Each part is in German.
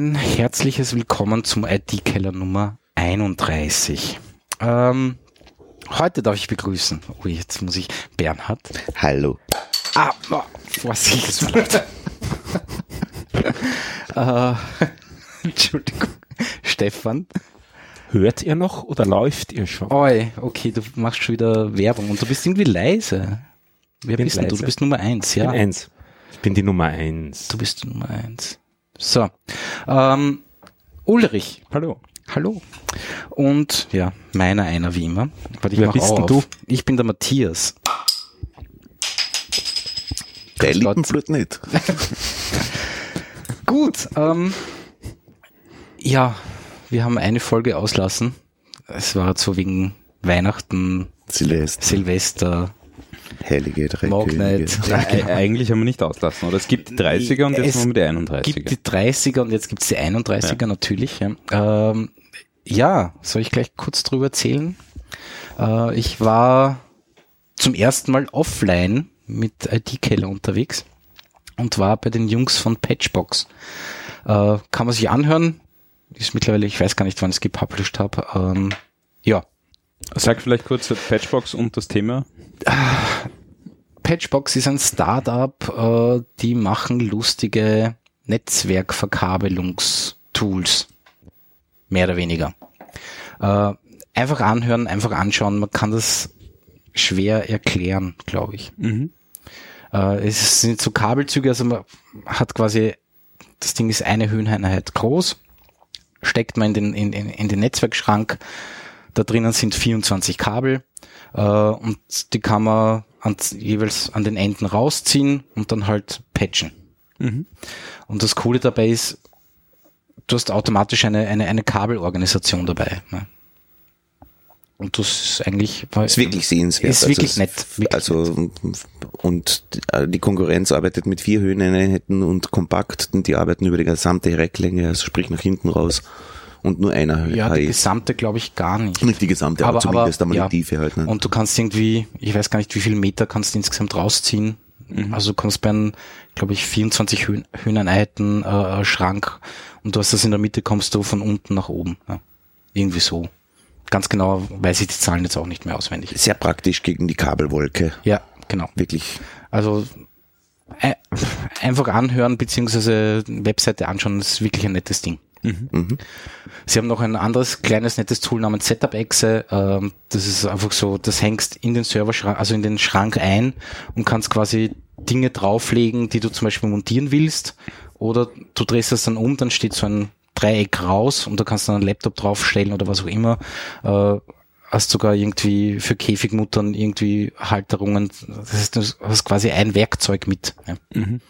Ein herzliches Willkommen zum IT-Keller Nummer 31. Ähm, heute darf ich begrüßen. Oh, jetzt muss ich Bernhard. Hallo. Ah, oh, Vorsicht, es war laut. äh, Entschuldigung. Stefan. Hört ihr noch oder läuft ihr schon? Oi, okay, du machst schon wieder Werbung und du bist irgendwie leise. Wer Bin bist denn du? leise. Du bist Nummer eins, Ich ja. bin eins. Ich bin die Nummer eins. Du bist die Nummer eins. So. Ähm, Ulrich. Hallo. Hallo. Und ja, meiner einer wie immer. Warte, ich Wer mach bist auch denn du? Ich bin der Matthias. Der. Lippenblut nicht. Gut. Ähm, ja, wir haben eine Folge auslassen. Es war so wegen Weihnachten, Silvester, Silvester, Heilige. Könige. Ja, Äh, Eigentlich haben wir nicht auslassen, oder? Es gibt die 30er und jetzt Es haben wir die 31er. gibt die 30er und jetzt gibt's die 31er natürlich. Ja. Ähm, ja, soll ich gleich kurz drüber erzählen? Äh, ich war zum ersten Mal offline mit IT-Keller unterwegs und war bei den Jungs von Patchbox. Äh, kann man sich anhören. Ist mittlerweile, ich weiß gar nicht, wann ich es gepublished habe. Ähm, ja, Sag vielleicht kurz Patchbox und das Thema. Patchbox ist ein Startup, äh, die machen lustige Netzwerkverkabelungstools. Mehr oder weniger. Äh, einfach anhören, einfach anschauen. Man kann das schwer erklären, glaube ich. Mhm. Äh, es sind so Kabelzüge, also man hat quasi, das Ding ist eine Höheneinheit groß, steckt man in den, in, in, in den Netzwerkschrank, da drinnen sind 24 Kabel äh, und die kann man an, jeweils an den Enden rausziehen und dann halt patchen. Mhm. Und das Coole dabei ist, du hast automatisch eine, eine, eine Kabelorganisation dabei. Ne? Und das ist eigentlich Ist wirklich sehenswert. Ist wirklich es- nett, wirklich also, und äh, die Konkurrenz arbeitet mit vier Höheneinheiten und kompakt und die arbeiten über die gesamte Recklänge, also sprich nach hinten raus und nur einer ja, die HE. gesamte glaube ich gar nicht. Nicht die gesamte, aber, zumindest einmal ja. die Tiefe halt. Ne? Und du kannst irgendwie, ich weiß gar nicht, wie viel Meter kannst du insgesamt rausziehen. Also du kommst bei einem, glaube ich, 24 Höhen, Höheneinheiten äh, Schrank und du hast das in der Mitte, kommst du von unten nach oben. Ja. Irgendwie so. Ganz genau weiß ich die Zahlen jetzt auch nicht mehr auswendig. Sehr praktisch gegen die Kabelwolke. Ja, genau. Wirklich. Also äh, einfach anhören beziehungsweise Webseite anschauen, ist wirklich ein nettes Ding. Mhm. Sie haben noch ein anderes kleines nettes Tool namens Setup-Exe. Ähm, das ist einfach so, das hängst in den Serverschrank, also in den Schrank ein und kannst quasi Dinge drauflegen, die du zum Beispiel montieren willst. Oder du drehst das dann um, dann steht so ein Dreieck raus und da kannst du dann einen Laptop draufstellen oder was auch immer. Äh, hast sogar irgendwie für Käfigmuttern irgendwie Halterungen. Das heißt, du hast quasi ein Werkzeug mit ja. Mhm.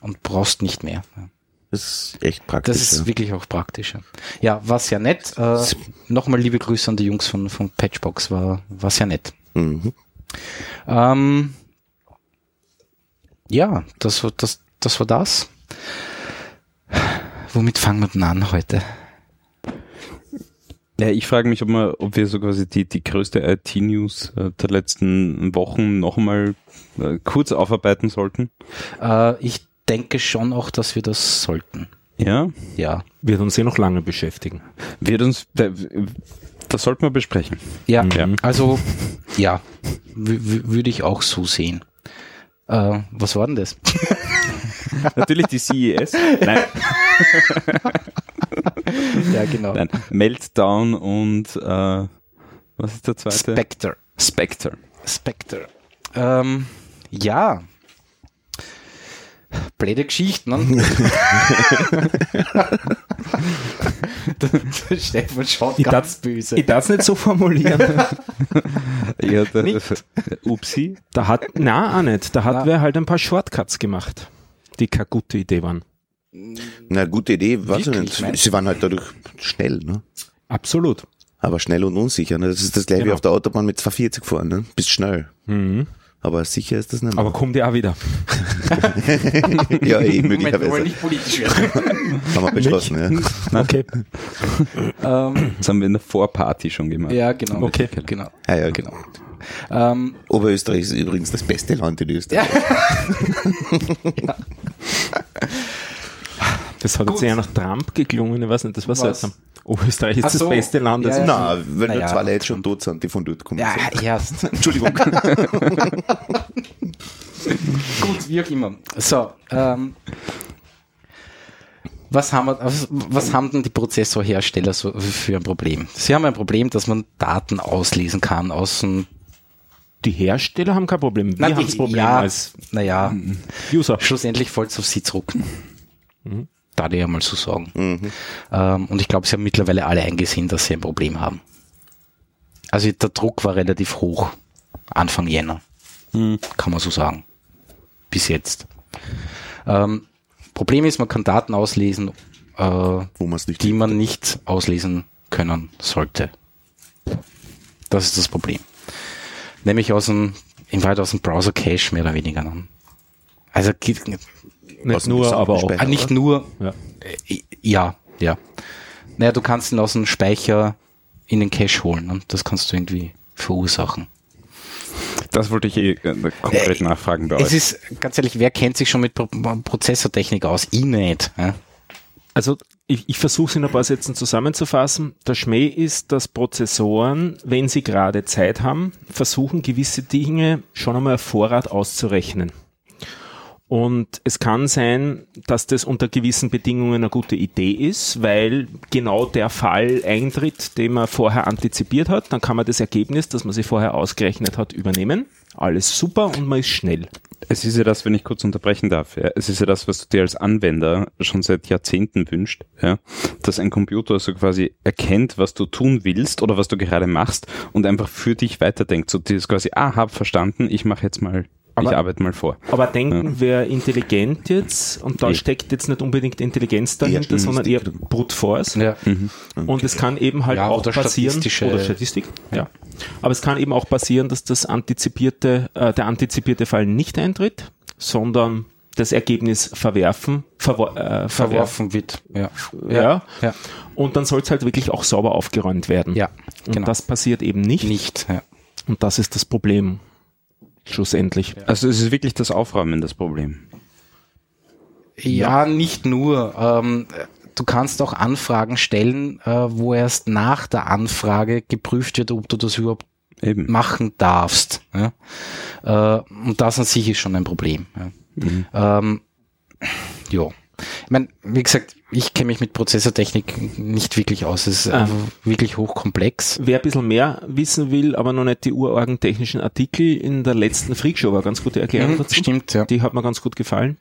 und brauchst nicht mehr. Ja. Das ist echt praktisch. Das ist ja. wirklich auch praktisch. Ja, ja war sehr nett. Äh, Nochmal liebe Grüße an die Jungs von, von Patchbox, war, war sehr nett. Mhm. Ähm, ja, das, war- das, das war das. Womit fangen wir denn an heute? Ja, ich frage mich, ob, wir, ob wir so quasi die, die größte IT-News äh, der letzten Wochen noch einmal äh, kurz aufarbeiten sollten. Äh, ich denke schon auch, dass wir das sollten. Ja, Ja. Wird uns eh noch lange beschäftigen. wird uns, da- das sollten wir besprechen. Ja, Mhm. also ja, würde ich auch so sehen. Äh, was war denn das? Natürlich die CES. Nein, ja, genau. nein. Meltdown und äh, was ist der zweite? Spectre. Spectre. Spectre. Ähm, ja. Blöde Geschichten, ne? der, Stefan schaut Ich ganz darf- böse. Ich darf es nicht so formulieren. Ja, Nicht. Upsi. Da hat, na auch nicht. Da hat Na. wer halt ein paar Shortcuts gemacht, die keine gute Idee waren. Na, gute Idee, weiß ich Wirklich, nicht. Sie waren halt dadurch schnell, ne? Absolut. Aber schnell und unsicher. Ne? Das ist das gleiche wie Genau. auf der Autobahn mit 240 fahren, ne? Bist schnell. Mhm. Aber sicher ist das nicht. mehr. Aber kommt ja auch wieder. ja, eh, Moment, wir wollen möglicherweise. nicht politisch werden. Haben wir beschlossen, ja. Okay. ähm, Das haben wir in der Vorparty schon gemacht. ja, genau. Okay. Genau. Ah, ja, genau. Ähm, Oberösterreich ist übrigens das beste Land in Österreich. Das hat Gut. jetzt eher nach Trump geklungen, ich weiß nicht, das war Was? seltsam. Österreich ist Ach das so. beste Land. Ja, ist- Na, weil Na nur ja. zwei Leute schon tot sind, die von dort kommen Ja, sind. erst. Entschuldigung. Gut, wie auch immer. So, ähm, was haben, wir, was, was haben denn die Prozessorhersteller so für ein Problem? Sie haben ein Problem, dass man Daten auslesen kann aus dem Die Hersteller haben kein Problem. Wir Na, haben das Problem ja, als naja, User. schlussendlich fällt es auf sie zurück. Da die ja mal so sagen. Ähm, und ich glaube, sie haben mittlerweile alle eingesehen, dass sie ein Problem haben. Also der Druck war relativ hoch. Anfang Jänner. Kann man so sagen. Bis jetzt. Ähm, Problem ist, man kann Daten auslesen, äh, die man nicht auslesen können sollte. Das ist das Problem. Nämlich aus dem, in Wahrheit aus dem Browser Cache mehr oder weniger. ne? Also Nicht nur, aber auch. Gesamtspeicher, ah, nicht nur, Ja. äh, ja, ja. Naja, du kannst ihn aus dem Speicher in den Cache holen und das kannst du irgendwie verursachen. Das wollte ich eh äh, konkret Äh, nachfragen bei Es euch. ist, ganz ehrlich, wer kennt sich schon mit Pro Prozessortechnik aus? Ich nicht. Ja? Also ich, ich versuche es in ein paar Sätzen zusammenzufassen. Der Schmäh ist, dass Prozessoren, wenn sie gerade Zeit haben, versuchen, gewisse Dinge schon einmal auf Vorrat auszurechnen. Und es kann sein, dass das unter gewissen Bedingungen eine gute Idee ist, weil genau der Fall eintritt, den man vorher antizipiert hat. Dann kann man das Ergebnis, das man sich vorher ausgerechnet hat, übernehmen. Alles super und man ist schnell. Es ist ja das, wenn ich kurz unterbrechen darf, ja, es ist ja das, was du dir als Anwender schon seit Jahrzehnten wünscht, ja, dass ein Computer so quasi erkennt, was du tun willst oder was du gerade machst und einfach für dich weiterdenkt. So dieses quasi, ah, hab verstanden, ich mache jetzt mal, ich Aber- arbeite mal vor. Aber denken wir intelligent jetzt, und da Nee. steckt jetzt nicht unbedingt Intelligenz dahinter, Eher sondern eher. Brute Force. Ja. Und es kann eben halt Ja, auch oder passieren, statistische- oder Statistik, ja. Aber es kann eben auch passieren, dass das antizipierte, äh, der antizipierte Fall nicht eintritt, sondern das Ergebnis verwerfen, verwor äh. Verworfen wird. Ja. Ja. ja. Und dann soll es halt wirklich auch sauber aufgeräumt werden. Ja, Und genau. das passiert eben nicht. Nicht. Ja. Und das ist das Problem. Schlussendlich. Also es ist wirklich das Aufräumen das Problem. Ja, nicht nur. Ähm, du kannst auch Anfragen stellen, äh, wo erst nach der Anfrage geprüft wird, ob du das überhaupt Eben. machen darfst. Ja? Äh, und das an sich ist schon ein Problem. Ja. Ähm, ja. Ich meine, wie gesagt, ich kenne mich mit Prozessortechnik nicht wirklich aus. Es ist Ah. wirklich hochkomplex. Wer ein bisschen mehr wissen will, aber noch nicht die urorgen technischen Artikel in der letzten Freakshow war ganz gute Erklärung Mhm, dazu. stimmt, ja. Die hat mir ganz gut gefallen.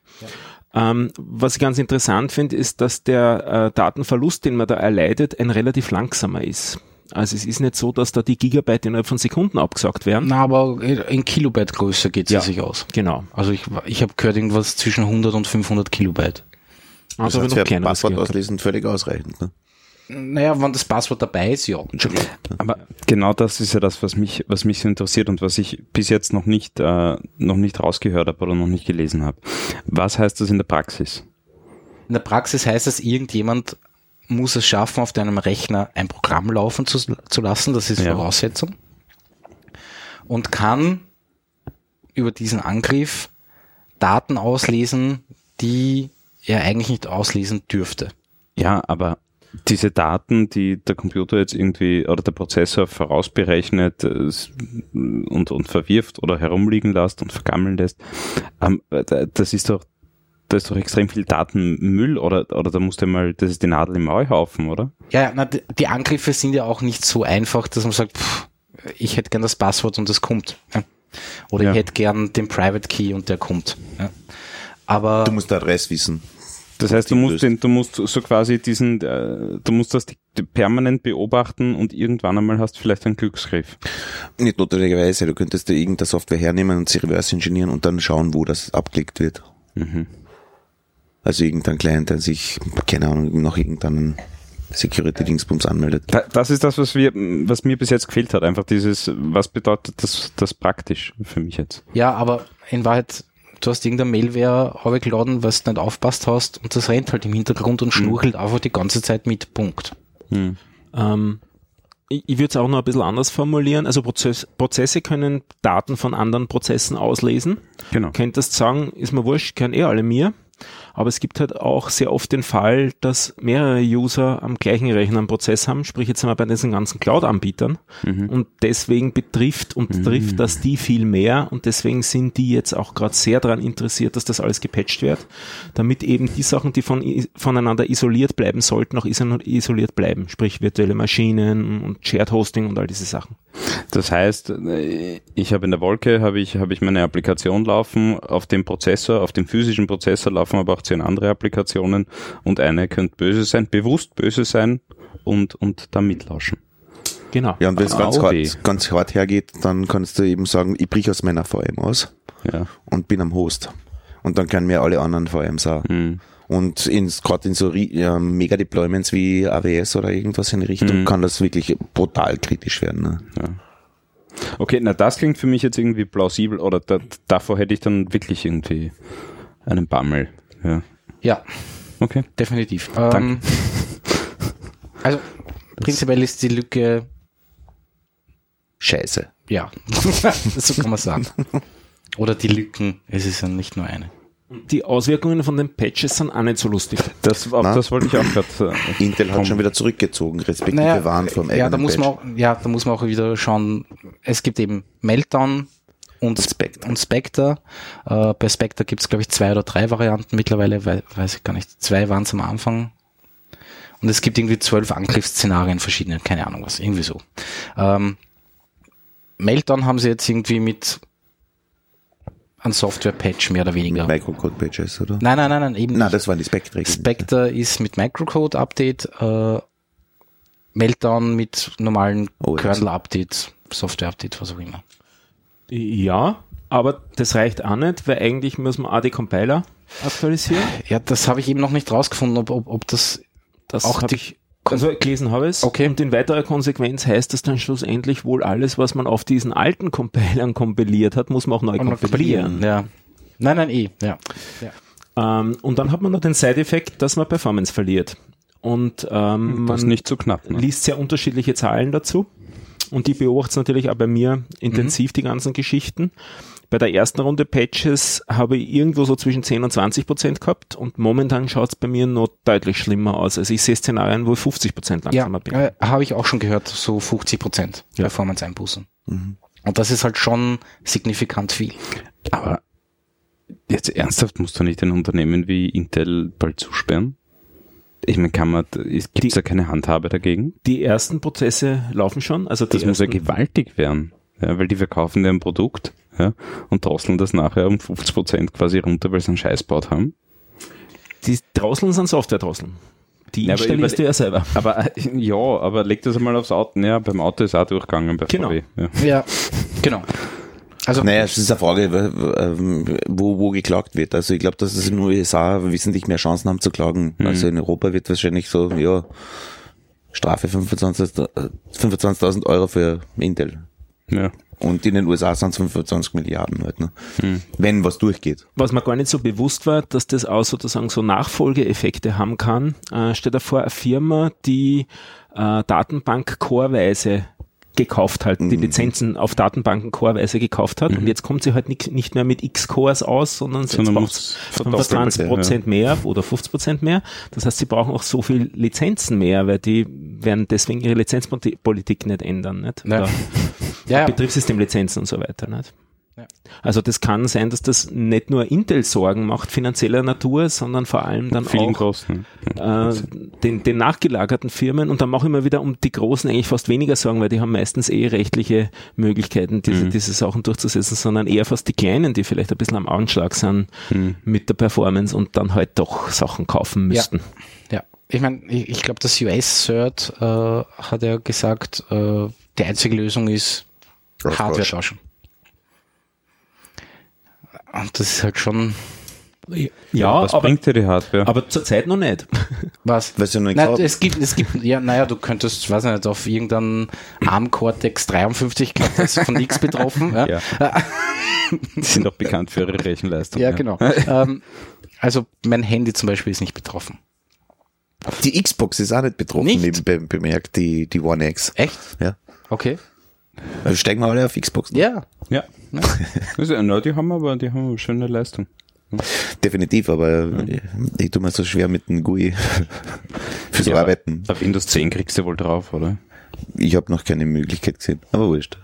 Ähm, was ich ganz interessant finde, ist, dass der äh, Datenverlust, den man da erleidet, ein relativ langsamer ist. Also es ist nicht so, dass da die Gigabyte innerhalb von Sekunden abgesagt werden. Na, aber in Kilobyte Größe geht es Ja. ja. sich aus. Genau. Also ich, ich habe gehört irgendwas zwischen 100 und 500 Kilobyte. Das Also aber heißt, noch Passwort auslesen völlig ausreichend. Ne? Naja, wenn das Passwort dabei ist, ja. Entschuldigung. Aber genau das ist ja das, was mich, was mich so interessiert und was ich bis jetzt noch nicht, äh, noch nicht rausgehört habe oder noch nicht gelesen habe. Was heißt das in der Praxis? In der Praxis heißt es, irgendjemand muss es schaffen, auf deinem Rechner ein Programm laufen zu, zu lassen. Das ist Ja. Voraussetzung. Und kann über diesen Angriff Daten auslesen, die er eigentlich nicht auslesen dürfte. Ja, aber diese Daten, die der Computer jetzt irgendwie oder der Prozessor vorausberechnet äh, und, und verwirft oder herumliegen lässt und vergammeln lässt, ähm, äh, das ist doch, da ist doch extrem viel Datenmüll oder, oder da musst du mal, das ist die Nadel im Heuhaufen, oder? Ja, ja, na, die Angriffe sind ja auch nicht so einfach, dass man sagt, pff, ich hätte gern das Passwort und das kommt. Ja. Oder Ja. ich hätte gern den Private Key und der kommt. Ja. Aber Du musst die Adresse wissen. Das heißt, du musst, den, du musst so quasi diesen, äh, du musst das permanent beobachten und irgendwann einmal hast du vielleicht einen Glücksgriff. Nicht notwendigerweise. Du könntest dir irgendeine Software hernehmen und sie reverse engineeren und dann schauen, wo das abgelegt wird. Mhm. Also irgendein Client, der sich, keine Ahnung, noch irgendeinen Security-Dingsbums anmeldet. Da, das ist das, was wir, was mir bis jetzt gefehlt hat. Einfach dieses, was bedeutet das, das praktisch für mich jetzt? Ja, aber in Wahrheit, du hast irgendeine Mailware runtergeladen, was du nicht aufpasst hast und das rennt halt im Hintergrund und schnurchelt einfach die ganze Zeit mit. Punkt. Ähm, ich ich würde es auch noch ein bisschen anders formulieren. Also Prozess, Prozesse können Daten von anderen Prozessen auslesen. Genau. Könntest sagen, ist mir wurscht, können eh alle mir. Aber es gibt halt auch sehr oft den Fall, dass mehrere User am gleichen Rechner einen Prozess haben, sprich jetzt wir bei diesen ganzen Cloud-Anbietern Mhm. und deswegen betrifft und trifft das die viel mehr und deswegen sind die jetzt auch gerade sehr daran interessiert, dass das alles gepatcht wird, damit eben die Sachen, die von, voneinander isoliert bleiben sollten, auch iso- isoliert bleiben, sprich virtuelle Maschinen und Shared Hosting und all diese Sachen. Das heißt, äh, ich habe in der Wolke habe ich habe ich meine Applikation laufen, auf dem Prozessor, auf dem physischen Prozessor laufen aber auch zehn andere Applikationen und eine könnte böse sein, bewusst böse sein und und da mitlauschen. Genau. Ja, und wenn es ganz, hart, ganz hart hergeht, dann kannst du eben sagen, ich brich aus meiner VM aus Ja. und bin am Host. Und dann können mir alle anderen VMs auch. Hm. Und gerade in so ja, Mega-Deployments wie AWS oder irgendwas in die Richtung Mhm. kann das wirklich brutal kritisch werden. Ne? Okay, na das klingt für mich jetzt irgendwie plausibel oder da, davor hätte ich dann wirklich irgendwie einen Bammel. Ja. Ja, Okay. definitiv. Danke. Ähm, also prinzipiell ist die Lücke, Scheiße. ja, so kann man sagen. Oder die Lücken, es ist ja nicht nur eine. Die Auswirkungen von den Patches sind auch nicht so lustig. Das, auf Na? das wollte ich auch gerade. Äh, Intel hat schon wieder zurückgezogen, respektive waren vom ja, da eigenen muss man Patch. auch, ja, da muss man auch wieder schauen. Es gibt eben Meltdown und, Spectre. und Spectre. Äh, bei Spectre gibt es, glaube ich, zwei oder drei Varianten mittlerweile, wei- weiß ich gar nicht. Zwei waren es am Anfang. Und es gibt irgendwie zwölf Angriffsszenarien verschiedene, keine Ahnung was, irgendwie so. Ähm, Meltdown haben sie jetzt irgendwie mit einem Software-Patch mehr oder weniger. Microcode-Patches, oder? Nein, nein, nein, nein, eben Nein, nicht. das waren die Spectre. Spectre ist mit Microcode-Update, äh, Meltdown mit normalen Oh. Kernel-Update, Software-Update, was auch immer. Ja, aber das reicht auch nicht, weil eigentlich muss man auch die Compiler aktualisieren. Ja, das habe ich eben noch nicht rausgefunden, ob, ob, ob das Das Auch die- ich, also gelesen habe es. Okay. Und in weiterer Konsequenz heißt das dann schlussendlich wohl alles, was man auf diesen alten Compilern kompiliert hat, muss man auch neu kompilieren. Ja. Nein, nein, eh, ja. Ähm, und dann hat man noch den Side-Effekt, dass man Performance verliert. Und ähm, das ist man nicht so knapp. Ne? liest sehr unterschiedliche Zahlen dazu. Und die beobachtet natürlich auch bei mir intensiv, die ganzen Geschichten. Bei der ersten Runde Patches habe ich irgendwo so zwischen 10 und 20 Prozent gehabt und momentan schaut es bei mir noch deutlich schlimmer aus. Also ich sehe Szenarien, wo ich 50 Prozent Ja, langsamer bin. äh, habe ich auch schon gehört, so 50 Prozent Ja. Performance-Einbußen. Und das ist halt schon signifikant viel. Aber jetzt ernsthaft musst du nicht ein Unternehmen wie Intel bald zusperren? Ich meine, kann man, gibt es da keine Handhabe dagegen? Die ersten Prozesse laufen schon. Also die Das muss ja gewaltig werden, ja, weil die verkaufen dir ein Produkt ja, und drosseln das nachher um 50 Prozent quasi runter, weil sie einen Scheiß baut haben. die Drosseln sind Software-Drosseln. Die Ja, installierst du ja selber. Aber ja, aber leg das einmal aufs Auto. Ja, beim Auto ist auch durchgegangen bei Genau. VW. Ja. Ja, genau. Also, Naja, es ist eine Frage, w- wo, wo geklagt wird. Also ich glaube, dass es in den USA wesentlich mehr Chancen haben zu klagen. Mhm. Also in Europa wird wahrscheinlich so, ja, Strafe 25.000 äh, 25.000 Euro für Intel. Ja. Und in den USA sind es 25 Milliarden halt, ne? Hm. Wenn was durchgeht. Was mir gar nicht so bewusst war, dass das auch sozusagen so Nachfolgeeffekte haben kann. Äh, stell dir vor, eine Firma, die äh, Datenbank gekauft hat, die Lizenzen auf Datenbanken choreweise gekauft hat und jetzt kommt sie halt nicht, nicht mehr mit X Cores aus, sondern, Sondern braucht muss 25 Prozent mehr oder 50 Prozent mehr. Das heißt, sie brauchen auch so viel Lizenzen mehr, weil die werden deswegen ihre Lizenzpolitik nicht ändern, nicht? Ja. Oder ja, ja. Betriebssystemlizenzen und so weiter, nicht? Ja. Also das kann sein, dass das nicht nur Intel Sorgen macht, finanzieller Natur, sondern vor allem dann Vielen auch großen. äh, den, den nachgelagerten Firmen und dann mache ich immer wieder um die Großen eigentlich fast weniger Sorgen, weil die haben meistens eh rechtliche Möglichkeiten, diese, Mhm. diese Sachen durchzusetzen, sondern eher fast die Kleinen, die vielleicht ein bisschen am Anschlag sind Mhm. mit der Performance und dann halt doch Sachen kaufen müssten. Ja, ich meine, ich, ich glaube, das US-Cert äh, hat ja gesagt, äh, die einzige Lösung ist Hardware tauschen. Und das ist halt schon Ja, was aber, bringt dir die Hardware? aber zurzeit noch nicht. was. Weil sie noch nicht Nein, es gibt, es gibt, ja, naja, du könntest, weiß ich nicht, auf irgendeinen ARM Cortex 53, glaub, das ist von X betroffen. Ja, ja. Die sind auch bekannt für ihre Rechenleistung. ja genau. ähm, also mein Handy zum Beispiel ist nicht betroffen. Die Xbox ist auch nicht betroffen, Nicht? nebenbei bemerkt, die, die One X. Echt? Ja. Okay. Also steigen wir alle auf Xbox. Ja. Ja. Also, na, die haben aber, die haben aber schöne Leistung. Definitiv, aber ich tue mir so schwer mit dem GUI fürs Ja, Arbeiten. Auf Windows 10 kriegst du wohl drauf, oder? Ich habe noch keine Möglichkeit gesehen, aber wurscht.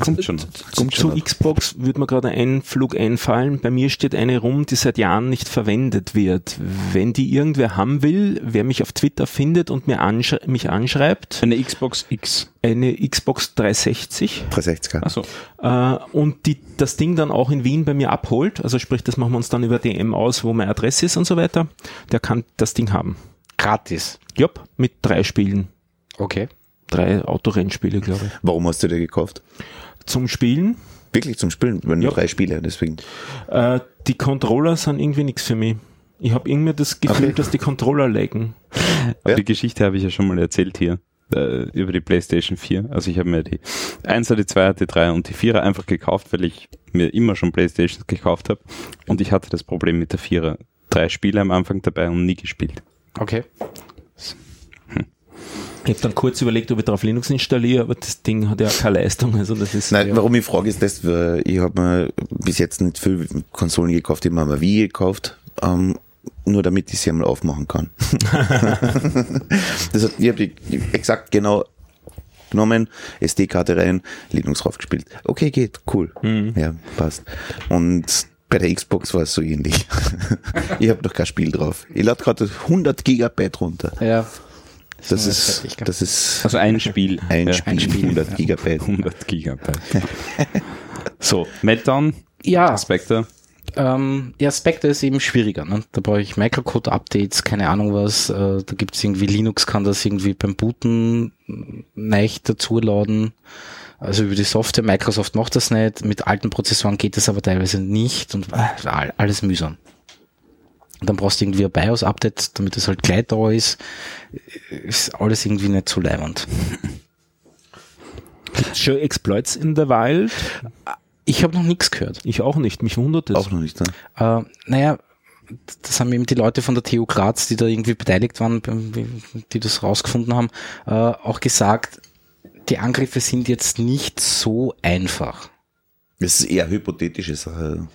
Kommt schon. Kommt Zu schon. Xbox würde mir gerade ein Flug einfallen. Bei mir steht eine rum, die seit Jahren nicht verwendet wird. Wenn die irgendwer haben will, wer mich auf Twitter findet und mir ansch mich anschreibt, Eine Xbox X. eine Xbox 360 360er. Achso. äh, und die das Ding dann auch in Wien bei mir abholt, also sprich, das machen wir uns dann über DM aus, wo meine Adresse ist und so weiter, der kann das Ding haben. Gratis. Jopp, mit drei Spielen. Okay. Drei Autorennspiele, glaube ich. Warum hast du dir gekauft? Zum Spielen. Wirklich zum Spielen, wenn nur Ja. drei Spiele, deswegen. Äh, die Controller sind irgendwie nichts für mich. Ich habe irgendwie das Gefühl, Okay. dass die Controller laggen. Ja. Die Geschichte habe ich ja schon mal erzählt hier. Äh, über die PlayStation 4. Also ich habe mir die 1er, die 2er, die 3er und die 4er einfach gekauft, weil ich mir immer schon Playstations gekauft habe. Und ich hatte das Problem mit der 4er. Drei Spiele am Anfang dabei und nie gespielt. Okay. Ich habe dann kurz überlegt, ob ich drauf Linux installiere, aber das Ding hat ja keine Leistung. Also das ist Nein, ja, warum ich frage, ist das, weil ich habe mir bis jetzt nicht viel Konsolen gekauft, ich habe mir Wii gekauft, ähm, nur damit ich sie einmal aufmachen kann. das hat, ich habe die exakt genau genommen, SD-Karte rein, Linux draufgespielt. Okay, geht, cool. Ja, passt. Und bei der Xbox war es so ähnlich. ich habe noch kein Spiel drauf. Ich lade gerade 100 Gigabyte runter. Ja. Das ist, fertig, das ist Also ein Spiel. ein Ja. Spiel, 100 Gigabyte. 100 Gigabyte. so, Meltdown, Ja, Spectre. ähm, ja, Spectre ist eben schwieriger. Ne? Da brauche ich Microcode-Updates, keine Ahnung was. Äh, da gibt's irgendwie Linux, kann das irgendwie beim Booten leicht dazuladen. Also über die Software, Microsoft macht das nicht. Mit alten Prozessoren geht das aber teilweise nicht und äh, all- alles mühsam. Und dann brauchst du irgendwie ein BIOS-Update, damit es halt gleich da ist. Ist alles irgendwie nicht so leibend. schon Exploits in the Wild. Ich habe noch nichts gehört. Ich auch nicht. Mich wundert es. Auch noch nicht. Ne? Äh, naja, das haben eben die Leute von der TU Graz, die da irgendwie beteiligt waren, die das rausgefunden haben, äh, auch gesagt, die Angriffe sind jetzt nicht so einfach. Das ist eher eine hypothetische Sache.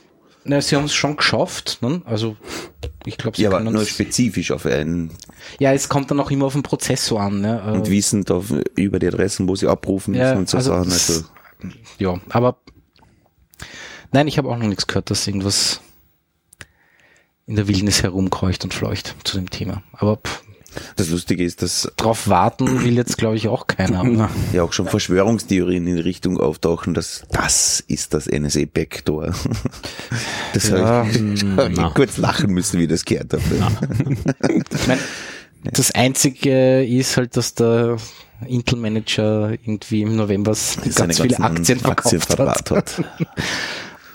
Na, sie haben es schon geschafft, ne? also ich glaube, sie Ja, aber nur spezifisch auf einen ja, es kommt dann auch immer auf den Prozessor an. Ne? Äh, und wissend auf, über die Adressen, wo sie abrufen müssen Ja, und so also Sachen. Also, ja, aber nein, ich habe auch noch nichts gehört, dass irgendwas in der Wildnis herumkreucht und fleucht zu dem Thema. Aber pff, das Lustige ist, dass drauf warten will jetzt, glaube ich, auch keiner. Ja auch schon Verschwörungstheorien in die Richtung auftauchen, dass das ist das NSA Backdoor. Das Ja, habe ich, hab ich na. kurz lachen müssen, wie ich das gehört habe. Ich mein, das Einzige ist halt, dass der Intel-Manager irgendwie im November ganz viele Aktien verkauft Aktien hat. verwahrt hat.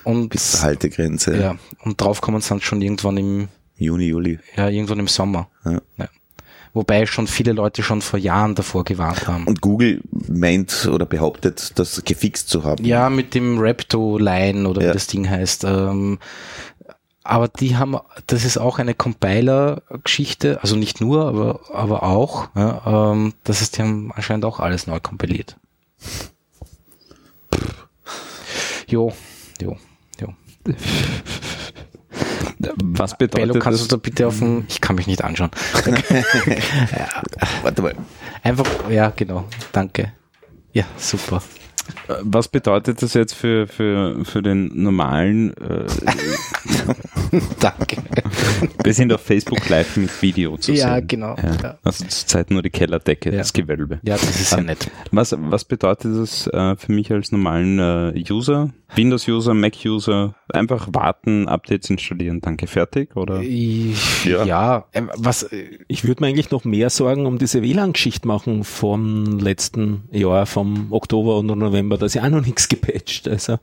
Und, Bis zur Haltegrenze. ja, und drauf kommen sie dann schon irgendwann im, Juni, Juli. ja, irgendwann im Sommer. Ja. Ja. Wobei schon viele Leute schon vor Jahren davor gewarnt haben. Und Google meint oder behauptet, das gefixt zu haben. ja, mit dem Rapto-Line oder Ja. wie das Ding heißt. Ähm, aber die haben, das ist auch eine Compiler-Geschichte, also nicht nur, aber, aber auch. Ja, ähm, das heißt, die haben anscheinend auch alles neu kompiliert. Jo, jo, jo. Was Bello, bedeutet kannst das? du da bitte auf den, ich kann mich nicht anschauen. Warte mal. Einfach, ja, genau, danke. Ja, super. Was bedeutet das jetzt für, für, für den normalen, äh, Danke. wir sind auf Facebook live mit Video zu Ja, sehen. genau, Ja. ja. Also zurzeit nur die Kellerdecke, Ja. das Gewölbe. Ja, das ist ja nett. Was, was bedeutet das äh, für mich als normalen äh, User? Windows-User, Mac-User, einfach warten, Updates installieren, danke, fertig? Oder? Ich, Ja. ja, ähm, was, äh, Ich würde mir eigentlich noch mehr Sorgen um diese WLAN-Geschichte machen vom letzten Jahr, vom Oktober und November. Da ist ja auch noch nichts gepatcht. Also,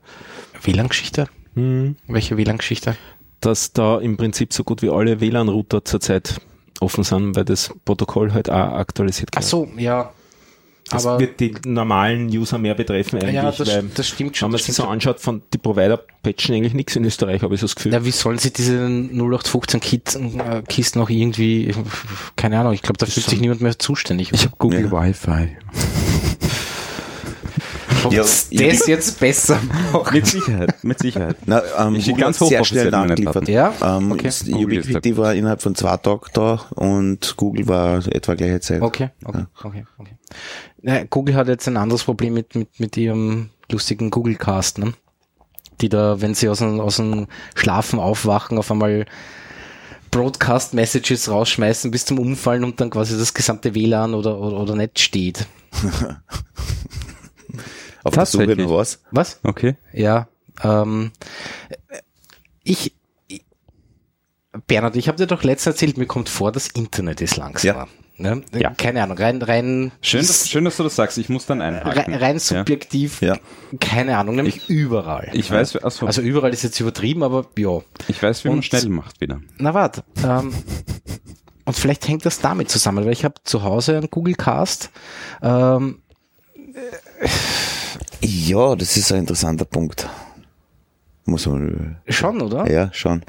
WLAN-Geschichte? hm, Welche WLAN-Geschichte? dass da im Prinzip so gut wie alle WLAN-Router zurzeit offen sind, weil das Protokoll halt auch aktualisiert Ach so, ja. Das Aber wird die normalen User mehr betreffen eigentlich, ja, das, weil das stimmt schon. wenn man sich so schon. anschaut, von die Provider patchen eigentlich nichts in Österreich, habe ich so das Gefühl. Ja, wie sollen sie diese 0815 Kit, äh, Kisten noch irgendwie, keine Ahnung, ich glaube, da fühlt sich niemand mehr zuständig. Ich habe Google Ja. Wi-Fi. Ob Ja, das jetzt besser macht. Mit Sicherheit, mit Sicherheit. Na, ähm, Ich Google ganz hat sehr schnell nachgeliefert. Ja? Ähm, Okay. Ubiquiti war innerhalb von zwei Tagen da und Google war etwa gleiche Zeit. Okay, okay, okay, okay. Ja, Google hat jetzt ein anderes Problem mit, mit, mit ihrem lustigen Google Cast, ne? Die da, wenn sie aus dem, aus dem Schlafen aufwachen, auf einmal Broadcast Messages rausschmeißen bis zum Umfallen und dann quasi das gesamte WLAN oder, oder, oder Netz steht. Auf der Suche noch was. Was? Okay. Ja, ähm, ich, ich Bernhard, ich habe dir doch letztens erzählt, mir kommt vor, das Internet ist langsamer. Ne? Ja. Keine Ahnung, rein, rein, Schön, dass, schön, dass du das sagst. Ich muss dann einhaken. rein, rein subjektiv, Ja. keine Ahnung, nämlich überall. Ich weiß, achso, also überall ist jetzt übertrieben, aber ja. ich weiß, wie man und- schnell macht wieder. Na warte, ähm, und vielleicht hängt das damit zusammen, weil ich habe zu Hause einen Google Cast, ähm, Ja, das ist ein interessanter Punkt. Muss man, schon, oder? ja, schon.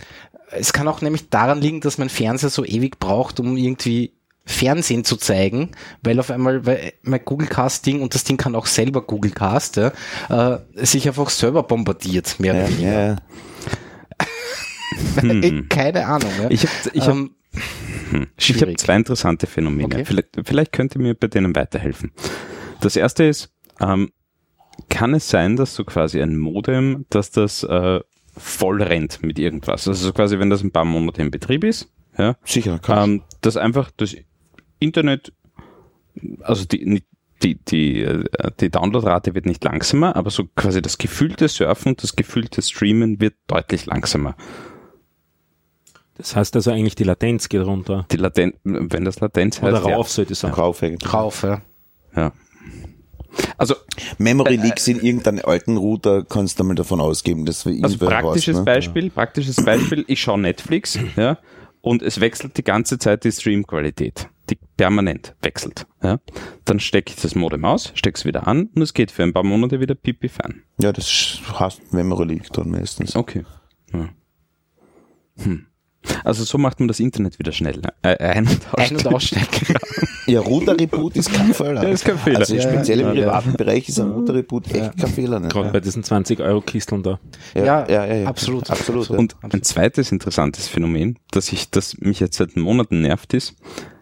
Es kann auch nämlich daran liegen, dass mein Fernseher so ewig braucht, um irgendwie Fernsehen zu zeigen, weil auf einmal, weil mein Google Cast Ding, und das Ding kann auch selber Google Cast, ja, äh, sich einfach selber bombardiert, mehr Ja, oder weniger. ja, Äh, Keine Ahnung. Ja. Ich habe ich hab, ähm, ich hab zwei interessante Phänomene. Okay. Vielleicht, vielleicht könnt ihr mir bei denen weiterhelfen. Das erste ist, ähm, kann es sein, dass so quasi ein Modem, dass das äh, voll rennt mit irgendwas? Also so quasi, wenn das ein paar Monate in Betrieb ist, ja, sicher. Kann ähm, dass einfach das Internet, also die, die, die, äh, die Downloadrate wird nicht langsamer, aber so quasi das gefühlte Surfen und das gefühlte Streamen wird deutlich langsamer. Das heißt also eigentlich die Latenz geht runter. Die Latenz, wenn das Latenz heißt, Oder ja. rauf, sollte ich sagen. Kauf eigentlich. Drauf, ja. ja. Also, Memory Leaks in irgendeinem alten Router kannst du mal davon ausgeben, dass wir also praktisches raus, ne? Beispiel, praktisches Beispiel, ich schaue Netflix, ja, und es wechselt die ganze Zeit die Streamqualität, die permanent wechselt, ja. Dann stecke ich das Modem aus, stecke es wieder an und es geht für ein paar Monate wieder pipi fein. Ja, das heißt Memory Leak dann meistens. Okay. Ja. Hm. Also so macht man das Internet wieder schnell. Äh, ein und Ein- und ausstellen. ausstecken. Ja, Router-Reboot ist kein Fehler. Ja, ist kein Fehler. Also Ja, speziell im ja, privaten Bereich ist ein Router-Reboot echt kein Fehler. Ne? Gerade bei diesen 20-Euro-Kisteln da. Ja, absolut. Absolut. ja. Und ein zweites interessantes Phänomen, das ich, das mich jetzt seit Monaten nervt, ist,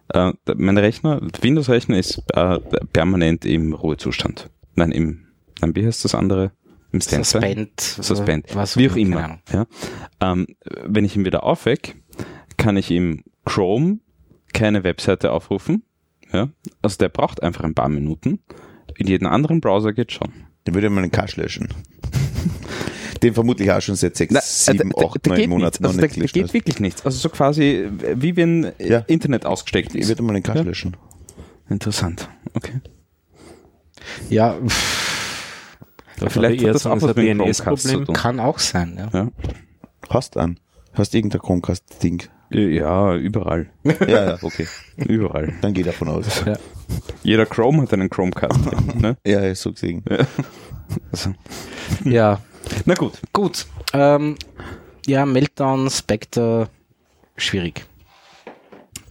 äh, mein Rechner, Windows-Rechner ist äh, permanent im Ruhezustand. Nein, im, nein, wie heißt das andere? Im Standby? Suspend. Suspend. äh, was Wie auch immer. Ja. Ähm, wenn ich ihn wieder aufweck, kann ich im Chrome keine Webseite aufrufen. Ja. Also der braucht einfach ein paar Minuten. In jedem anderen Browser geht schon. Dann würde ich mal den Cache löschen. Den vermutlich auch schon seit sechs, Na, sieben, äh, da- acht, da neun geht Monaten Also da, nicht da gelöscht geht hast. wirklich nichts. Also so quasi äh, wie wenn äh, Ja. Internet ausgesteckt Ich ist. würde mal den Cache Ja. löschen. Interessant. Okay. Ja, pff, Da Vielleicht eher hat das auch was es ist mit Chromecast zu DNS-Problem. tun. kann auch sein, ja. Ja, Hast an. Hast irgendein Chromecast-Ding. ja überall. Ja, ja, okay. Überall. Dann geh davon aus. Jeder Chrome hat einen Chromecast. ne? Ja, ja, so gesehen. also. Ja, Na gut. gut. Ähm, ja, Meltdown, Spectre, schwierig.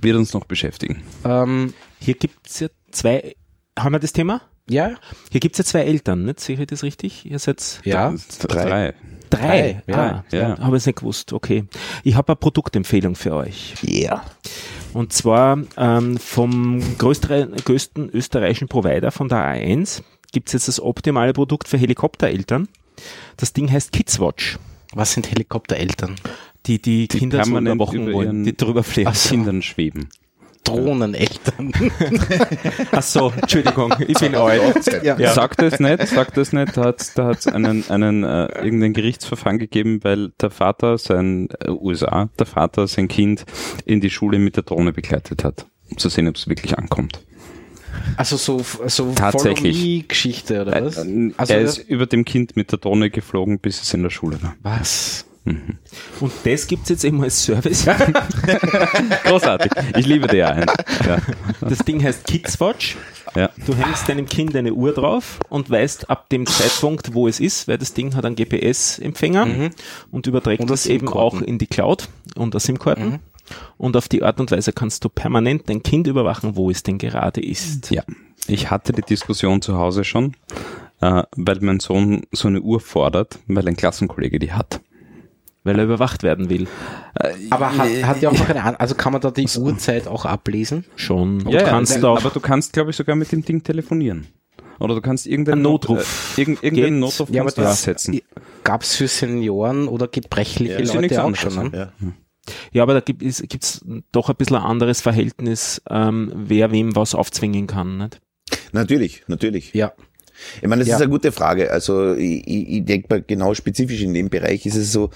Wird uns noch beschäftigen. Ähm, Hier gibt's ja zwei, haben wir das Thema? Ja, Hier gibt's ja zwei Eltern, nicht? Sehe ich das richtig? Ihr seid ja. Drei. drei. Drei, ah, ja. ja. Habe ich nicht gewusst. Okay. Ich habe eine Produktempfehlung für euch. Yeah. Und zwar ähm, vom größten, größten österreichischen Provider von der A1 gibt's jetzt das optimale Produkt für Helikoptereltern. Das Ding heißt Kidswatch. Was sind Helikoptereltern? Die die, Kinder so überwachen über wollen, die drüber fliegen. Kindern schweben. Drohneneltern. Ach so, Entschuldigung, ich bin alt. ja. Sagt es nicht, sagt es nicht, da hat da hat's einen, einen äh, irgendein Gerichtsverfahren gegeben, weil der Vater sein äh, USA, der Vater sein Kind in die Schule mit der Drohne begleitet hat, um zu sehen, ob es wirklich ankommt. Also so, so Tatsächlich. Geschichte oder was? Äh, Also er ist über dem Kind mit der Drohne geflogen, bis es in der Schule war. was? Und das gibt's jetzt eben als Service. Großartig. Ich liebe die ein. Ja. Das Ding heißt Kidswatch. Ja. Du hängst deinem Kind eine Uhr drauf und weißt ab dem Zeitpunkt, wo es ist, weil das Ding hat einen GPS-Empfänger und überträgt Und das eine eben auch in die Cloud und das SIM-Karten. Und auf die Art und Weise kannst du permanent dein Kind überwachen, wo es denn gerade ist. Ja, ich hatte die Diskussion zu Hause schon. äh, weil mein Sohn so eine Uhr fordert, weil ein Klassenkollege die hat. Weil er überwacht werden will. Aber hat, hat ja auch noch eine, An- also kann man da die Uhrzeit auch ablesen? Schon. Und Ja, ja, kannst nein, auch aber du kannst, glaube ich, sogar mit dem Ding telefonieren. Oder du kannst irgendeinen Ein Notruf. Äh, irgend, irgendeinen. Notruf Ja, aber du das absetzen. gab es für Senioren oder gebrechliche Ja, ja Leute auch schon. Ne? Ja. Ja, aber da gibt es gibt's doch ein bisschen ein anderes Verhältnis, ähm, wer wem was aufzwingen kann. Nicht? Natürlich, natürlich. Ja. Ich meine, das Ja. ist eine gute Frage. Also ich, ich, ich denke mal, genau spezifisch in dem Bereich ist es so,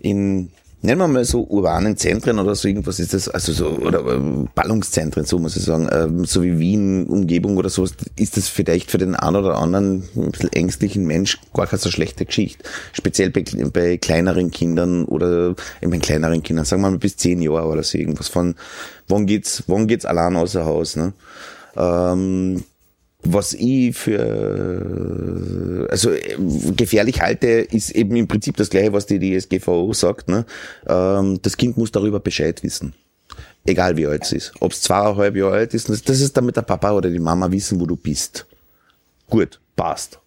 in, nennen wir mal so urbanen Zentren oder so irgendwas ist das, also so, oder äh, Ballungszentren, so muss ich sagen, ähm, so wie Wien, Umgebung oder so, ist das vielleicht für den einen oder anderen ein bisschen ängstlichen Mensch gar keine so schlechte Geschichte. Speziell bei, bei kleineren Kindern oder, ich meine kleineren Kindern, sagen wir mal bis zehn Jahre oder so irgendwas von, wann geht's, wann geht's allein außer Haus, ne? Ähm, was ich für also äh, gefährlich halte, ist eben im Prinzip das gleiche, was die DSGVO sagt. Ne? Ähm, das Kind muss darüber Bescheid wissen. Egal wie alt es ist. Ob es zweieinhalb Jahre alt ist, das das ist damit der Papa oder die Mama wissen, wo du bist. Gut, passt.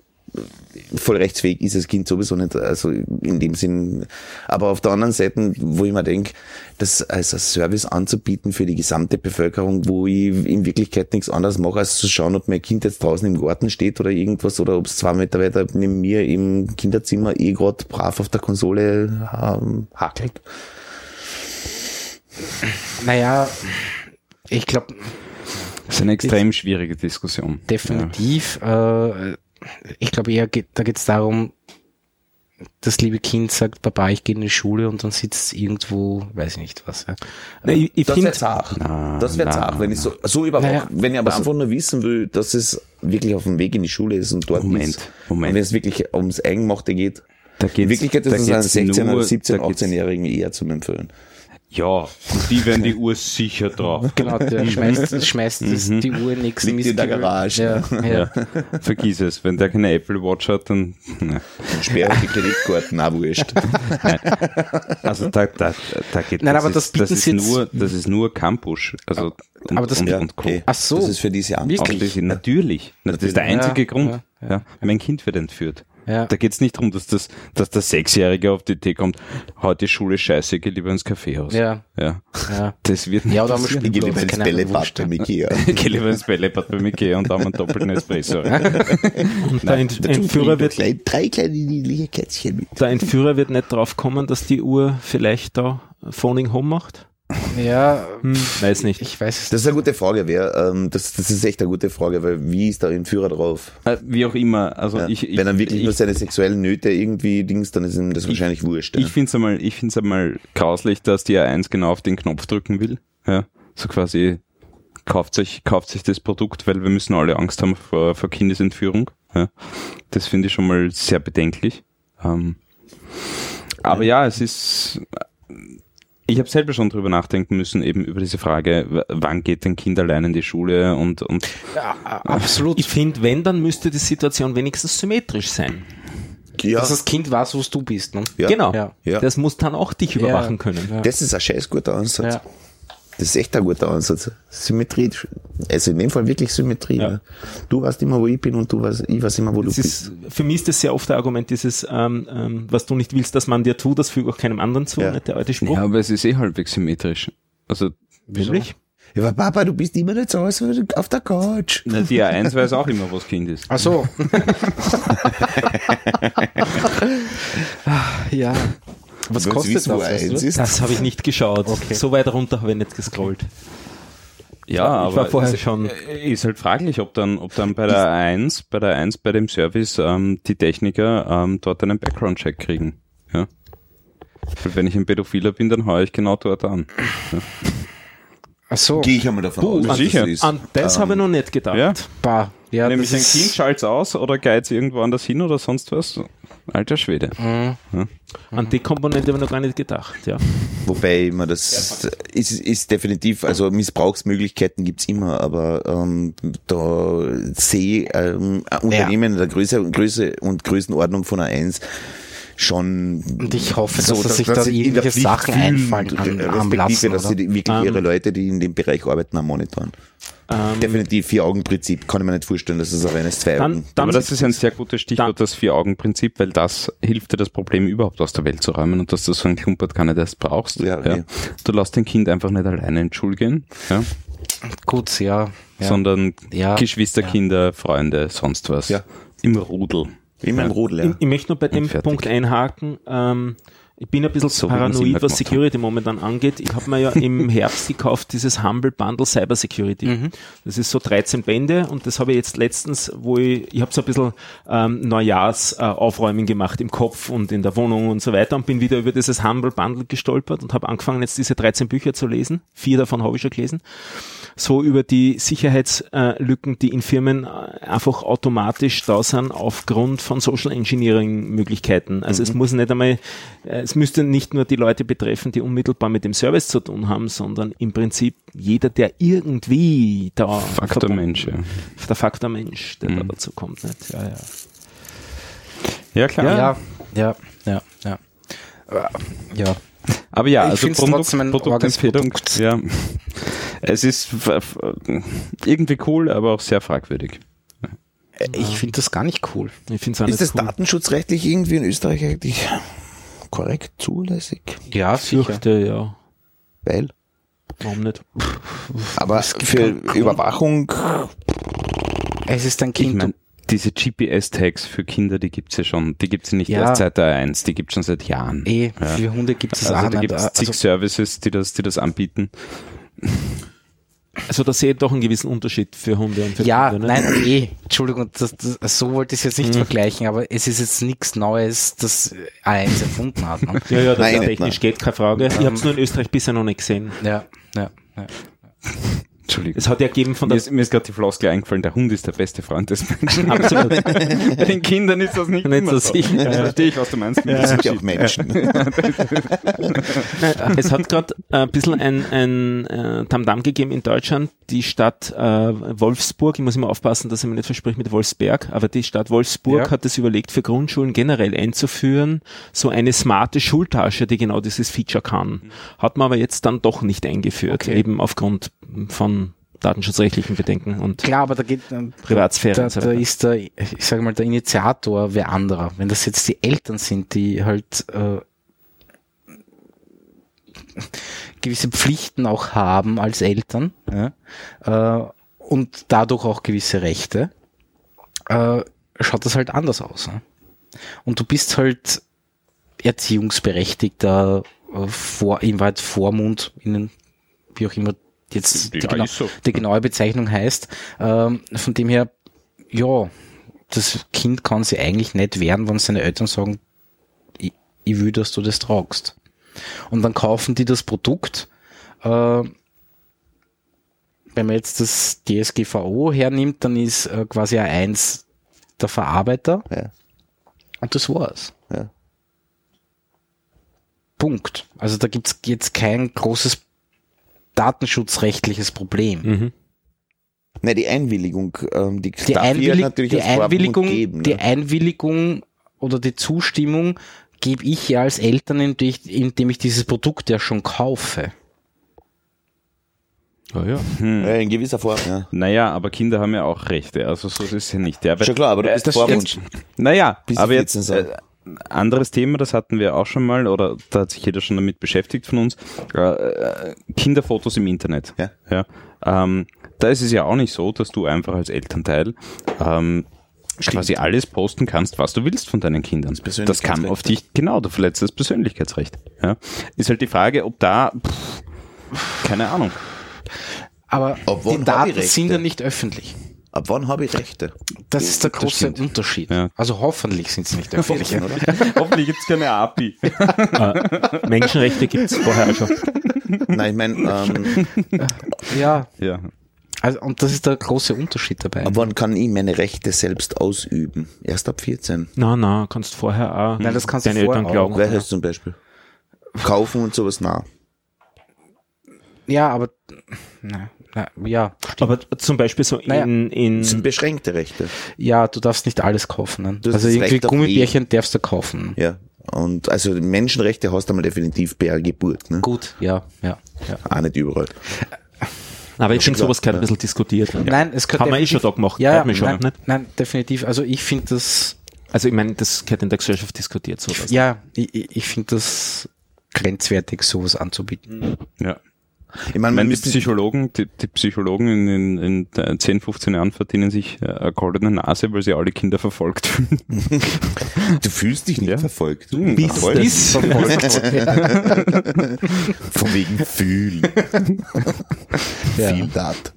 Voll rechtsfähig ist das Kind sowieso nicht, also in dem Sinn. Aber auf der anderen Seite, wo ich mir denke, das als ein Service anzubieten für die gesamte Bevölkerung, wo ich in Wirklichkeit nichts anderes mache, als zu schauen, ob mein Kind jetzt draußen im Garten steht oder irgendwas oder ob es zwei Meter weiter neben mir im Kinderzimmer eh grad brav auf der Konsole ähm, hakelt. Naja, ich glaube Das ist eine extrem schwierige Diskussion. definitiv, äh, ich glaube eher, geht, da geht es darum, das liebe Kind sagt, Papa, ich gehe in die Schule und dann sitzt es irgendwo, weiß ich nicht was. Ja. Nee, ich ich Das finde, wäre zart. Na, Das wäre zart, wenn ich so, so überwache. Naja, wenn ich aber einfach nur wissen will, dass es wirklich auf dem Weg in die Schule ist und dort Moment, ist. Moment. Und wenn es wirklich ums Eingemachte geht. Da geht's- in Wirklichkeit ist es einem geht's 16 nur- oder 17, da geht's- 18-Jährigen eher zum Empfehlen. Ja, und die werden die Uhr sicher drauf. Genau, der schmeißt, schmeißt das, die Uhr nix Liegt in der Garage. Ja, ja. Ja. Vergiss es, wenn der keine Apple Watch hat, dann. Ne. Sperre die Kreditkarten, auch wurscht. Also da, da, da geht Nein, aber ist, das das ist jetzt- nur, das ist nur Campus. Also und, aber das- und, Ja, und okay. Ach so. Das ist für diese. Wirklich? Ausschließlich, natürlich. Das ist der einzige Ja, Grund. ja, Ja, Mein Kind wird entführt. Ja. Da geht's nicht darum, dass, das, dass der Sechsjährige auf die Idee kommt, heute Schule scheiße, geh lieber ins Kaffeehaus. Ja. ja. Ja. Das wird nicht Ja, oder passieren. Ich gehe Spielplatz, lieber ins Bällebad beim ja. Ikea. Geh lieber ins Bällebad beim Ikea und haben einen doppelten Espresso. und der Ent Entführer, wird, Klein, drei kleine niedliche Kätzchen mit. der Entführer wird nicht drauf kommen, dass die Uhr vielleicht da Phoning Home macht. Ja, Hm, weiß nicht. ich weiß es Das ist eine gute Frage, wer, ähm, das, das ist echt eine gute Frage, weil wie ist der Entführer drauf? Äh, Wie auch immer. Also Ja. ich, ich, Wenn er wirklich ich, nur seine sexuellen Nöte irgendwie dings, dann ist ihm das wahrscheinlich wurscht. Ich finde es einmal, ich find's einmal grauslich, dass die A1 genau auf den Knopf drücken will. Ja, so quasi kauft sich, kauft sich das Produkt, weil wir müssen alle Angst haben vor, vor Kindesentführung. Ja, das finde ich schon mal sehr bedenklich. Ähm, aber ja, es ist, ich habe selber schon drüber nachdenken müssen, eben über diese Frage, wann geht ein Kind allein in die Schule und, und ja, absolut. Ich finde, wenn, dann müsste die Situation wenigstens symmetrisch sein. ja, dass das Kind weiß, wo du bist. Ne? ja. Genau. Ja. Ja. Das muss dann auch dich überwachen können. Ja. Das ist ein scheiß guter Ansatz. Das ist echt ein guter Ansatz. Symmetrie. Also in dem Fall wirklich Symmetrie. Ja. Ja. Du weißt immer, wo ich bin und du weißt, ich weiß immer, wo Das du ist, bist. für mich ist das sehr oft ein Argument, dieses, ähm, ähm, was du nicht willst, dass man dir tut, das füge auch keinem anderen zu, Ja. nicht der alte Spruch. ja, aber es ist eh halbwegs symmetrisch. Also Wirklich? Ja, aber Papa, du bist immer nicht zu Hause auf der Couch. na, die A1 weiß auch immer, was Kind ist. Ach so. ja. Was kostet wissen, wo das? weißt du? ist? Das habe ich nicht geschaut. Okay. So weit runter habe ich nicht gescrollt. Ja, ich war aber vorher es schon- Ist halt fraglich, ob dann, ob dann bei der 1, bei der 1 bei dem Service ähm, die Techniker ähm, dort einen Background-Check kriegen. Ja. Weil wenn ich ein Pädophiler bin, dann haue ich genau dort an. Ach so. Gehe ich einmal davon Puh, aus, sicher. das ist. An das Ähm, habe ich noch nicht gedacht. Ja. Bah. Ja, Nämlich ein Kind ist, schalt's aus oder geht's irgendwo anders hin oder sonst was. Alter Schwede. Mhm. An die Komponente habe ich noch gar nicht gedacht. Ja. Wobei man das ist, ist definitiv, also Missbrauchsmöglichkeiten gibt's immer, aber ähm, da sehe ähm, ein Unternehmen der Größe, Größe und Größenordnung von einer 1 schon Und ich hoffe, dass sie sich dass da sie in der irgendwelche Sachen fühlen, einfallen an- respektive, haben lassen, dass sie wirklich ihre Ähm. Leute, die in dem Bereich arbeiten, am monitoren. Ähm, Definitiv Vier-Augen-Prinzip, kann ich mir nicht vorstellen, dass es ein reines zwei dann, Augen. dann Aber das ist ein sehr gutes Stichwort, Dann- das Vier-Augen-Prinzip, weil das hilft dir, das Problem überhaupt aus der Welt zu räumen und dass du so ein Klumpert gar nicht erst brauchst. Ja, okay. Du lässt dein Kind einfach nicht alleine in die Schule gehen, ja? Gut, ja. ja. sondern Ja. Geschwisterkinder, Freunde, sonst was. Ja. Im Rudel. Im Rudel, ja. Ich, ich möchte nur bei dem. Punkt einhaken. Ähm, ich bin ein bisschen So wie paranoid, was Security momentan angeht. Ich habe mir ja im Herbst gekauft dieses Humble Bundle Cyber Security. Mhm. Das ist so 13 Bände und das habe ich jetzt letztens, wo ich, ich habe so ein bisschen ähm, Neujahrsaufräumen äh, Aufräumen gemacht im Kopf und in der Wohnung und so weiter und bin wieder über dieses Humble Bundle gestolpert und habe angefangen jetzt diese 13 Bücher zu lesen. Vier davon habe ich schon gelesen so über die Sicherheitslücken, die in Firmen äh, einfach automatisch da sind aufgrund von Social Engineering Möglichkeiten. Also es muss nicht einmal, äh, es müsste nicht nur die Leute betreffen, die unmittelbar mit dem Service zu tun haben, sondern im Prinzip jeder, der irgendwie da Faktor Mensch, ja. der Faktor Mensch, der da dazu kommt. Nicht? Ja, ja. Ja, klar. ja, ja, ja, ja. Äh, Ja. Aber ja, Ich also find's Produkt, trotzdem ein Produktempfehlung, arges Produkt. ja. Es ist irgendwie cool, aber auch sehr fragwürdig. Äh, Ich finde das gar nicht cool. Ich finde es auch Ist das cool. datenschutzrechtlich irgendwie in Österreich eigentlich korrekt zulässig? Ja, sicher. Fürchte, ja. Weil? Warum nicht? Aber für Überwachung, Es ist ein Ich Kind. Diese GPS-Tags für Kinder, die gibt's ja schon. Die gibt's ja nicht Ja. erst seit der 1, die gibt's schon seit Jahren. eh, Ja. für Hunde gibt es Also auch da nicht. gibt's zig Also, Services, die das, die das anbieten. Also da sehe ich doch einen gewissen Unterschied für Hunde und für ja, Kinder. ne? nein, eh, Entschuldigung, das, das, so wollte ich es jetzt nicht vergleichen, aber es ist jetzt nichts Neues, das A1 erfunden hat. Ne? Ja, ja, das Nein, technisch geht, keine Frage. Ich habe es nur in Österreich bisher noch nicht gesehen. Ja, ja, ja. Entschuldigung. Es hat ja gegeben von Mir der ist, mir ist gerade die Floskel eingefallen, der Hund ist der beste Freund des Menschen. Absolut. Bei den Kindern ist das nicht, Nicht immer so so. sicher. Jetzt verstehe ich, was du meinst. das sind ja auch Menschen. Es hat gerade ein bisschen ein, ein äh, Tamtam gegeben in Deutschland. Die Stadt äh, Wolfsburg, ich muss immer aufpassen, dass ich mir nicht verspreche mit Wolfsberg, aber die Stadt Wolfsburg Ja. hat es überlegt, für Grundschulen generell einzuführen, so eine smarte Schultasche, die genau dieses Feature kann. Hat man aber jetzt dann doch nicht eingeführt, Okay. eben aufgrund von datenschutzrechtlichen Bedenken und Klar, aber da geht, ähm, Privatsphäre da, und so da ist der, ich sage mal, der Initiator wer anderer. Wenn das jetzt die Eltern sind, die halt äh, gewisse Pflichten auch haben als Eltern ja, äh, und dadurch auch gewisse Rechte, äh, schaut das halt anders aus. Ne? Und du bist halt Erziehungsberechtigter äh, vor, im weit Vormund, in den, wie auch immer jetzt die, Ja, genau, ist so. die genaue Bezeichnung heißt. Ähm, von dem her, ja, das Kind kann sich eigentlich nicht wehren, wenn seine Eltern sagen, ich, ich will, dass du das tragst. Und dann kaufen die das Produkt. Äh, wenn man jetzt das DSGVO hernimmt, dann ist äh, quasi A1 der Verarbeiter Ja. und das war's. Ja. Punkt. Also da gibt's jetzt kein großes datenschutzrechtliches Problem. Mhm. Ne, die Einwilligung, ähm, die, Die, darf hier Einwillig natürlich die Einwilligung, geben, die ne? Einwilligung oder die Zustimmung gebe ich ja als Eltern, indem ich, indem ich dieses Produkt ja schon kaufe. Ja, ja. ja, in gewisser Form, ja. Naja, aber Kinder haben ja auch Rechte, also so ist es ja nicht. Ja, weil- Schon klar, aber du Äh, bist das Vormund. Naja, aber jetzt 14 sind. äh, anderes Thema, das hatten wir auch schon mal, oder da hat sich jeder schon damit beschäftigt von uns, äh, äh, Kinderfotos im Internet. Ja. Ja, ähm, da ist es ja auch nicht so, dass du einfach als Elternteil ähm, quasi alles posten kannst, was du willst von deinen Kindern. Das, kann Persönlichkeitsrecht. auf dich, genau, du verletzt das Persönlichkeitsrecht. Ja. Ist halt die Frage, ob da, pff, keine Ahnung. Aber Ab wann die Daten sind ja nicht öffentlich. Ab wann habe ich Rechte? Das ist der Das große stimmt. Unterschied. Ja. Also hoffentlich sind sie nicht öffentlich. oder? Hoffentlich gibt's keine API. Äh, Menschenrechte gibt's vorher schon. Nein, ich meine, ähm, ja, ja. also, und das ist der große Unterschied dabei. ab wann kann ich meine Rechte selbst ausüben? Erst ab 14. Na, na, kannst vorher auch Nein, das kannst du deine Eltern vorher glauben. auch. Welches zum Beispiel? Kaufen und sowas, na. Ja, aber na, na, ja, Aber zum Beispiel so Naja. in, in Das sind beschränkte Rechte. ja, du darfst nicht alles kaufen. Ne? Also irgendwie Gummibärchen darfst du kaufen. Ja. Und also Menschenrechte hast du mal definitiv per Geburt. Ne? Gut, ja, ja. ja. Auch nicht überall. Aber ich finde, sowas gehört ja. ein bisschen diskutiert. Nein, es gehört Haben wir eh schon da gemacht, Ja, ja schon, nein, nicht? nein, definitiv. Also ich finde das, Also ich meine, das gehört in der Gesellschaft diskutiert, sowas. ja, ich, ich ich finde das grenzwertig, sowas anzubieten. Ja. Ich meine, Ich meine, die Psychologen, die, die Psychologen in, in, in 10, 15 Jahren verdienen sich äh, eine goldene Nase, weil sie alle Kinder verfolgt fühlen. Du fühlst dich nicht Ja. verfolgt. Du Bist verfolgt. es. Von wegen fühlen. Ja. Viel dat.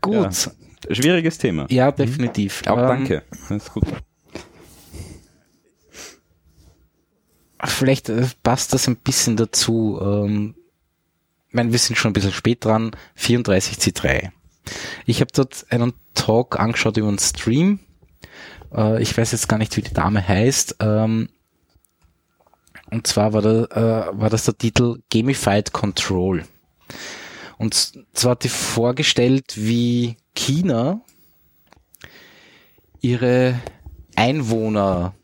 Gut, Schwieriges Thema. ja, definitiv. Auch Ähm, danke. Das ist gut. Vielleicht äh, passt das ein bisschen dazu. Ähm, ich meine, wir sind schon ein bisschen spät dran. 34C3. Ich habe dort einen Talk angeschaut über einen Stream. Äh, ich weiß jetzt gar nicht, wie die Dame heißt. Ähm, und zwar war, da, äh, war das der Titel Gamified Control. Und zwar hat die vorgestellt, wie China ihre Einwohner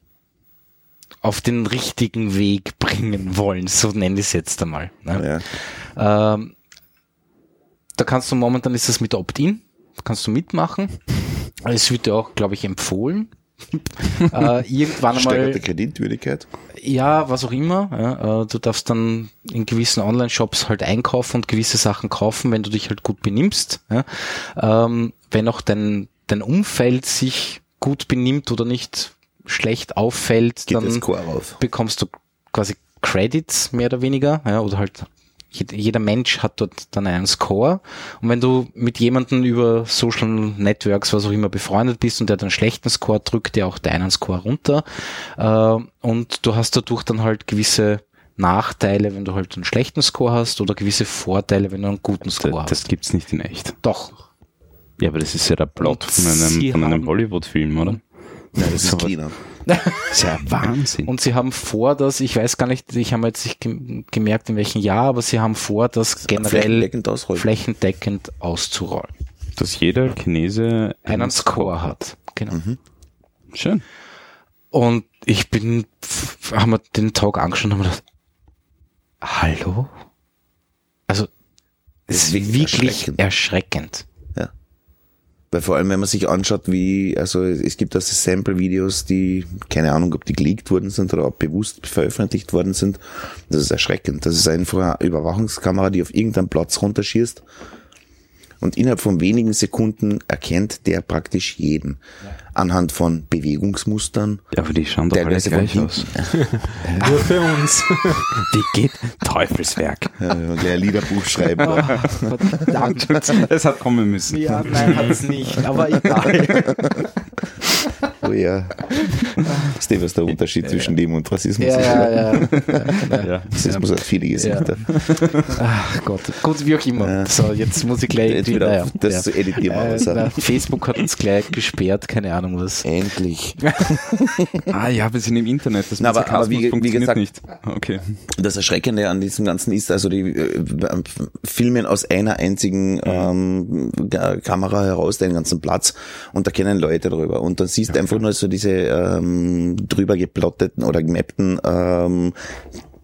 auf den richtigen Weg bringen wollen, so nenne ich es jetzt einmal. Ne? Ja. Ähm, da kannst du momentan ist das mit Opt-in, kannst du mitmachen. Es wird dir auch, glaube ich, empfohlen. äh, irgendwann einmal, Kreditwürdigkeit. ja, was auch immer. Ja, äh, du darfst dann in gewissen Online-Shops halt einkaufen und gewisse Sachen kaufen, wenn du dich halt gut benimmst. Ja. Ähm, wenn auch dein, dein Umfeld sich gut benimmt oder nicht schlecht auffällt, Geht dann das bekommst du quasi Credits mehr oder weniger, ja, oder halt jed- jeder Mensch hat dort dann einen Score. Und wenn du mit jemandem über Social Networks, was auch immer, befreundet bist und der hat einen schlechten Score, drückt der auch deinen Score runter. Äh, und du hast dadurch dann halt gewisse Nachteile, wenn du halt einen schlechten Score hast oder gewisse Vorteile, wenn du einen guten Score Das, das hast. gibt's nicht in echt. Doch. Ja, aber das ist ja der Plot Und von einem, von einem Hollywood-Film, oder? Nein, das ist China. Das ist ja Wahnsinn. Und sie haben vor, dass, ich weiß gar nicht, ich habe jetzt nicht gem- gemerkt, in welchem Jahr, aber sie haben vor, das generell Flächendeckend ausrollen. flächendeckend auszurollen. dass jeder Chinese Einen Score hat. Genau. Schön. Und ich bin, haben wir den Talk angeschaut und haben gedacht, hallo? Also, es ist wirklich erschreckend. erschreckend. Ja. Weil vor allem, wenn man sich anschaut, wie, also es gibt also Sample-Videos, die, keine Ahnung, ob die geleakt worden sind oder ob bewusst veröffentlicht worden sind. Das ist erschreckend. Das ist einfach eine Überwachungskamera, die auf irgendeinem Platz runterschießt. Und innerhalb von wenigen Sekunden erkennt der praktisch jeden. Anhand von Bewegungsmustern. Ja, aber die schauen doch alle gleich aus. Nur für uns. Die geht Teufelswerk. Ja, kleines Liederbuch schreiben. Verdammt. Es hat kommen müssen. Ja, nein, hat's nicht, aber egal. Oh ja. Ist das, was der Unterschied zwischen dem und Rassismus Ja, ist? ja, ja. Ja. Rassismus hat viele Gesichter. Ach Gott, gut, wie auch immer. So, jetzt muss ich gleich Jetzt wieder naja, auf das zu editieren. Äh, na, Facebook hat uns gleich gesperrt, keine Ahnung was. Endlich. Ah ja, wir sind im Internet. Das Na, aber- aber wie- Sarkasmus wie funktioniert gesagt- nicht. Okay. Das Erschreckende an diesem Ganzen ist also die äh, Filmen aus einer einzigen ähm, Ga- Kamera heraus den ganzen Platz und da kennen Leute drüber und dann siehst du einfach nur so diese ähm, drüber geplotteten oder gemappten ähm,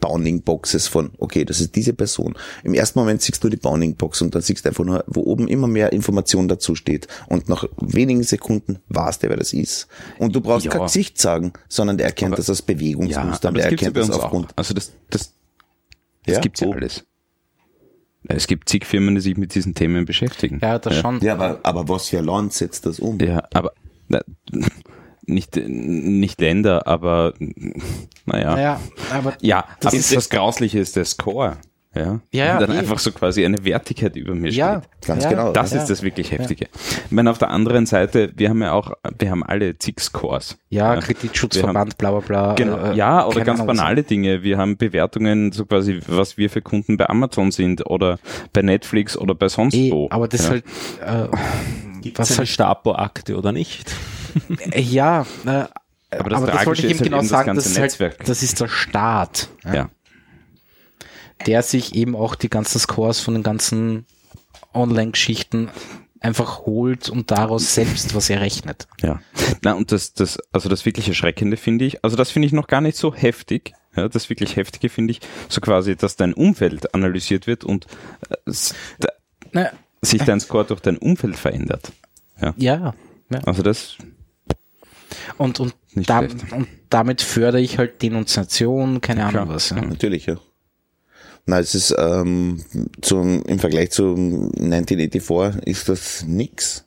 Bounding Boxes von, okay, das ist diese Person. Im ersten Moment siehst du die Bounding Box und dann siehst du einfach nur, wo oben immer mehr Information dazu steht. Und nach wenigen Sekunden weißt du, wer das ist. Und du brauchst Ja. kein Gesicht sagen, sondern der erkennt Aber- das als Ja, Bewegungsmuster. aber der das gibt's ja erkennt das aufgrund. auch. Also das, das, das Ja? gibt's ja Wo? alles. Es gibt zig Firmen, die sich mit diesen Themen beschäftigen. Ja, das schon. Ja, aber, aber was für ein Land setzt das um? Ja, aber na, nicht, nicht Länder, aber naja. Naja, aber Ja, Das ist das Grausliche ist der Score. Ja, Ja, ja, Und dann eh. einfach so quasi eine Wertigkeit über mir ja, steht. Ganz ja, genau. Das ja. ist das wirklich Heftige. Ich meine, auf der anderen Seite, wir haben ja auch, wir haben alle zig Scores. Ja, Kreditschutzverband, bla bla bla. Genau, äh, ja, oder ganz Ahnung, banale Dinge. Wir haben Bewertungen, so quasi, was wir für Kunden bei Amazon sind oder bei Netflix oder bei sonst Eh, wo. aber das ja. halt, äh, Gibt was es eine halt, Stapo-Akte oder nicht? Äh, ja, äh, Aber das aber das wollte ich ist eben halt genau das sagen, ganze das ist, halt, das ist der Staat, ja. der sich eben auch die ganzen Scores von den ganzen Online-Geschichten einfach holt und daraus selbst was errechnet. Ja. Na, und das, das, also das wirklich Erschreckende finde ich, also das finde ich noch gar nicht so heftig. Ja, das wirklich Heftige finde ich, so quasi, dass dein Umfeld analysiert wird und äh, Naja, sich dein Score durch dein Umfeld verändert. ja, ja. Also das, Und, und, Nicht da, und damit fördere ich halt Denunziation, keine Ahnung Klar. was. Ja. Natürlich, ja. Na, es ist ähm, zum, im Vergleich zu 1984 ist das nix.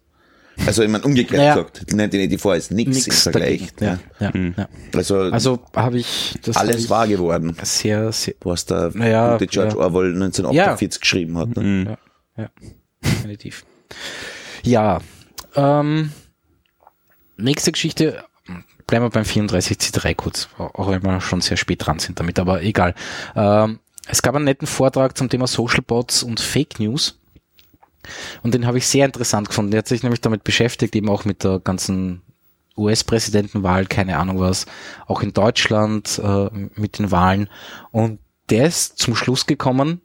Also ich meine umgekehrt Naja. gesagt, 1984 ist nix, im Vergleich. dagegen. Ja, ja, Mhm. ja. Also, Also habe ich das hab alles ich wahr geworden, sehr, sehr, was der Naja, gute George ja. Orwell 1948 geschrieben hat. Ne? mh, ja, ja, definitiv. Ja, ähm, nächste Geschichte, bleiben wir beim 34C3 kurz, auch wenn wir schon sehr spät dran sind damit, aber egal. Ähm, es gab einen netten Vortrag zum Thema Social Bots und Fake News. Und den habe ich sehr interessant gefunden. Der hat sich nämlich damit beschäftigt, eben auch mit der ganzen US-Präsidentenwahl, keine Ahnung was, auch in Deutschland äh, mit den Wahlen. Und der ist zum Schluss gekommen,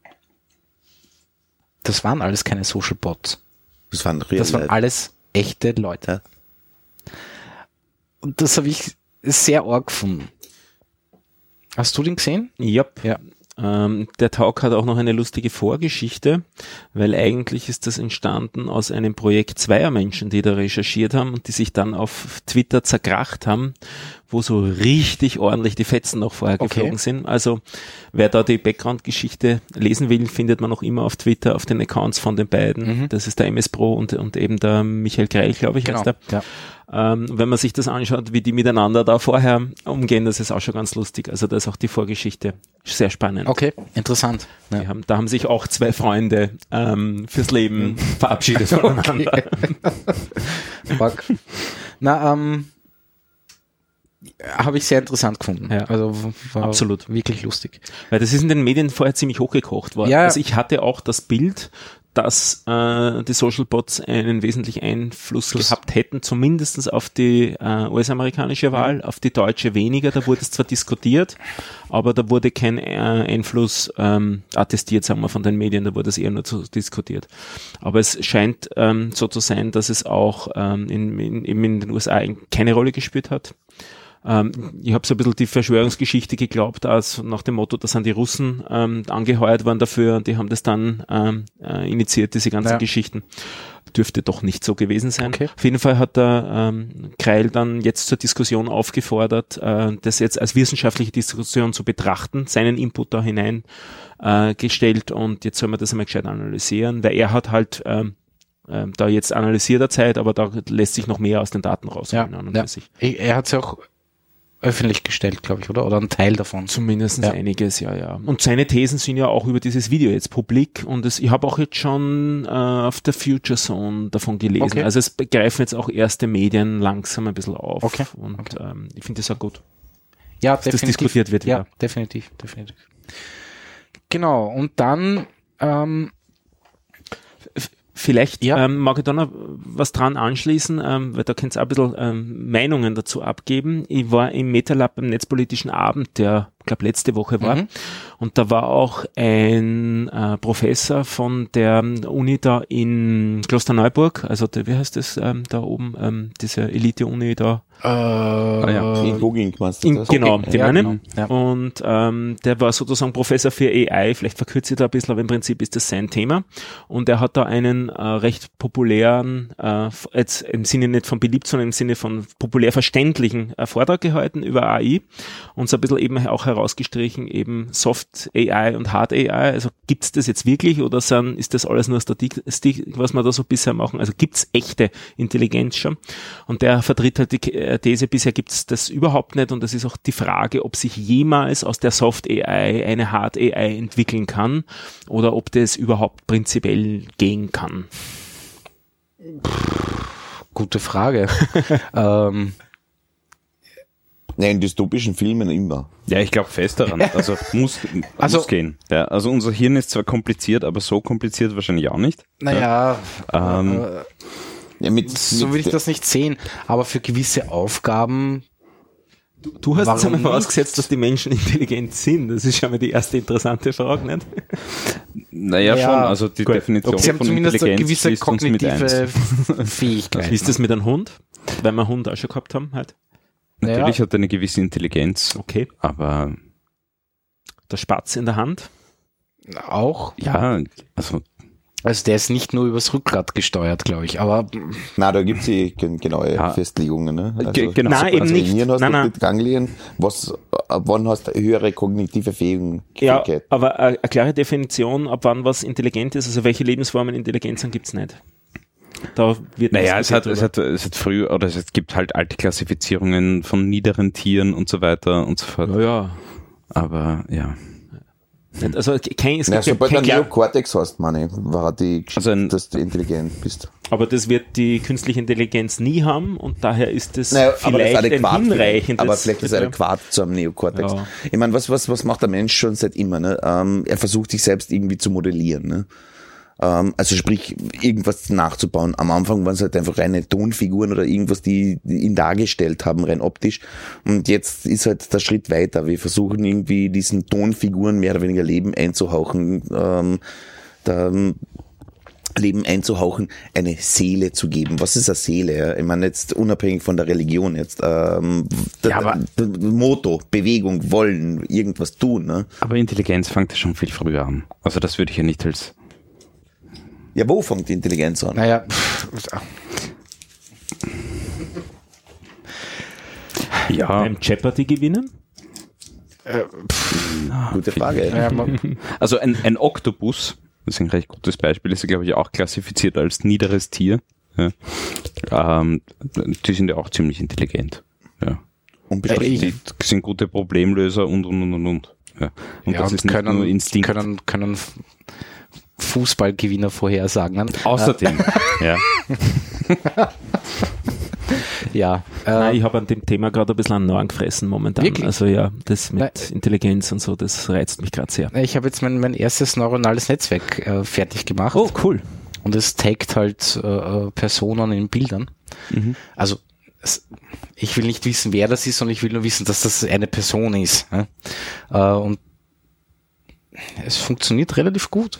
das waren alles keine Social Bots. Das waren real Das waren alles echte Leute. Und das habe ich sehr arg gefunden. Hast du den gesehen? Ja. Ja. Ähm, der Talk hat auch noch eine lustige Vorgeschichte, weil eigentlich ist das entstanden aus einem Projekt zweier Menschen, die da recherchiert haben und die sich dann auf Twitter zerkracht haben, wo so richtig ordentlich die Fetzen noch vorher Okay. geflogen sind. Also wer da die Background-Geschichte lesen will, findet man noch immer auf Twitter auf den Accounts von den beiden. Mhm. Das ist der MS Pro und, und eben der Michael Greil, glaube ich, heißt der. Ja. Ähm, wenn man sich das anschaut, wie die miteinander da vorher umgehen, das ist auch schon ganz lustig. Also da ist auch die Vorgeschichte sehr spannend. Okay, interessant. Ja. Haben, da haben sich auch zwei Freunde ähm, fürs Leben verabschiedet voneinander. Fuck. Na, ähm, habe ich sehr interessant gefunden. Ja. Also war Absolut. wirklich lustig. Weil das ist in den Medien vorher ziemlich hochgekocht worden. Ja. Also ich hatte auch das Bild, dass äh, die Social Bots einen wesentlichen Einfluss gehabt hätten, zumindestens auf die äh, US-amerikanische Wahl, auf die deutsche weniger. Da wurde es zwar diskutiert, aber da wurde kein äh, Einfluss ähm, attestiert, sagen wir, von den Medien, da wurde es eher nur zu diskutiert. Aber es scheint ähm, so zu sein, dass es auch ähm, in, in, eben in den USA keine Rolle gespielt hat. Ähm, ich habe so ein bisschen die Verschwörungsgeschichte geglaubt, als nach dem Motto, da sind die Russen ähm, angeheuert worden dafür und die haben das dann ähm, äh, initiiert, diese ganzen Ja. Geschichten. Dürfte doch nicht so gewesen sein. Okay. Auf jeden Fall hat der ähm, Kreil dann jetzt zur Diskussion aufgefordert, äh, das jetzt als wissenschaftliche Diskussion zu betrachten, seinen Input da hinein äh, gestellt und jetzt soll man das einmal gescheit analysieren, weil er hat halt ähm, ähm, da jetzt analysiert er Zeit, aber da lässt sich noch mehr aus den Daten rausholen. Ja, ja. Er hat es auch öffentlich gestellt, glaube ich, oder? Oder ein Teil davon. Zumindest Ja. einiges, ja, ja. Und seine Thesen sind ja auch über dieses Video jetzt publik und es, ich habe auch jetzt schon äh, auf der Future Zone davon gelesen. Okay. Also es greifen jetzt auch erste Medien langsam ein bisschen auf. Okay. Und Okay. Ähm, ich finde das auch gut. Ja, das diskutiert wird Ja, wieder. definitiv, definitiv. Genau, und dann, ähm, Vielleicht Ja. ähm, mag ich da noch was dran anschließen, ähm, weil da könnt ihr auch ein bisschen ähm, Meinungen dazu abgeben. Ich war im MetaLab beim Netzpolitischen Abend, der, glaube letzte Woche war. Mhm. Und da war auch ein äh, Professor von der Uni da in Klosterneuburg, also der, wie heißt das ähm, da oben, ähm, diese Elite-Uni da. Äh, ja. In Google meinst du In, das? genau, Okay. den Ja, meine ich. genau. Ja. Und ähm, der war sozusagen Professor für AI, vielleicht verkürze ich da ein bisschen, aber im Prinzip ist das sein Thema. Und er hat da einen äh, recht populären, äh, jetzt im Sinne nicht von beliebt, sondern im Sinne von populär verständlichen äh, Vortrag gehalten über AI und so ein bisschen eben auch herausgestrichen, eben Soft AI und Hard AI. Also gibt's das jetzt wirklich oder sind, ist das alles nur Statistik, was wir da so bisher machen? Also gibt's echte Intelligenz schon? Und der vertritt halt die äh, These, bisher gibt's das überhaupt nicht und das ist auch die Frage, ob sich jemals aus der Soft AI eine Hard AI entwickeln kann oder ob das überhaupt prinzipiell gehen kann. gute Frage. ähm, Nein, in dystopischen Filmen immer. Ja, ich glaube fest daran. Also muss, Also- muss gehen. Ja, also unser Hirn ist zwar kompliziert, aber so kompliziert wahrscheinlich auch nicht. naja, Ähm, äh, Ja, mit, so mit will ich das nicht sehen, aber für gewisse Aufgaben Du hast Warum jetzt einmal vorausgesetzt, dass die Menschen intelligent sind. Das ist schon mal die erste interessante Frage, nicht? Naja, Ja, schon, also die gut. Definition Sie haben von zumindest eine Intelligenz gewisse kognitive. Fähigkeit. Wie ist das mit einem Hund? Weil wir einen Hund auch schon gehabt haben, halt. Natürlich hat er eine gewisse Intelligenz, Okay. aber Der Spatz in der Hand. Auch. ja, also Also der ist nicht nur übers Rückgrat gesteuert, glaube ich. Aber Na, da gibt's eh gen- genaue Ja. Festlegungen. Ne? Ge- genau. Nein, eben also nicht. Im Hirn hast Nein, du nein. mit Ganglien, was, ab wann hast du höhere kognitive Fähigkeiten? Ja, aber eine, eine klare Definition, ab wann was intelligent ist, also welche Lebensformen intelligent sind, gibt's nicht. Da wird Naja, es hat, es hat, es hat früher, oder es gibt halt alte Klassifizierungen von niederen Tieren und so weiter und so fort. drüber. ja, Aber ja. Nicht, Also kein, es gibt ja sobald du kein klar, Neokortex hast, meine war die Geschichte, Also ein- dass du intelligent bist. aber das wird die künstliche Intelligenz nie haben und daher ist es Naja, aber das vielleicht ist ein adäquat. vielleicht. hinreichendes. Aber vielleicht ist es adäquat zu einem Neokortex. Ja. Ich meine, was, was, was macht der Mensch schon seit immer? Ne? Ähm, er versucht sich selbst irgendwie zu modellieren. Ne? Ähm, also sprich, irgendwas nachzubauen. Am Anfang waren es halt einfach reine Tonfiguren oder irgendwas, die ihn dargestellt haben, rein optisch. Und jetzt ist halt der Schritt weiter. Wir versuchen irgendwie diesen Tonfiguren mehr oder weniger Leben einzuhauchen. Ähm, da, Leben einzuhauchen, eine Seele zu geben. Was ist eine Seele? Ich meine jetzt unabhängig von der Religion jetzt. Ähm, Ja, aber- Motto, Bewegung, Wollen, irgendwas tun. Ne? Aber Intelligenz fängt ja schon viel früher an. Also das würde ich ja nicht als Ja, wo fängt die Intelligenz an? naja, ja, beim Jeopardy gewinnen? Gute Frage. naja, man, also ein, ein Oktopus, das ist ein recht gutes Beispiel, ist glaube ich auch klassifiziert als niederes Tier. Ja. Ähm, die sind ja auch ziemlich intelligent. Ja. Unbestritten. Die sind gute Problemlöser und und und und und. Ja. Und ja, das und ist nicht können, nur Instinkt. können, können Fußballgewinner vorhersagen. Ne? Außerdem, ja. Ja, Nein, äh, ich habe an dem Thema gerade ein bisschen an Norn gefressen momentan. Wirklich? Also ja, das mit Nein. Intelligenz und so, das reizt mich gerade sehr. ich habe jetzt mein, mein erstes neuronales Netzwerk äh, fertig gemacht. Oh, cool. Und es taggt halt äh, äh, Personen in Bildern. Also es, ich will nicht wissen, wer das ist, sondern ich will nur wissen, dass das eine Person ist. Ja? Äh, und es funktioniert relativ gut.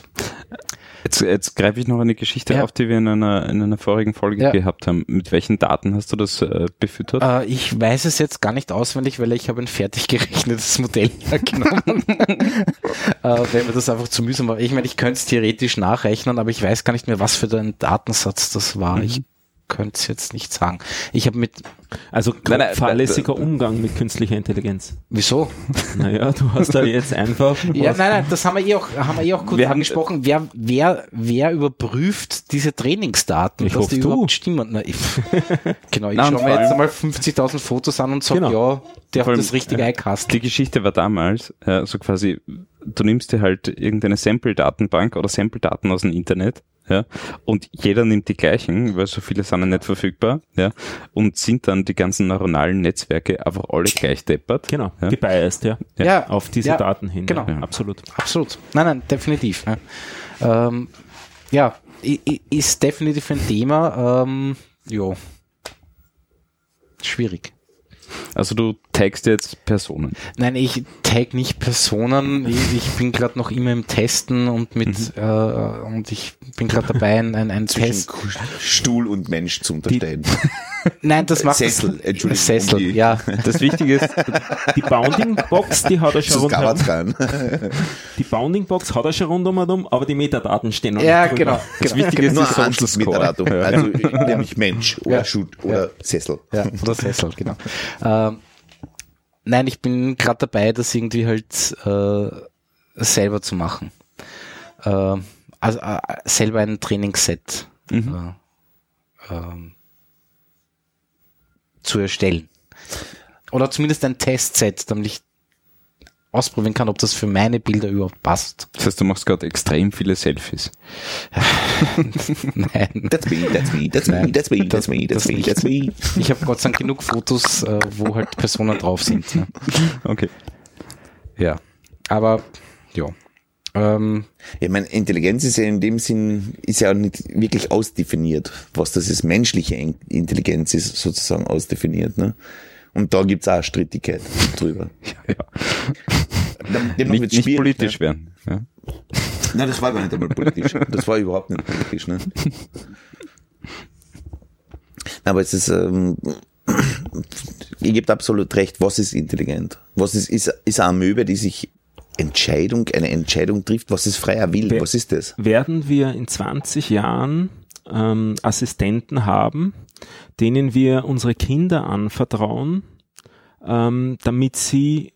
Jetzt, jetzt greife ich noch eine Geschichte Ja. auf, die wir in einer, in einer vorigen Folge Ja. gehabt haben. Mit welchen Daten hast du das äh, befüttert? Äh, ich weiß es jetzt gar nicht auswendig, weil ich habe ein fertig gerechnetes Modell hergenommen. äh, weil mir das einfach zu mühsam war. Ich meine, ich könnte es theoretisch nachrechnen, aber ich weiß gar nicht mehr, was für ein Datensatz das war. Ich könnte es jetzt nicht sagen. Ich habe mit, Also Nein, nein, fahrlässiger Umgang mit künstlicher Intelligenz. wieso? Naja, du hast da jetzt einfach. Ja, nein, nein, das haben wir eh auch, haben wir eh auch kurz Wir haben- angesprochen. Wer, wer, wer überprüft diese Trainingsdaten, Ich dass hoffe, die du. überhaupt stimmen? Na, ich, genau, ich und schaue mir jetzt einmal 50.000 Fotos an und sage, Genau. ja, der Vor hat das richtige äh, iCast. Die Geschichte war damals, ja, so quasi, du nimmst dir halt irgendeine Sample-Datenbank oder Sample-Daten aus dem Internet, ja, und jeder nimmt die gleichen, weil so viele sind ja nicht verfügbar, ja, und sind dann die ganzen neuronalen Netzwerke einfach alle gleich deppert. Genau, Ja. gebiased, ja. Ja, Auf diese ja, Daten hin. genau. Ja, absolut. Absolut. Nein, nein, definitiv. Ja, ähm, ja ist definitiv ein Thema. Ähm, jo. Schwierig. Also du tagst jetzt Personen. Nein, ich tag nicht Personen. Ich, ich bin gerade noch immer im Testen und mit äh, und ich bin gerade dabei, ein, ein, Test. Zwischen Stuhl und Mensch zu unterstellen. Nein, das macht Sessel, Entschuldigung, Sessel, die- ja. Das Wichtige ist, Die Bounding Box, die hat er Das schon ist rundherum. Die Bounding Box hat er schon rundherum, aber die Metadaten stehen noch Ja, nicht drüber. genau. das genau. Wichtige ist Nur die ein Social Anschluss mit Score. Datum. Also nämlich Mensch oder Ja. Shoot oder Sessel. Ja, oder Sessel, genau. Ähm, nein, ich bin gerade dabei, das irgendwie halt äh, selber zu machen. Äh, also äh, selber ein Trainingsset Mhm. äh, ähm, zu erstellen. Oder zumindest ein Testset, damit ich ausprobieren kann, ob das für meine Bilder überhaupt passt. Das heißt, du machst gerade extrem viele Selfies. Nein. That's me, that's me, that's me, Nein, that's me, das- that's me, that's das me, that's me. Ich habe Gott sei Dank genug Fotos, äh, wo halt Personen drauf sind. Ne? Okay. Ja. Aber, ja. Ähm, Ich meine, Intelligenz ist ja in dem Sinn, ist ja auch nicht wirklich ausdefiniert. Was das ist, menschliche In- Intelligenz ist sozusagen ausdefiniert. Ne? Und da gibt's auch Strittigkeit drüber. ja. nicht, nicht schwierig, politisch ne? werden. Ja. Nein, das war gar nicht einmal politisch. Das war überhaupt nicht politisch. Ne? Aber es ist, ähm, ihr gebt absolut recht, was ist intelligent? Was ist, ist, ist eine Möwe, die sich Entscheidung, eine Entscheidung trifft, was ist freier Will? Wer- Was ist das? werden wir in 20 Jahren ähm, Assistenten haben, denen wir unsere Kinder anvertrauen, ähm, damit sie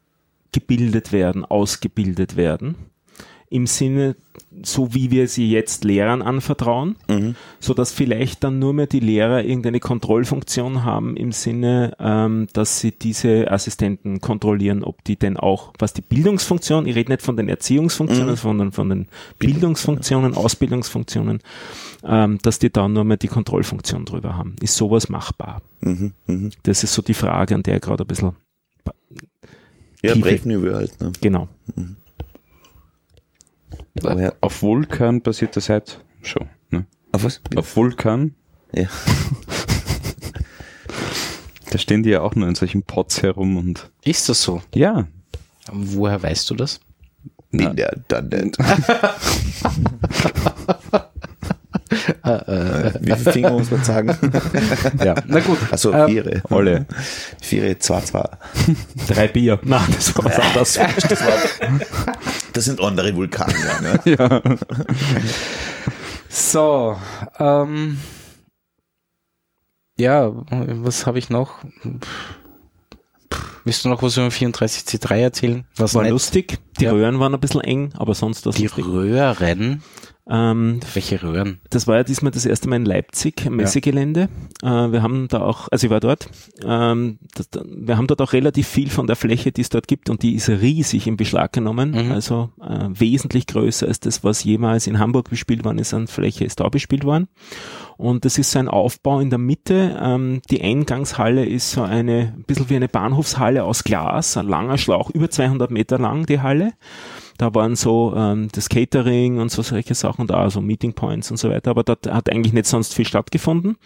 gebildet werden, ausgebildet werden. Im Sinne, so wie wir sie jetzt Lehrern anvertrauen, so dass vielleicht dann nur mehr die Lehrer irgendeine Kontrollfunktion haben im Sinne, ähm, dass sie diese Assistenten kontrollieren, ob die denn auch, was die Bildungsfunktion, ich rede nicht von den Erziehungsfunktionen, sondern von den Bildungsfunktionen, Ausbildungsfunktionen, ähm, dass die da nur mehr die Kontrollfunktion drüber haben. Ist sowas machbar? Mhm, mhm. Das ist so die Frage, an der ich gerade ein bisschen, Ja, Tiefe. Brave New World. Ne? genau. Aber ja. Auf Vulkan basiert das halt schon. Ne? Auf was? Auf Vulkan, Ja. da stehen die ja auch nur in solchen Pots herum und Ist das so? ja. Woher weißt du das? Bin der done that. Äh, Wie viele Finger muss man sagen? Ja, na gut. Also Ähm, vier. Alle. Vier, zwei, zwei. Drei Bier. Nein, das war was anderes. Das, war, das sind andere Vulkane. Ne? Ja. So, ähm, ja, was habe ich noch? Willst du noch was über 34C3 erzählen? Was War nett? lustig. Die Ja. Röhren waren ein bisschen eng, aber sonst war Die lustig. Röhren? Ähm, Welche Röhren? Das war ja diesmal das erste Mal in Leipzig, im Messegelände. Äh, wir haben da auch, also ich war dort, ähm, das, wir haben dort auch relativ viel von der Fläche, die es dort gibt und die ist riesig in Beschlag genommen. Mhm. Also äh, wesentlich größer als das, was jemals in Hamburg bespielt worden ist an Fläche, ist da bespielt worden. Und das ist so ein Aufbau in der Mitte. Ähm, die Eingangshalle ist so eine, ein bisschen wie eine Bahnhofshalle aus Glas, ein langer Schlauch, über 200 Meter lang die Halle. Da waren so ähm, das Catering und so solche Sachen da, also Meeting Points und so weiter, aber dort hat eigentlich nicht sonst viel stattgefunden.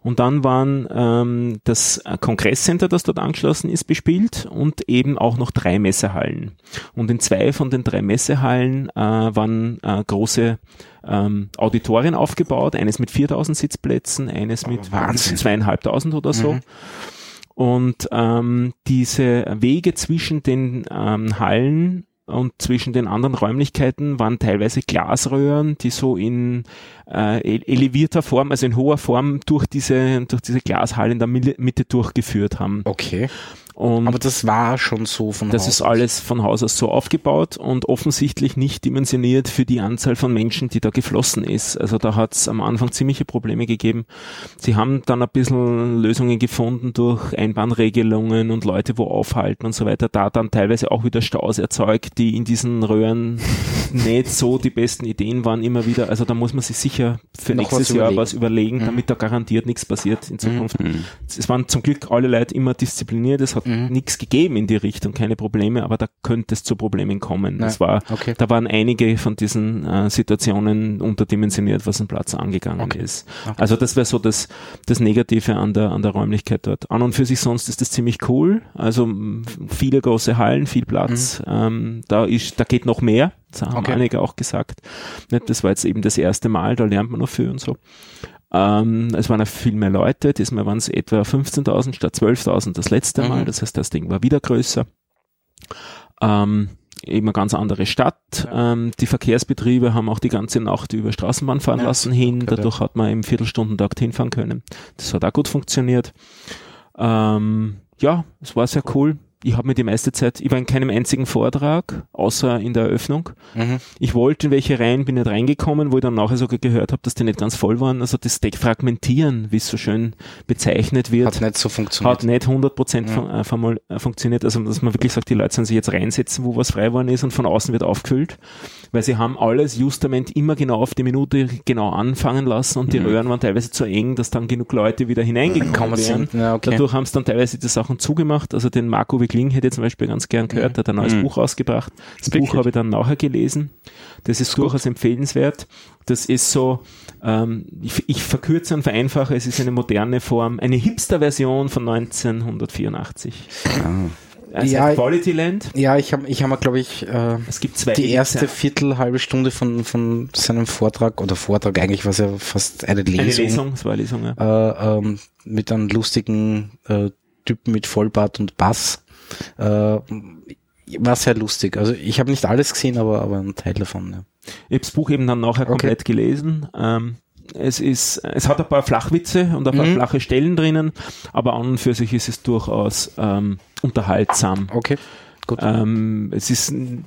Und dann waren ähm, das Kongresscenter, das dort angeschlossen ist, bespielt und eben auch noch drei Messehallen. Und in zwei von den drei Messehallen äh, waren äh, große ähm, Auditorien aufgebaut, eines mit 4000 Sitzplätzen, eines mit Wahnsinn. zweieinhalbtausend oder so. Mhm. Und ähm, diese Wege zwischen den ähm, Hallen und zwischen den anderen Räumlichkeiten waren teilweise Glasröhren, die so in äh, ele- elevierter Form, also in hoher Form durch diese, durch diese Glashalle in der Mitte durchgeführt haben. Okay. Und Aber das war schon so von das Haus ist alles von Haus aus so aufgebaut und offensichtlich nicht dimensioniert für die Anzahl von Menschen, die da geflossen ist. Also da hat es am Anfang ziemliche Probleme gegeben. Sie haben dann ein bisschen Lösungen gefunden durch Einbahnregelungen und Leute wo aufhalten und so weiter. Da dann teilweise auch wieder Staus erzeugt, die in diesen Röhren nicht so die besten Ideen waren immer wieder. Also da muss man sich sicher für Noch nächstes was Jahr was überlegen, Mhm. damit da garantiert nichts passiert in Zukunft. Mhm. Es waren zum Glück alle Leute immer diszipliniert, es hat Mhm. nichts gegeben in die Richtung, keine Probleme, aber da könnte es zu Problemen kommen. Das war, okay. da waren einige von diesen äh, Situationen unterdimensioniert, was den Platz angegangen Okay. ist. Okay. Also das wäre so das, das Negative an der, an der Räumlichkeit dort. An und für sich sonst ist das ziemlich cool. Also viele große Hallen, viel Platz. Ähm, da ist, da geht noch mehr. Das haben Mhm. Okay. einige auch gesagt. Nicht, Das war jetzt eben das erste Mal, da lernt man noch viel und so. Ähm, es waren auch viel mehr Leute, diesmal waren es etwa 15.000 statt 12.000 das letzte Mhm. Mal, das heißt, das Ding war wieder größer. Ähm, eben eine ganz andere Stadt. Ähm, die Verkehrsbetriebe haben auch die ganze Nacht über Straßenbahn fahren Ja, lassen hin, dadurch hat man im Viertelstundentakt hinfahren können. Das hat auch gut funktioniert. Ähm, ja, es war sehr cool. Ich habe mir die meiste Zeit, ich war in keinem einzigen Vortrag, außer in der Eröffnung. Mhm. Ich wollte in welche rein, bin nicht reingekommen, wo ich dann nachher sogar gehört habe, dass die nicht ganz voll waren. Also das Fragmentieren, wie es so schön bezeichnet wird, Hat nicht so funktioniert. hat nicht 100% fun äh, äh, funktioniert. Also dass man wirklich sagt, die Leute sollen sich jetzt reinsetzen, wo was frei worden ist und von außen wird aufgefüllt. Weil sie haben alles Justament immer genau auf die Minute genau anfangen lassen und die Röhren waren teilweise zu eng, dass dann genug Leute wieder hineingekommen wären. Ja, okay. Dadurch haben sie dann teilweise die Sachen zugemacht. Also den Marco Kling hätte ich zum Beispiel ganz gern gehört, Mhm. hat ein neues Mhm. Buch rausgebracht. Das Wirklich? Buch habe ich dann nachher gelesen. Das ist durchaus empfehlenswert. Das ist so, ähm, ich, ich verkürze und vereinfache, es ist eine moderne Form, eine Hipster-Version von 1984. Also Ja, Quality Land. Ja, ich habe, ich hab mal, glaube ich, äh, Es gibt zwei die erste Editionen. Viertel, halbe Stunde von, von seinem Vortrag, oder Vortrag eigentlich, was ja fast eine Lesung, eine Lesung, es war eine Lesung, ja. Äh, ähm, mit einem lustigen äh, Typen mit Vollbart und Bass. Äh, war sehr lustig. Also ich habe nicht alles gesehen, aber, aber ein Teil davon. Ja. Ich habe das Buch eben dann nachher Okay. komplett gelesen. Ähm, es ist, es hat ein paar Flachwitze und ein paar Mhm. flache Stellen drinnen, aber an und für sich ist es durchaus ähm, unterhaltsam. Okay, gut. Ähm, es ist n-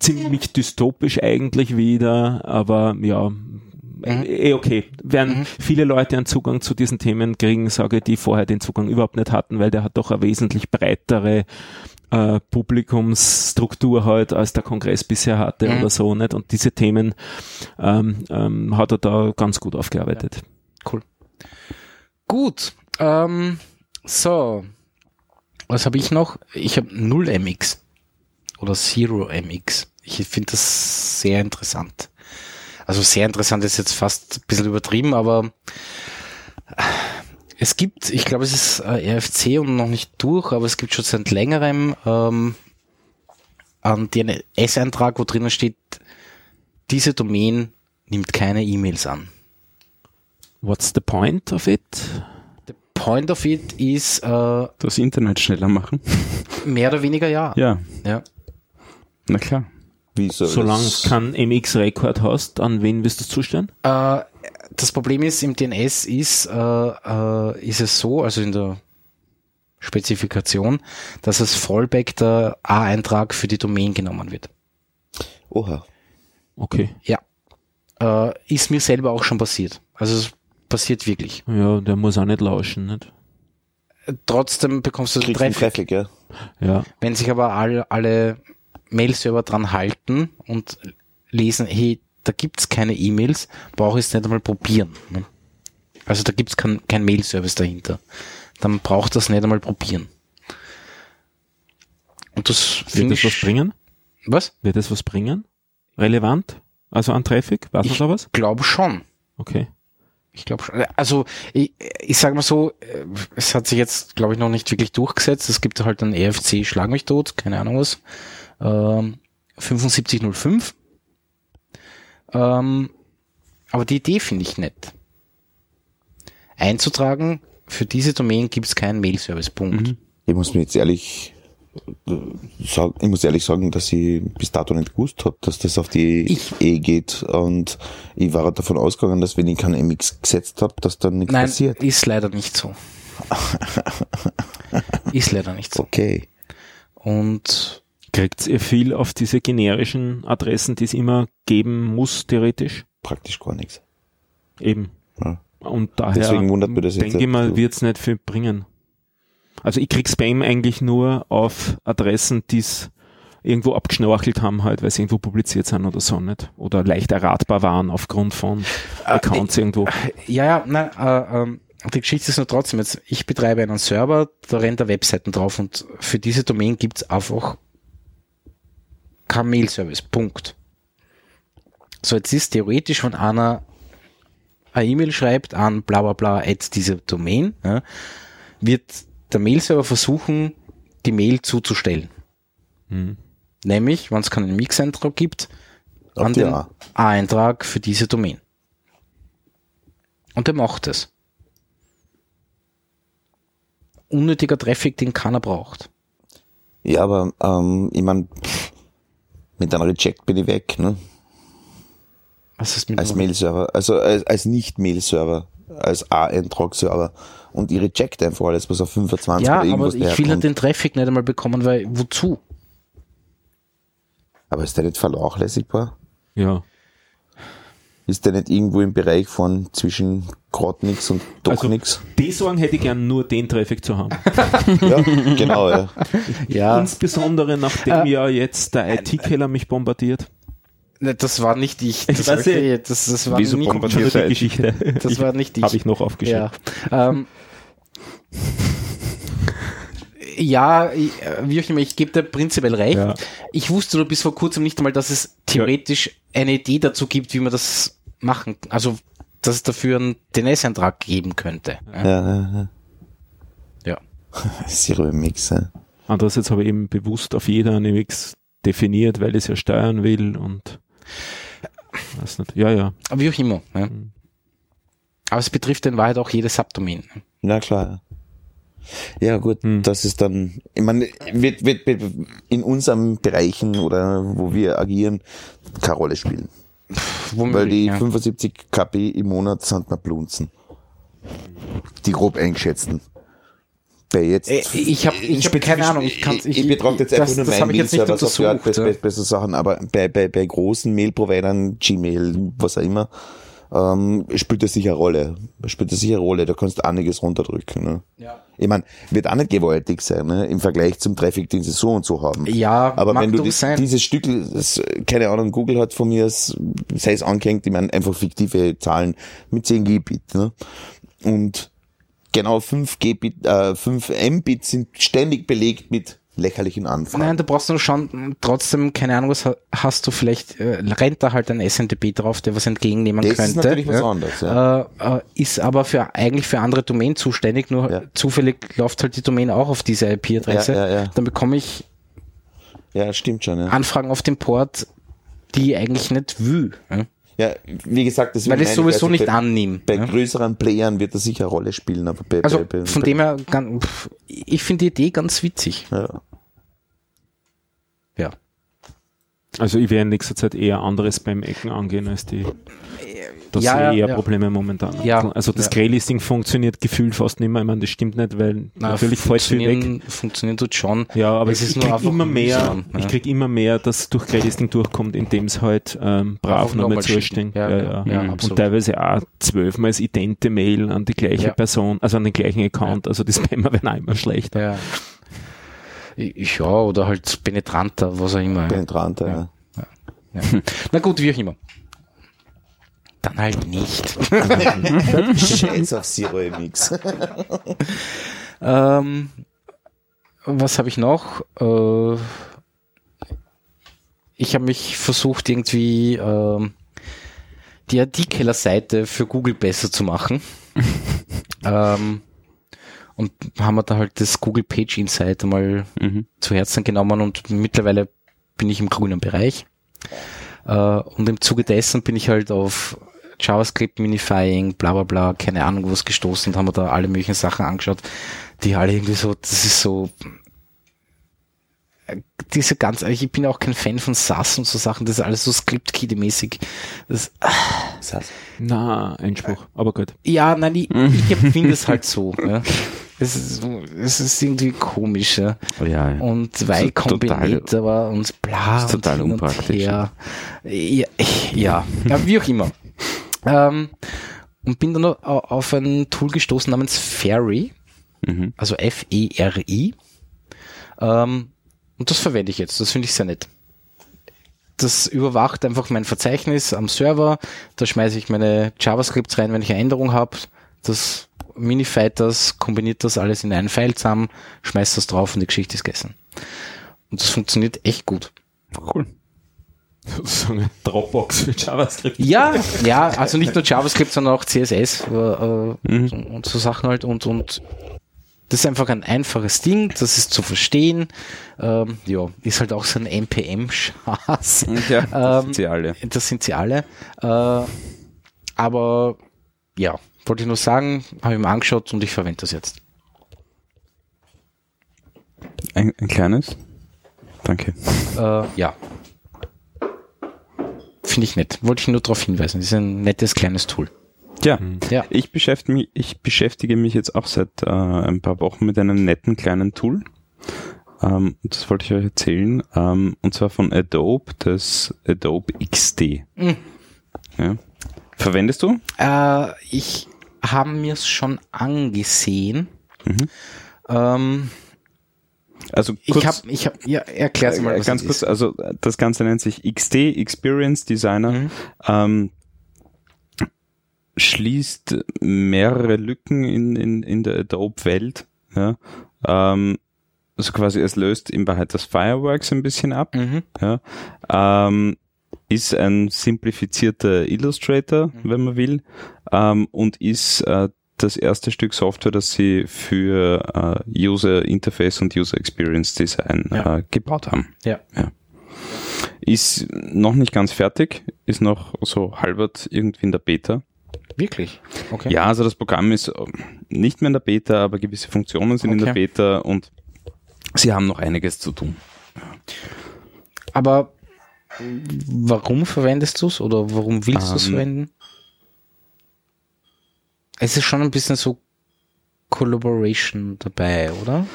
ziemlich dystopisch eigentlich wieder, aber ja, eh okay. Werden viele Leute einen Zugang zu diesen Themen kriegen, sage ich, die vorher den Zugang überhaupt nicht hatten, weil der hat doch eine wesentlich breitere äh, Publikumsstruktur halt, als der Kongress bisher hatte Mhm. oder so, nicht? Und diese Themen ähm, ähm, hat er da ganz gut aufgearbeitet. Cool. Gut. Ähm, so. Was habe ich noch? Ich habe 0 MX oder Zero MX. Ich finde das sehr interessant. Also sehr interessant ist jetzt fast ein bisschen übertrieben, aber es gibt, ich glaube, es ist äh, RFC und noch nicht durch, aber es gibt schon seit längerem ähm, einen DNS-Eintrag, wo drinnen steht, diese Domain nimmt keine E-Mails an. What's the point of it? The point of it is äh, Das Internet schneller machen. mehr oder weniger ja. Ja, ja. na klar. Wieso? Solange das- du keinen MX-Rekord hast, an wen wirst du zustellen? Äh, das Problem ist, im DNS ist, äh, äh, ist es so, also in der Spezifikation, dass als Fallback der A-Eintrag für die Domain genommen wird. Oha. Okay. Ja. Äh, ist mir selber auch schon passiert. Also es passiert wirklich. Ja, der muss auch nicht lauschen, nicht? Trotzdem bekommst du Kriegst Traffic. Traffic, ja. Ja. Wenn sich aber alle, alle Mail-Server dran halten und lesen, hey, da gibt's keine E-Mails, brauche ich es nicht einmal probieren. Ne? Also da gibt's kein, kein Mail-Service dahinter. Dann braucht das nicht einmal probieren. Und das Wird das was ich... bringen? Was? Wird das was bringen? Relevant? Also an Traffic? Weiß Ich da was? glaube schon. Okay. Ich glaube schon. Also ich, ich sage mal so, äh, es hat sich jetzt, glaube ich, noch nicht wirklich durchgesetzt. Es gibt halt ein EFC Schlag mich tot, keine Ahnung was. Ähm, 7505. Ähm, aber die Idee finde ich nett. Einzutragen, für diese Domain gibt es keinen Mail-Service. Punkt. Ich muss mir jetzt ehrlich äh, sagen, ich muss ehrlich sagen, dass ich bis dato nicht gewusst habe, dass das auf die Ich- E geht. Und ich war halt davon ausgegangen, dass wenn ich kein MX gesetzt habe, dass dann nichts Nein, passiert. ist leider nicht so. ist leider nicht so. Okay. Und Kriegt ihr viel auf diese generischen Adressen, die es immer geben muss, theoretisch? Praktisch gar nichts. Eben. Ja. Und daher Deswegen wundert mich das denke ich mal, wird es nicht viel bringen. Also ich krieg Spam eigentlich nur auf Adressen, die es irgendwo abgeschnorchelt haben, halt, weil sie irgendwo publiziert sind oder so nicht. Oder leicht erratbar waren aufgrund von Accounts irgendwo. Ja, ja, nein, äh, ähm, die Geschichte ist nur trotzdem jetzt, ich betreibe einen Server, da rennt da Webseiten drauf und für diese Domain gibt's einfach kein Mail-Service. Punkt. So, jetzt ist theoretisch, wenn einer eine E-Mail schreibt an bla bla bla at diese Domain, ja, wird der Mail-Server versuchen, die Mail zuzustellen. Hm. Nämlich, wenn es keinen Mix-Eintrag gibt, Auf an den. A-Eintrag für diese Domain. Und der macht es. Unnötiger Traffic, den keiner braucht. Ja, aber ähm, ich mein, mit einem Reject bin ich weg, ne? Was ist mit Als Mail-Server, also als, als Nicht-Mail-Server, als A-Eintrag-Server. Und ich reject einfach alles, was auf 25 Ja, oder aber irgendwas ich will halt den Traffic nicht einmal bekommen, weil wozu? Aber ist der nicht vernachlässigbar? Ja. Ist der nicht irgendwo im Bereich von zwischen grad nix und doch Also- nix? Die Sorgen hätte ich gern nur den Traffic zu haben. Ja, genau, ja. Ja, Insbesondere nachdem Äh, ja jetzt der IT-Keller mich bombardiert. ne, das war nicht ich. Ich Das, weiß war, nicht. das, das war Wieso nicht bombardiert Die IT? Geschichte. Das war nicht ich. Habe ich noch aufgeschrieben. Ja. Ähm, Ja, ich- wie auch immer, ich gebe dir prinzipiell recht. Ja. Ich wusste nur bis vor kurzem nicht einmal, dass es theoretisch eine Idee dazu gibt, wie man das machen, also dass es dafür einen DNS-Eintrag geben könnte. Ja. Ja, ja, ja. ja. Zero Mix, ja. Andererseits habe ich eben bewusst auf jeder eine Mix definiert, weil ich es ja steuern will und weiß nicht. Ja, ja. Aber wie auch immer. Ja. Mhm. Aber es betrifft in Wahrheit auch jedes Subdomain. Na klar. Ja, gut, Hm. das ist dann, ich meine, wird, wird, wird in unseren Bereichen oder wo wir agieren, keine Rolle spielen. Womöglich, Weil die ja. 75 KP im Monat sind mal Blunzen. Die grob eingeschätzten. Bei jetzt. Äh, ich hab- ich hab keine Ahnung, ich kann's- ich, ich- betrachte jetzt einfach nur das hab mein ich jetzt nicht Mail-Server, bessere Sachen, aber bei, bei, bei großen Mail-Providern, Gmail, was auch immer, ähm, spielt das sicher eine Rolle. Spielt das sicher eine Rolle, da kannst du einiges runterdrücken. Ne? Ja. Ich meine, wird auch nicht gewaltig sein, ne? im Vergleich zum Traffic, den sie so und so haben. Ja, aber wenn du sein. dieses Stück, das, keine Ahnung, Google hat von mir, sei es angehängt, ich meine, einfach fiktive Zahlen mit 10 Gbit. Ne? Und genau 5 Gbit, äh, 5 Mbit sind ständig belegt mit lächerlichen Anfragen. Nein, da brauchst du schon trotzdem, keine Ahnung, was ha- hast du vielleicht, äh, rennt da halt ein SNTP drauf, der was entgegennehmen Das ist könnte. natürlich was ja. anderes, ja. Äh, äh, ist aber für eigentlich für andere Domain zuständig, nur Ja. zufällig läuft halt die Domain auch auf diese IP-Adresse. Ja, ja, ja. Dann bekomme ich Ja, stimmt schon. Ja, Anfragen auf dem Port, die ich eigentlich nicht will. Ja? wie gesagt, das Weil ich sowieso nicht bei, annehme. Bei ja? größeren Playern wird das sicher eine Rolle spielen, aber bei, Also bei, bei, von dem her, ich finde die Idee ganz witzig. ja. Ja. Also ich werde in nächster Zeit eher andere Spam-Ecken angehen als die. Das Ja, sehe ich eher ja. Probleme momentan. Ja, also das ja. Grey-Listing funktioniert gefühlt fast nicht mehr. Ich meine, das stimmt nicht, weil Na, natürlich fällt viel weg. funktionieren tut schon. Ja, aber es ich nur krieg einfach immer mehr, mühsam, ich ja. krieg immer mehr, dass durch Grey-Listing durchkommt, indem es halt ähm, brav nochmal zustehen. Ja, Ja, ja, ja, Und teilweise auch zwölfmal das idente Mail an die gleiche. Person, also an den gleichen Account. Also die Spammer werden auch immer schlechter. Ja. Ich, ja, oder halt penetranter, was auch immer. penetranter. Ja. Ja. Na gut, wie auch immer. Dann halt nicht. Scheiß auf Zero MX. ähm, was habe ich noch? Äh, ich habe mich versucht, irgendwie ähm, die ID-Killer-Seite für Google besser zu machen. ähm, und haben wir da halt das Google Page Insight mal Mhm. zu Herzen genommen und mittlerweile bin ich im grünen Bereich. Äh, und im Zuge dessen bin ich halt auf JavaScript Minifying, bla bla bla, keine Ahnung was gestoßen und haben wir da alle möglichen Sachen angeschaut, die alle irgendwie so, das ist so äh, diese ganz, ich bin auch kein Fan von SAS und so Sachen, das ist alles so Script-Kiddie-mäßig. Das, Na, Einspruch, aber gut. ja, nein, ich, ich empfinde es halt so. Ja. Es ist, es ist irgendwie komisch, ja. Oh ja, ja. Und ist total- Combinator und bla ist total und unpraktisch. Ja, ja, ja, wie auch immer. ähm, und bin dann auf ein Tool gestoßen namens Fairy, Mhm. also F-E-R-I. Ähm, und das verwende ich jetzt, das finde ich sehr nett. Das überwacht einfach mein Verzeichnis am Server, da schmeiße ich meine JavaScripts rein, wenn ich eine Änderung habe. Das minified das, kombiniert das alles in einen File zusammen, schmeißt das drauf und die Geschichte ist gegessen. Und das funktioniert echt gut. Cool. Sozusagen eine Dropbox für JavaScript. Ja, ja, also nicht nur JavaScript, sondern auch CSS äh, Mhm. und, so Sachen halt und und das ist einfach ein einfaches Ding, das ist zu verstehen. Ähm, ja, ist halt auch so ein NPM-Schatz. Ja, das Ähm, sind sie alle. Das sind sie alle. Äh, aber ja, wollte ich nur sagen, habe ich mir angeschaut und ich verwende das jetzt. Ein, ein kleines? Danke. Äh, ja. Finde ich nett. Wollte ich nur darauf hinweisen. Das ist ein nettes kleines Tool. Ja, Ja. ich beschäftige mich, ich beschäftige mich jetzt auch seit äh, ein paar Wochen mit einem netten kleinen Tool. Ähm, das wollte ich euch erzählen. Ähm, und zwar von Adobe, das Adobe XD. Mhm. Ja. Verwendest du? Äh, ich habe mir es schon angesehen. Mhm. Ähm, Also ich habe, ich habe, ja, erklär's mal, Äh, was ganz kurz, ist. also das Ganze nennt sich XD, Experience Designer, Mhm. ähm, schließt mehrere Lücken in, in, in der Adobe-Welt. Ja, ähm, also quasi es löst in Wahrheit das Fireworks ein bisschen ab. Mhm. Ja, ähm, ist ein simplifizierter Illustrator, wenn man will, ähm, und ist äh, das erste Stück Software, das sie für äh, User Interface und User Experience Design Ja. äh, gebaut haben. Ja. Ist noch nicht ganz fertig, ist noch so halbert irgendwie in der Beta. Wirklich? Okay. Ja, also das Programm ist ähm, nicht mehr in der Beta, aber gewisse Funktionen sind in der Okay. Beta und sie haben noch einiges zu tun. Aber warum verwendest du es oder warum willst du es verwenden? Es ist schon ein bisschen so Collaboration dabei, oder?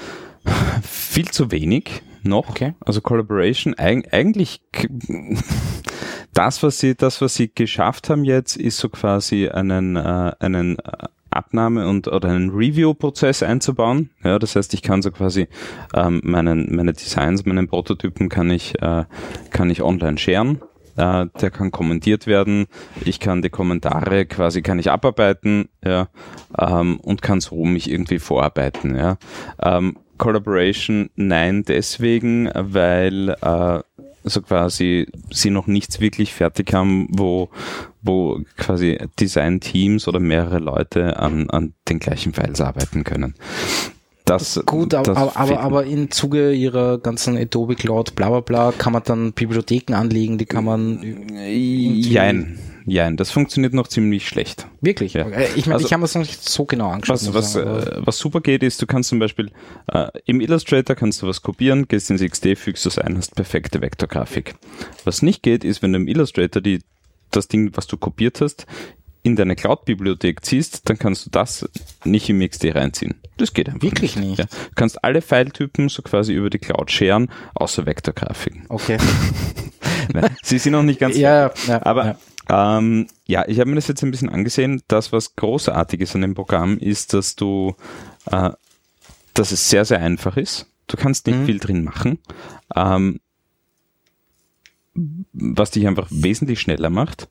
Viel zu wenig noch. Okay. Also Collaboration, eig eigentlich das, was sie, das, was sie geschafft haben jetzt, ist so quasi einen, äh, einen äh, Abnahme und oder einen Review-Prozess einzubauen. Ja, das heißt, ich kann so quasi ähm, meinen, meine Designs, meinen Prototypen kann ich, äh, kann ich online sharen. Äh, der kann kommentiert werden. Ich kann die Kommentare quasi kann ich abarbeiten, ja, ähm, und kann so mich irgendwie vorarbeiten, ja. Ähm, Collaboration, nein, deswegen, weil äh, so quasi sie noch nichts wirklich fertig haben, wo, wo quasi Design-Teams oder mehrere Leute an, an den gleichen Files arbeiten können. Das, Gut, aber, das aber, aber, aber im Zuge ihrer ganzen Adobe Cloud, bla bla bla, kann man dann Bibliotheken anlegen, die kann man Jein, jein, das funktioniert noch ziemlich schlecht. wirklich. Ja. Äh, Ich meine, Also- ich habe es noch nicht so genau angeschaut. Was, was, äh, was super geht, ist, du kannst zum Beispiel äh, im Illustrator kannst du was kopieren, gehst ins XD, fügst das ein, hast perfekte Vektorgrafik. Was nicht geht, ist, wenn du im Illustrator die, das Ding, was du kopiert hast, in deine Cloud-Bibliothek ziehst, dann kannst du das nicht im XD reinziehen. Das geht einfach Wirklich nicht? Ja. Du kannst alle Filetypen so quasi über die Cloud sharen, außer Vektorgrafiken. Okay. Sie sind noch nicht ganz ja, ja, aber ja. ähm, ja, ich habe mir das jetzt ein bisschen angesehen. Das, was großartig ist an dem Programm, ist, dass du, äh, dass es sehr, sehr einfach ist. Du kannst nicht Mhm. viel drin machen, ähm, was dich einfach wesentlich schneller macht.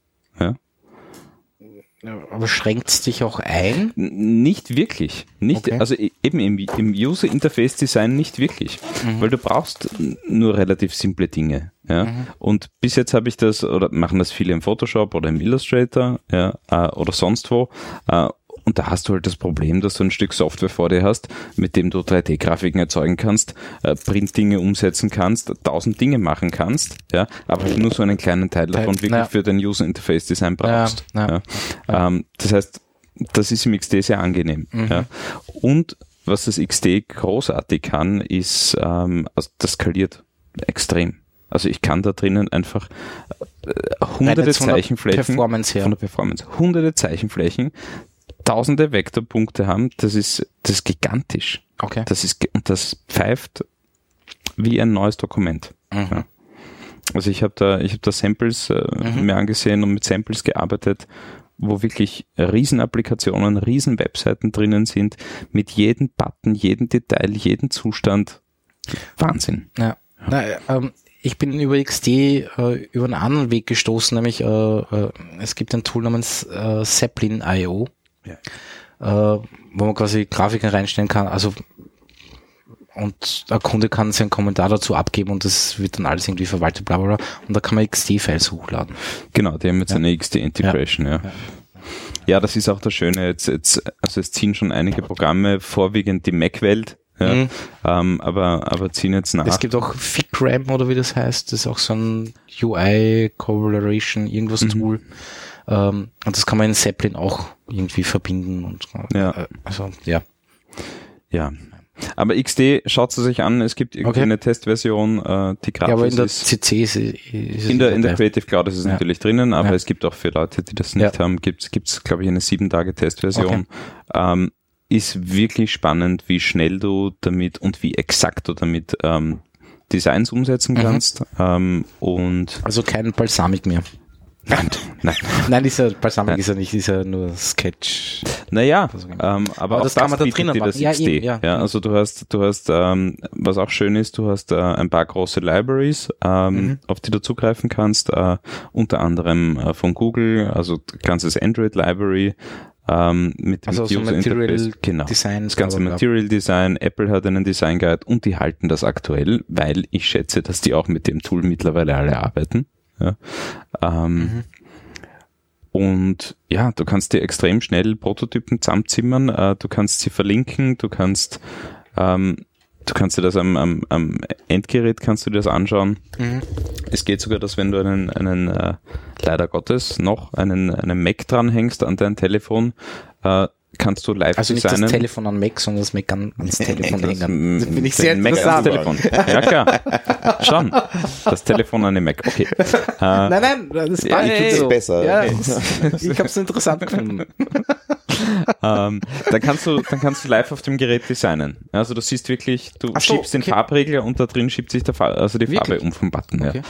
Ja. aber schränkt es dich auch ein? Nicht wirklich. Nicht, Okay. Also e- eben im, im User Interface Design nicht wirklich. Mhm. Weil du brauchst nur relativ simple Dinge. Ja? Mhm. Und bis jetzt habe ich das, oder machen das viele im Photoshop oder im Illustrator ja, äh, oder sonst wo. Äh, und da hast du halt das Problem, dass du ein Stück Software vor dir hast, mit dem du 3D-Grafiken erzeugen kannst, äh, Print-Dinge umsetzen kannst, tausend Dinge machen kannst, ja, aber halt nur so einen kleinen Teil davon wirklich naja. für dein User Interface Design brauchst. Ja, Ja, Ähm, das heißt, das ist im XD sehr angenehm. Mhm. Ja. Und was das XD großartig kann, ist, ähm, also das skaliert extrem. Also ich kann da drinnen einfach äh, hunderte jetzt von der Zeichenflächen Performance her. von der Performance, hunderte Zeichenflächen, tausende Vektorpunkte haben, das ist, das ist gigantisch. Okay. Das ist, und das pfeift wie ein neues Dokument. Mhm. Ja. Also ich habe da, ich habe da Samples äh, Mhm. mir angesehen und mit Samples gearbeitet, wo wirklich Riesenapplikationen, Riesen-Webseiten drinnen sind, mit jedem Button, jedem Detail, jedem Zustand. Wahnsinn. Ja. Na, äh, ähm, ich bin über XD äh, über einen anderen Weg gestoßen, nämlich äh, äh, es gibt ein Tool namens äh, Zeppelin.io, äh, wo man quasi Grafiken reinstellen kann, also und der Kunde kann seinen Kommentar dazu abgeben und das wird dann alles irgendwie verwaltet, bla bla bla. Und da kann man XD-Files hochladen. Genau, die haben jetzt Ja. eine XD-Integration, ja. ja. das ist auch das Schöne. Jetzt, jetzt, also es ziehen schon einige Programme, vorwiegend die Mac-Welt, ja, Mhm. ähm, aber, aber ziehen jetzt nach. Es gibt auch FigRam oder wie das heißt, das ist auch so ein UI Collaboration irgendwas Mhm. Tool. Ähm, und das kann man in Zeppelin auch irgendwie verbinden und Ja. äh, also ja. Ja. Aber XD schaut sie sich an, es gibt irgendwie Okay. eine Testversion, äh, die Ja, aber in der ist. CC ist, ist es In der, in der. Creative Cloud ist es Ja. natürlich drinnen, aber Ja. es gibt auch für Leute, die das nicht haben, gibt es, glaube ich, eine sieben Tage Testversion. Ähm, ist wirklich spannend, wie schnell du damit und wie exakt du damit ähm, Designs umsetzen Mhm. kannst. Ähm, und Also kein Balsamic mehr. Nein, nein. Nein, dieser Balsamic Nein. ist ja nicht, ist ja nur Sketch. Naja, Also, ähm, aber, Aber auch das kann man da drinnen machen. Ja, XD. eben, ja. ja, also du hast, du hast, ähm, was auch schön ist, du hast äh, ein paar große Libraries, ähm, Mhm. auf die du zugreifen kannst, äh, unter anderem äh, von Google, also ganzes Android Library, ähm, mit dem Also so User Material Interface. Genau. Design. Das ganze. Material Design, Apple hat einen Design Guide und die halten das aktuell, weil ich schätze, dass die auch mit dem Tool mittlerweile alle arbeiten. Ja. Ähm, Mhm. Und ja, du kannst dir extrem schnell Prototypen zusammenzimmern, äh, du kannst sie verlinken, du kannst ähm, du kannst dir das am, am, am Endgerät kannst du dir das anschauen. Mhm. Es geht sogar, dass wenn du einen, einen äh, leider Gottes noch einen, einen Mac dranhängst an dein Telefon, äh, kannst du live Also nicht designen. das Telefon an Mac, sondern das Mac an, ans Telefon hängen. Das finde ich sehr den Mac ans interessant. Telefon. Ja, klar. Schon. Das Telefon an den Mac. Okay. Äh, Nein, nein, das Ja, war ich nicht find's so. besser. Ja, ich habe es interessant gefunden. ähm, dann kannst du, dann kannst du live auf dem Gerät designen. Also du siehst wirklich, du so, schiebst den okay. Farbregler und da drin schiebt sich der Fa also die Farbe Wirklich? um vom Button. Okay.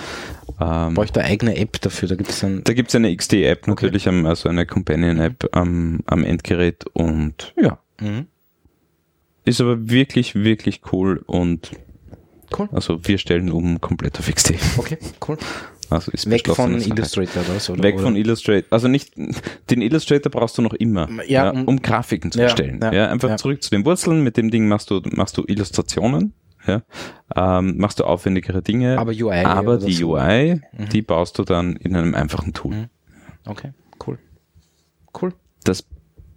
Ähm, Brauche ich da eigene App dafür? Da gibt es da gibt's eine XD-App natürlich, also eine Companion-App am, am Endgerät und ja, Mhm. ist aber wirklich, wirklich cool und Cool. also wir stellen um komplett auf XD. Okay, cool. Also ist Weg von. Illustrator oder so. Oder? Weg oder? von Illustrator. Also nicht, den Illustrator brauchst du noch immer, Ja, ja, um- Grafiken zu Ja, erstellen. ja, Ja, einfach ja. zurück zu den Wurzeln. Mit dem Ding machst du, machst du Illustrationen, ja, ähm, machst du aufwendigere Dinge. Aber UI. aber die so. UI, die baust du dann in einem einfachen Tool. Mhm. Okay, cool. Cool. Das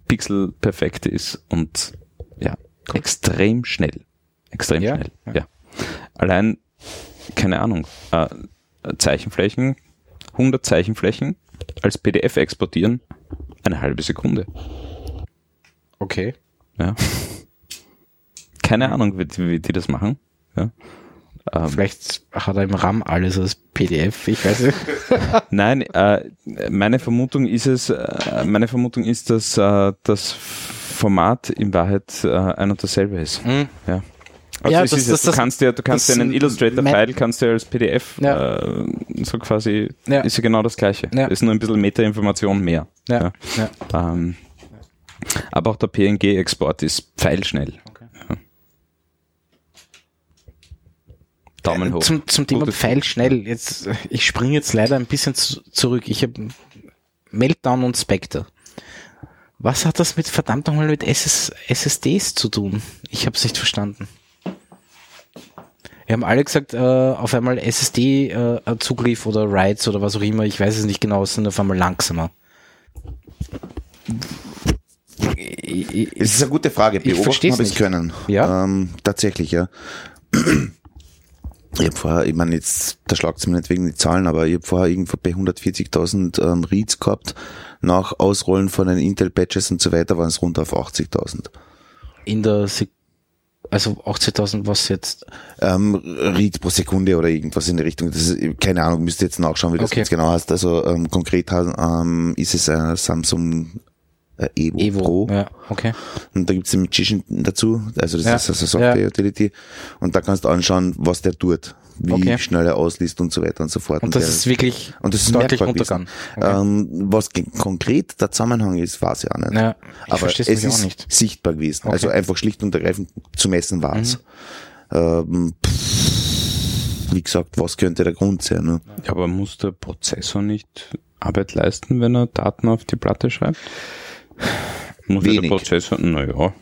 Pixel perfekt ist und ja, extrem schnell. Extrem Ja, schnell. ja. Ja. Allein, keine Ahnung, äh, Zeichenflächen, 100 Zeichenflächen als PDF exportieren, eine halbe Sekunde. Okay. Ja. Keine Ahnung, wie, wie die das machen. Ja. Ähm, Vielleicht hat er im RAM alles als PDF, ich weiß nicht. Nein, äh, meine Vermutung ist es, äh, meine Vermutung ist, dass äh, das Format in Wahrheit äh, ein und dasselbe ist. Mhm. Ja. Also Ja, das- ist, das- du das- kannst ja, du kannst ja einen Illustrator-File kannst du ja als PDF Ja. äh, so quasi Ja. ist ja genau das gleiche. Ja. Ist nur ein bisschen Meta-Information mehr. Ja. Ähm, aber auch der PNG-Export ist pfeilschnell. Okay. Ja. Daumen hoch. Zum, zum Thema Gutes Pfeil schnell. Jetzt, äh, ich springe jetzt leider ein bisschen zu, zurück. Ich habe Meltdown und Spectre. Was hat das mit verdammt nochmal mit SS, SSDs zu tun? Ich habe es nicht verstanden. Wir haben alle gesagt, äh, auf einmal SSD-Zugriff oder Writes oder was auch immer, ich weiß es nicht genau, sind auf einmal langsamer. Es ist eine gute Frage. Ich Beobachten habe ich können. Ja? Ähm, tatsächlich, ja. Ich habe vorher, ich meine jetzt, da schlagt mir nicht wegen die Zahlen, aber ich habe vorher irgendwo bei 140.000 ähm, Reads gehabt. Nach Ausrollen von den Intel-Patches und so weiter waren es runter auf 80.000. In der, Sek also 80.000 was jetzt? Ähm, Reads pro Sekunde oder irgendwas in die Richtung. Das ist, keine Ahnung, müsst ihr jetzt nachschauen, wie das Okay. jetzt genau heißt. Also ähm, konkret ähm, ist es ein Samsung äh, Evo, Evo. Pro. Ja, okay. Und da gibt's den Magician dazu, also das Ja. ist also Software Ja. Utility. Und da kannst du anschauen, was der tut, wie Okay. schnell er ausliest und so weiter und so fort. Und das der, ist wirklich und das ist deutlich runtergegangen. Okay. Ähm, was konkret der Zusammenhang ist, weiß ich auch nicht. Ja, ich Aber es ist auch nicht. sichtbar gewesen. Also Okay. einfach schlicht und ergreifend zu messen war's. Mhm. Ähm, wie gesagt, was könnte der Grund sein? Ne? Ja, aber muss der Prozessor nicht Arbeit leisten, wenn er Daten auf die Platte schreibt? Muss ja der Wenig. Prozessor, naja.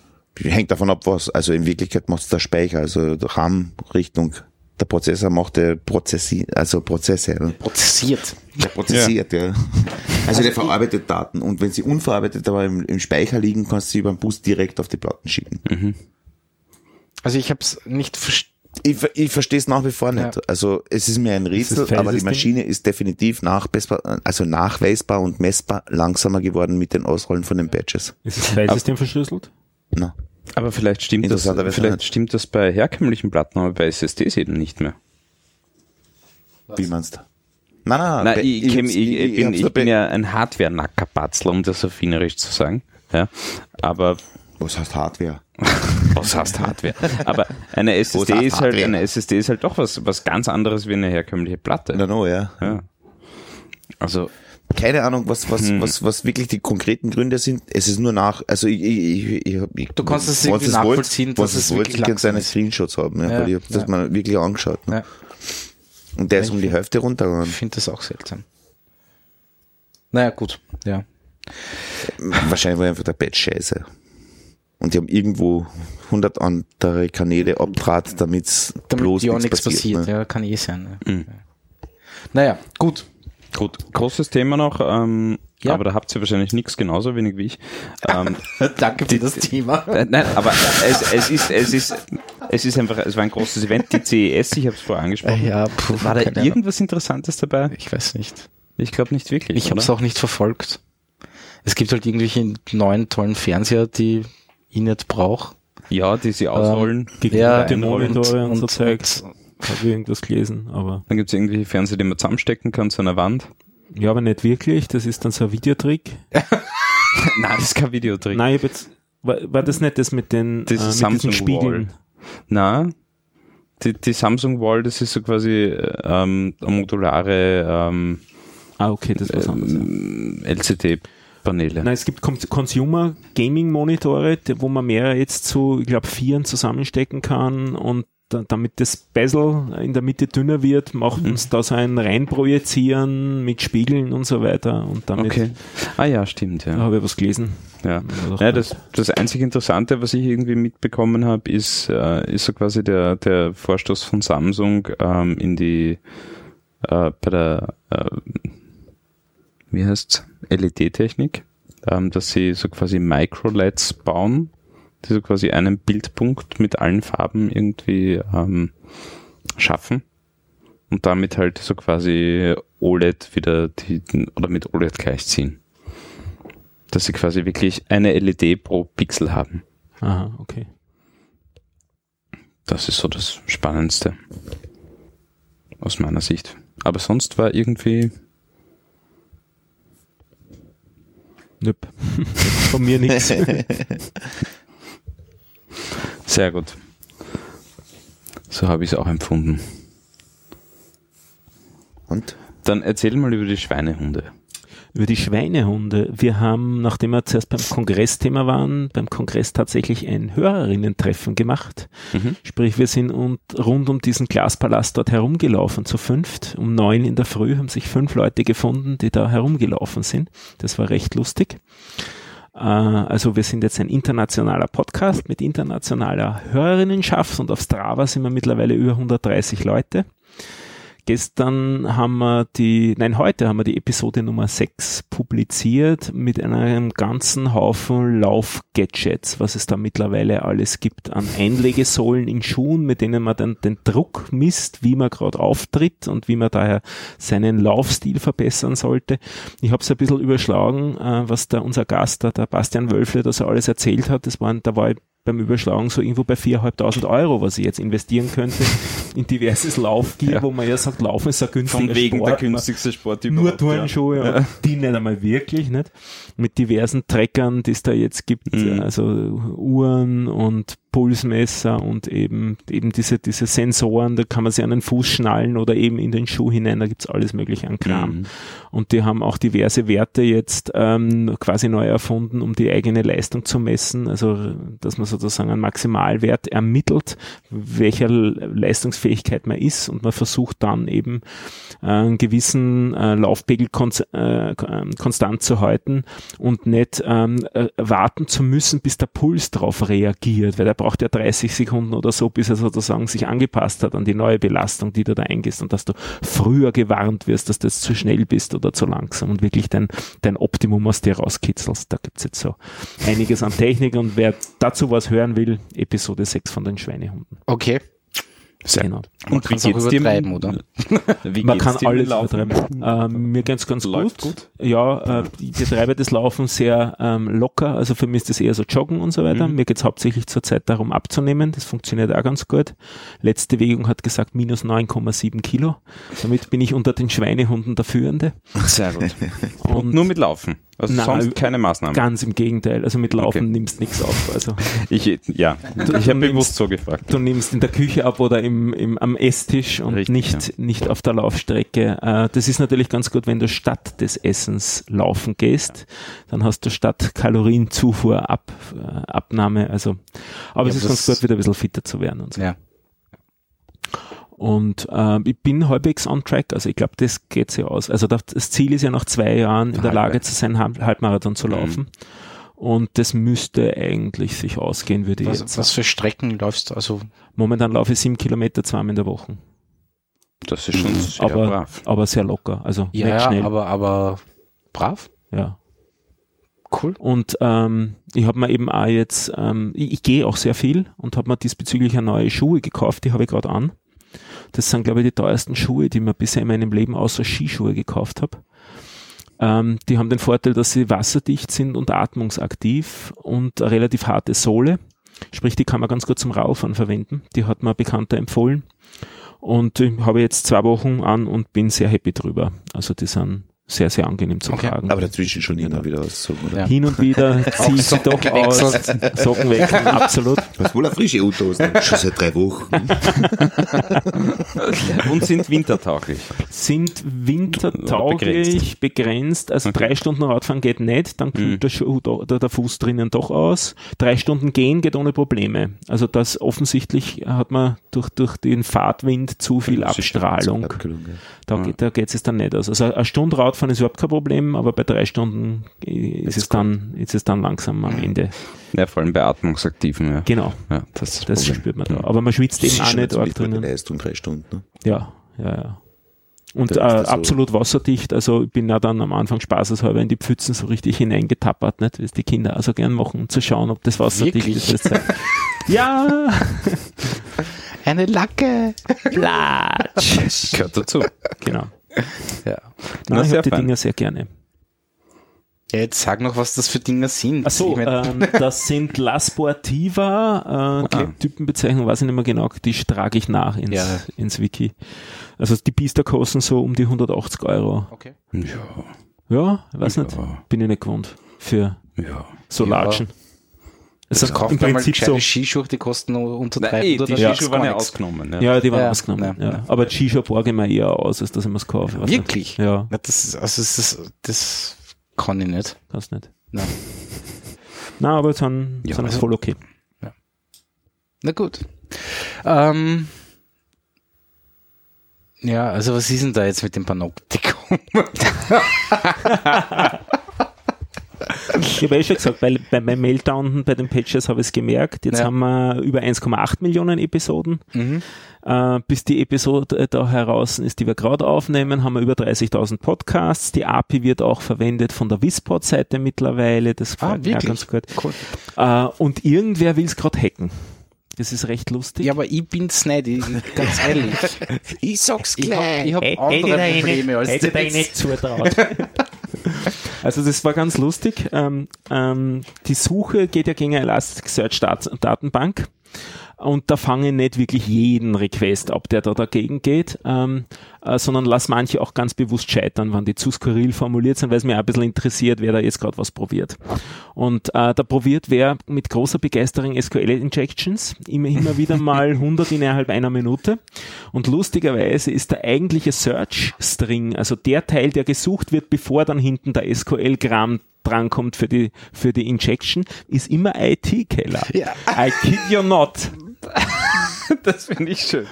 Hängt davon ab, was, also in Wirklichkeit macht der Speicher, also RAM-Richtung. Der Prozessor macht der Prozessi also Prozesse. Ne? Prozessiert. Der prozessiert, ja. Also der verarbeitet Daten und wenn sie unverarbeitet aber im, im Speicher liegen, kannst du sie über den Bus direkt auf die Platten schicken. Also ich habe es nicht verstanden. Ich, ich verstehe es nach wie vor nicht. Ja. Also es ist mir ein Rätsel, aber die? Maschine ist definitiv nachweisbar, also nachweisbar und messbar langsamer geworden mit den Ausrollen von den Badges. Ist das Filesystem verschlüsselt? Na, Aber vielleicht stimmt das, vielleicht nicht. stimmt das bei herkömmlichen Platten, aber bei SSDs eben nicht mehr. wie meinst du? Nein, nein, Nein, bei- ich, ich, ich, ich, bin, ich bin ja ein Hardware-Nackerpatzl, um das affinerisch zu sagen. Ja, aber Was heißt Hardware? was heißt Hardware? Aber eine SSD ist halt, eine SSD ist halt doch was, was ganz anderes wie eine herkömmliche Platte. Na, no, ja. Ja. Also, Keine Ahnung, was, was, Hm. was, was wirklich die konkreten Gründe sind. Es ist nur nach, also ich, ich, ich, ich, ich Du kannst es irgendwie wollt- nachvollziehen, wenn dass es wollt, wirklich ich kann seine. Screenshots haben, ja, Ja, weil ich hab das ja. mal wirklich angeschaut. Ne? Ja, Und der ist um die Hälfte runtergegangen. ich finde das auch seltsam. Naja, gut, ja. Wahrscheinlich war einfach der Bett scheiße. Und die haben irgendwo 100 andere Kanäle abtrat, damit's Damit bloß ja nichts nichts passiert. passiert, ne? ja, kann eh sein. Ne? Mhm. Naja, gut. Gut, großes Thema noch, ähm, Ja. aber da habt ihr wahrscheinlich nichts genauso wenig wie ich. Ähm, Danke für das Thema. äh, nein, aber es, es ist, es ist, es ist einfach, es war ein großes Event, die CES, ich habe es vorher angesprochen. Ja, puh, War da keine Ahnung. irgendwas Interessantes dabei? Ich weiß nicht. Ich glaube nicht wirklich. Ich habe es auch nicht verfolgt. Es gibt halt irgendwelche neuen tollen Fernseher, die ich nicht brauche. Ja, die sie ausrollen. Ja, die Monitore und, so und- Zeugs. Habe ich irgendwas gelesen, aber Dann gibt es irgendwelche Fernseher, die man zusammenstecken kann zu einer Wand. ja, aber nicht wirklich. Das ist dann so ein Videotrick. Nein, das ist kein Videotrick. Nein, ich hab jetzt, war, war das nicht das mit den Das äh, mit Samsung Spiegeln? Na, die, die Samsung Wall, das ist so quasi ähm, eine modulare ähm, Ah, okay, das ja. ähm, LCD-Paneele. Nein, es gibt Con- Consumer Gaming Monitore, wo man mehrere jetzt zu, ich glaube, vieren zusammenstecken kann und da, damit das Bezel in der Mitte dünner wird, macht Mhm. uns da so ein Reinprojizieren mit Spiegeln und so weiter und damit Okay. Ah ja, stimmt, da ja. habe ich was gelesen. ja. Ja, das, das einzig Interessante, was ich irgendwie mitbekommen habe, ist, äh, ist so quasi der, der Vorstoß von Samsung ähm, in die äh, bei der äh, wie heißt's LED-Technik, ähm, dass sie so quasi Micro-LEDs bauen, die so quasi einen Bildpunkt mit allen Farben irgendwie ähm, schaffen und damit halt so quasi OLED wieder die, oder mit OLED gleichziehen dass sie quasi wirklich eine LED pro Pixel haben. Aha, okay. Das ist so das Spannendste. Aus meiner Sicht. Aber sonst war irgendwie, Nöp. Von mir nichts. sehr gut. So habe ich es auch empfunden. Und? Dann erzähl mal über die Schweinehunde. Über die Schweinehunde. Wir haben, nachdem wir zuerst beim Kongressthema waren, beim Kongress tatsächlich ein Hörerinnen-Treffen gemacht. Mhm. Sprich, wir sind und rund um diesen Glaspalast dort herumgelaufen zu fünft. Um neun in der Früh haben sich fünf Leute gefunden, die da herumgelaufen sind. Das war recht lustig. Äh, Also wir sind jetzt ein internationaler Podcast mit internationaler Hörerinnenschaft und auf Strava sind wir mittlerweile über 130 Leute. Gestern haben wir die, nein, heute haben wir die Episode Nummer 6 publiziert mit einem ganzen Haufen Laufgadgets, was es da mittlerweile alles gibt an Einlegesohlen in Schuhen, mit denen man dann den Druck misst, wie man gerade auftritt und wie man daher seinen Laufstil verbessern sollte. Ich habe es ein bisschen überschlagen, äh, was da unser Gast, der Bastian Wölfle, das er alles erzählt hat. Das waren, da war ich beim Überschlagen so irgendwo bei 4.500 Euro, was ich jetzt investieren könnte in diverses Laufgear, Ja. wo man ja sagt, Laufen ist ein günstiger Sport. günstigste Sport Nur Turnschuhe und die nicht einmal wirklich, nicht? Mit diversen Trackern, die es da jetzt gibt, Mhm. also Uhren und Pulsmesser und eben, eben diese, diese Sensoren, da kann man sie an den Fuß schnallen oder eben in den Schuh hinein, da gibt's alles mögliche an Kram. Mhm. Und die haben auch diverse Werte jetzt ähm, quasi neu erfunden, um die eigene Leistung zu messen. Also, dass man sozusagen einen Maximalwert ermittelt, welcher Leistungsfähigkeit man ist und man versucht dann eben äh, einen gewissen äh, Laufpegel äh, ähm, konstant zu halten und nicht ähm, äh, warten zu müssen, bis der Puls drauf reagiert, weil der braucht ja 30 Sekunden oder so, bis er sozusagen sich angepasst hat an die neue Belastung, die du da eingehst und dass du früher gewarnt wirst, dass du jetzt zu schnell bist oder zu langsam und wirklich dein, dein Optimum aus dir rauskitzelst. Da gibt's jetzt so einiges an Technik und wer dazu was hören will, Episode 6 von den Schweinehunden. Okay. Sehr Genau. Man Und wie kann's auch geht's dir? übertreiben, oder? Wie Man geht's kann alles Laufen? übertreiben. Ähm, mir geht's ganz Läuft gut. gut? Ja, äh, ich betreibe das Laufen sehr ähm, locker. Also für mich ist das eher so Joggen und so weiter. Mhm. Mir geht's hauptsächlich zurzeit darum abzunehmen. Das funktioniert auch ganz gut. Letzte Wägung hat gesagt minus 9,7 Kilo. Damit bin ich unter den Schweinehunden der Führende. Sehr gut. Und Und nur mit Laufen. Also Nein, sonst keine Maßnahmen. ganz im Gegenteil. Also mit Laufen Okay. nimmst nichts auf. Also Ich, ja, ich du habe nimmst- bewusst so gefragt. du nimmst in der Küche ab oder im, im, am Esstisch und Richtig, nicht, nicht auf der Laufstrecke. Äh, das ist natürlich ganz gut, wenn du statt des Essens laufen gehst. Dann hast du statt Kalorienzufuhr Ab, äh, Abnahme. Also, aber Ja, es ist ganz gut, wieder ein bisschen fitter zu werden und so. Ja. Und äh, ich bin halbwegs on track, also ich glaube, das geht sich aus. Also das Ziel ist ja nach zwei Jahren in der Lage zu sein, Halbmarathon zu laufen. Mhm. Und das müsste eigentlich sich ausgehen, würde was, ich jetzt Was für Strecken läufst du? Also Momentan laufe ich sieben Kilometer zweimal in der Woche. Das ist schon sehr aber, brav. aber sehr locker, also ja, nicht schnell. aber aber brav. ja. Cool. Und ähm, ich habe mir eben auch jetzt, ähm, ich, ich gehe auch sehr viel und habe mir diesbezüglich eine neue Schuhe gekauft, die habe ich gerade an. Das sind, glaube ich, die teuersten Schuhe, die mir bisher in meinem Leben außer Skischuhe gekauft habe. Ähm, die haben den Vorteil, dass sie wasserdicht sind und atmungsaktiv und eine relativ harte Sohle. Sprich, die kann man ganz gut zum Raufahren verwenden. Die hat mir ein Bekannter empfohlen. Und ich habe jetzt zwei Wochen an und bin sehr happy drüber. Also die sind sehr, sehr angenehm zu Okay. tragen. Aber dazwischen schon immer wieder was so, oder? Ja. Hin und wieder ziehe ich sie doch aus. Socken wechseln, absolut. Was wohl eine frische Autos, ne? Schon seit drei Wochen. Und sind wintertauglich. Sind wintertauglich, begrenzt. Also drei Stunden Radfahren geht nicht, dann kühlt Mhm. der, Schuh, der, der Fuß drinnen doch aus. Drei Stunden gehen geht ohne Probleme. Also das offensichtlich hat man durch, durch den Fahrtwind zu viel Abstrahlung. Da, geht, da geht es dann nicht aus. Also eine Stunde Radfahren ist überhaupt kein Problem, aber bei drei Stunden ist es dann, ist es dann langsam am Ende. Ja, vor allem bei Atmungsaktiven, ja. Genau. ja das Das Problem. spürt man da. Aber man schwitzt eben Das auch nicht arg drinnen. Leistung, drei Stunden. Ne? Ja, ja, ja. Und äh, das so- absolut wasserdicht. Also ich bin ja dann am Anfang spaßeshalber in die Pfützen so richtig hineingetappert, nicht? Wie es die Kinder also gern machen, um zu schauen, ob das wasserdicht Wirklich? ist. Das ja, Eine Lacke. Platsch. Gehört dazu. genau. Ja. Nein, ich habe die. Dinger sehr gerne. ja. Jetzt sag noch, was das für Dinger sind. Achso, Ich mein, ähm, das sind La Sportiva, äh, Okay. die Typenbezeichnung weiß ich nicht mehr genau, die trage ich nach ins, Ja. ins Wiki. Also die Biester kosten so um die 180 Euro. okay. Ja, Ja, ich weiß Ja. nicht, bin ich nicht gewohnt für ja. so Ja. Latschen. Es Das ist kauft im man mal Prinzip gescheite so, Skischuhe, die kosten nur unter Nein, 300 eh, die Ja. Skischuhe waren ja ausgenommen. Ja. ja, die waren Ja, ausgenommen. ja, Ja, ja. Aber G-Shop borge ich mir eher aus, als dass ich mir es kaufe. Wirklich? Nicht. Ja, Na, das, ist, also das, ist, das kann ich nicht. kannst nicht. Nein. Na, aber dann Ja, also- voll okay. Na gut. Ähm, ja, also was ist denn da jetzt mit dem Panoptikum? Ich habe eh schon gesagt, bei, bei meinem Meltdown, bei den Patches habe ich es gemerkt. Jetzt Ja. haben wir über 1,8 Millionen Episoden. Mhm. Äh, bis die Episode da heraus ist, die wir gerade aufnehmen, haben wir über 30.000 Podcasts. Die API wird auch verwendet von der Wispod-Seite mittlerweile. Das Ah, mir auch wirklich? ganz gut. Cool. Äh, und irgendwer will es gerade hacken. Das ist recht lustig. Ja, aber ich bin's nicht, ich, ganz ehrlich. Ich sag's Ich habe ich hab Hätte andere ich Probleme als hätte das. ich nicht zutraut. Also das war ganz lustig. Ähm, ähm, die Suche geht ja gegen eine Elasticsearch Dat Datenbank. Und da fange nicht wirklich jeden Request ab, der da dagegen geht, ähm, äh, sondern lass manche auch ganz bewusst scheitern, wenn die zu skurril formuliert sind, weil es mir auch ein bisschen interessiert, wer da jetzt gerade was probiert. Und äh, da probiert wer mit großer Begeisterung SQL-Injections, immer, immer wieder mal 100 innerhalb einer Minute. Und lustigerweise ist der eigentliche Search-String, also der Teil, der gesucht wird, bevor dann hinten der SQL-Gram drankommt für die, für die Injection, ist immer IT-Keller. Ja. I kid you not. Das finde ich schön.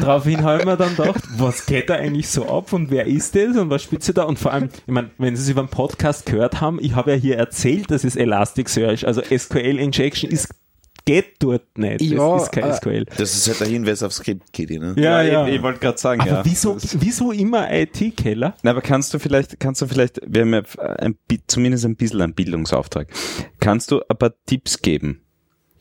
Daraufhin habe ich mir dann gedacht, was geht da eigentlich so ab und wer ist das und was spielt sie da? Und vor allem, ich meine, wenn Sie es über einen Podcast gehört haben, ich habe ja hier erzählt, das ist Elasticsearch, also SQL Injection ist, geht dort nicht. Ja, das ist kein äh, SQL. Das ist halt der Hinweis aufs Skript, Kitty, ne? Ja, ich, ja. ich wollte gerade sagen, Aber ja. wieso, wieso immer IT-Keller? Na, aber kannst du vielleicht, kannst du vielleicht, wir haben ja ein, bi- zumindest ein bisschen einen Bildungsauftrag. Kannst du ein paar Tipps geben,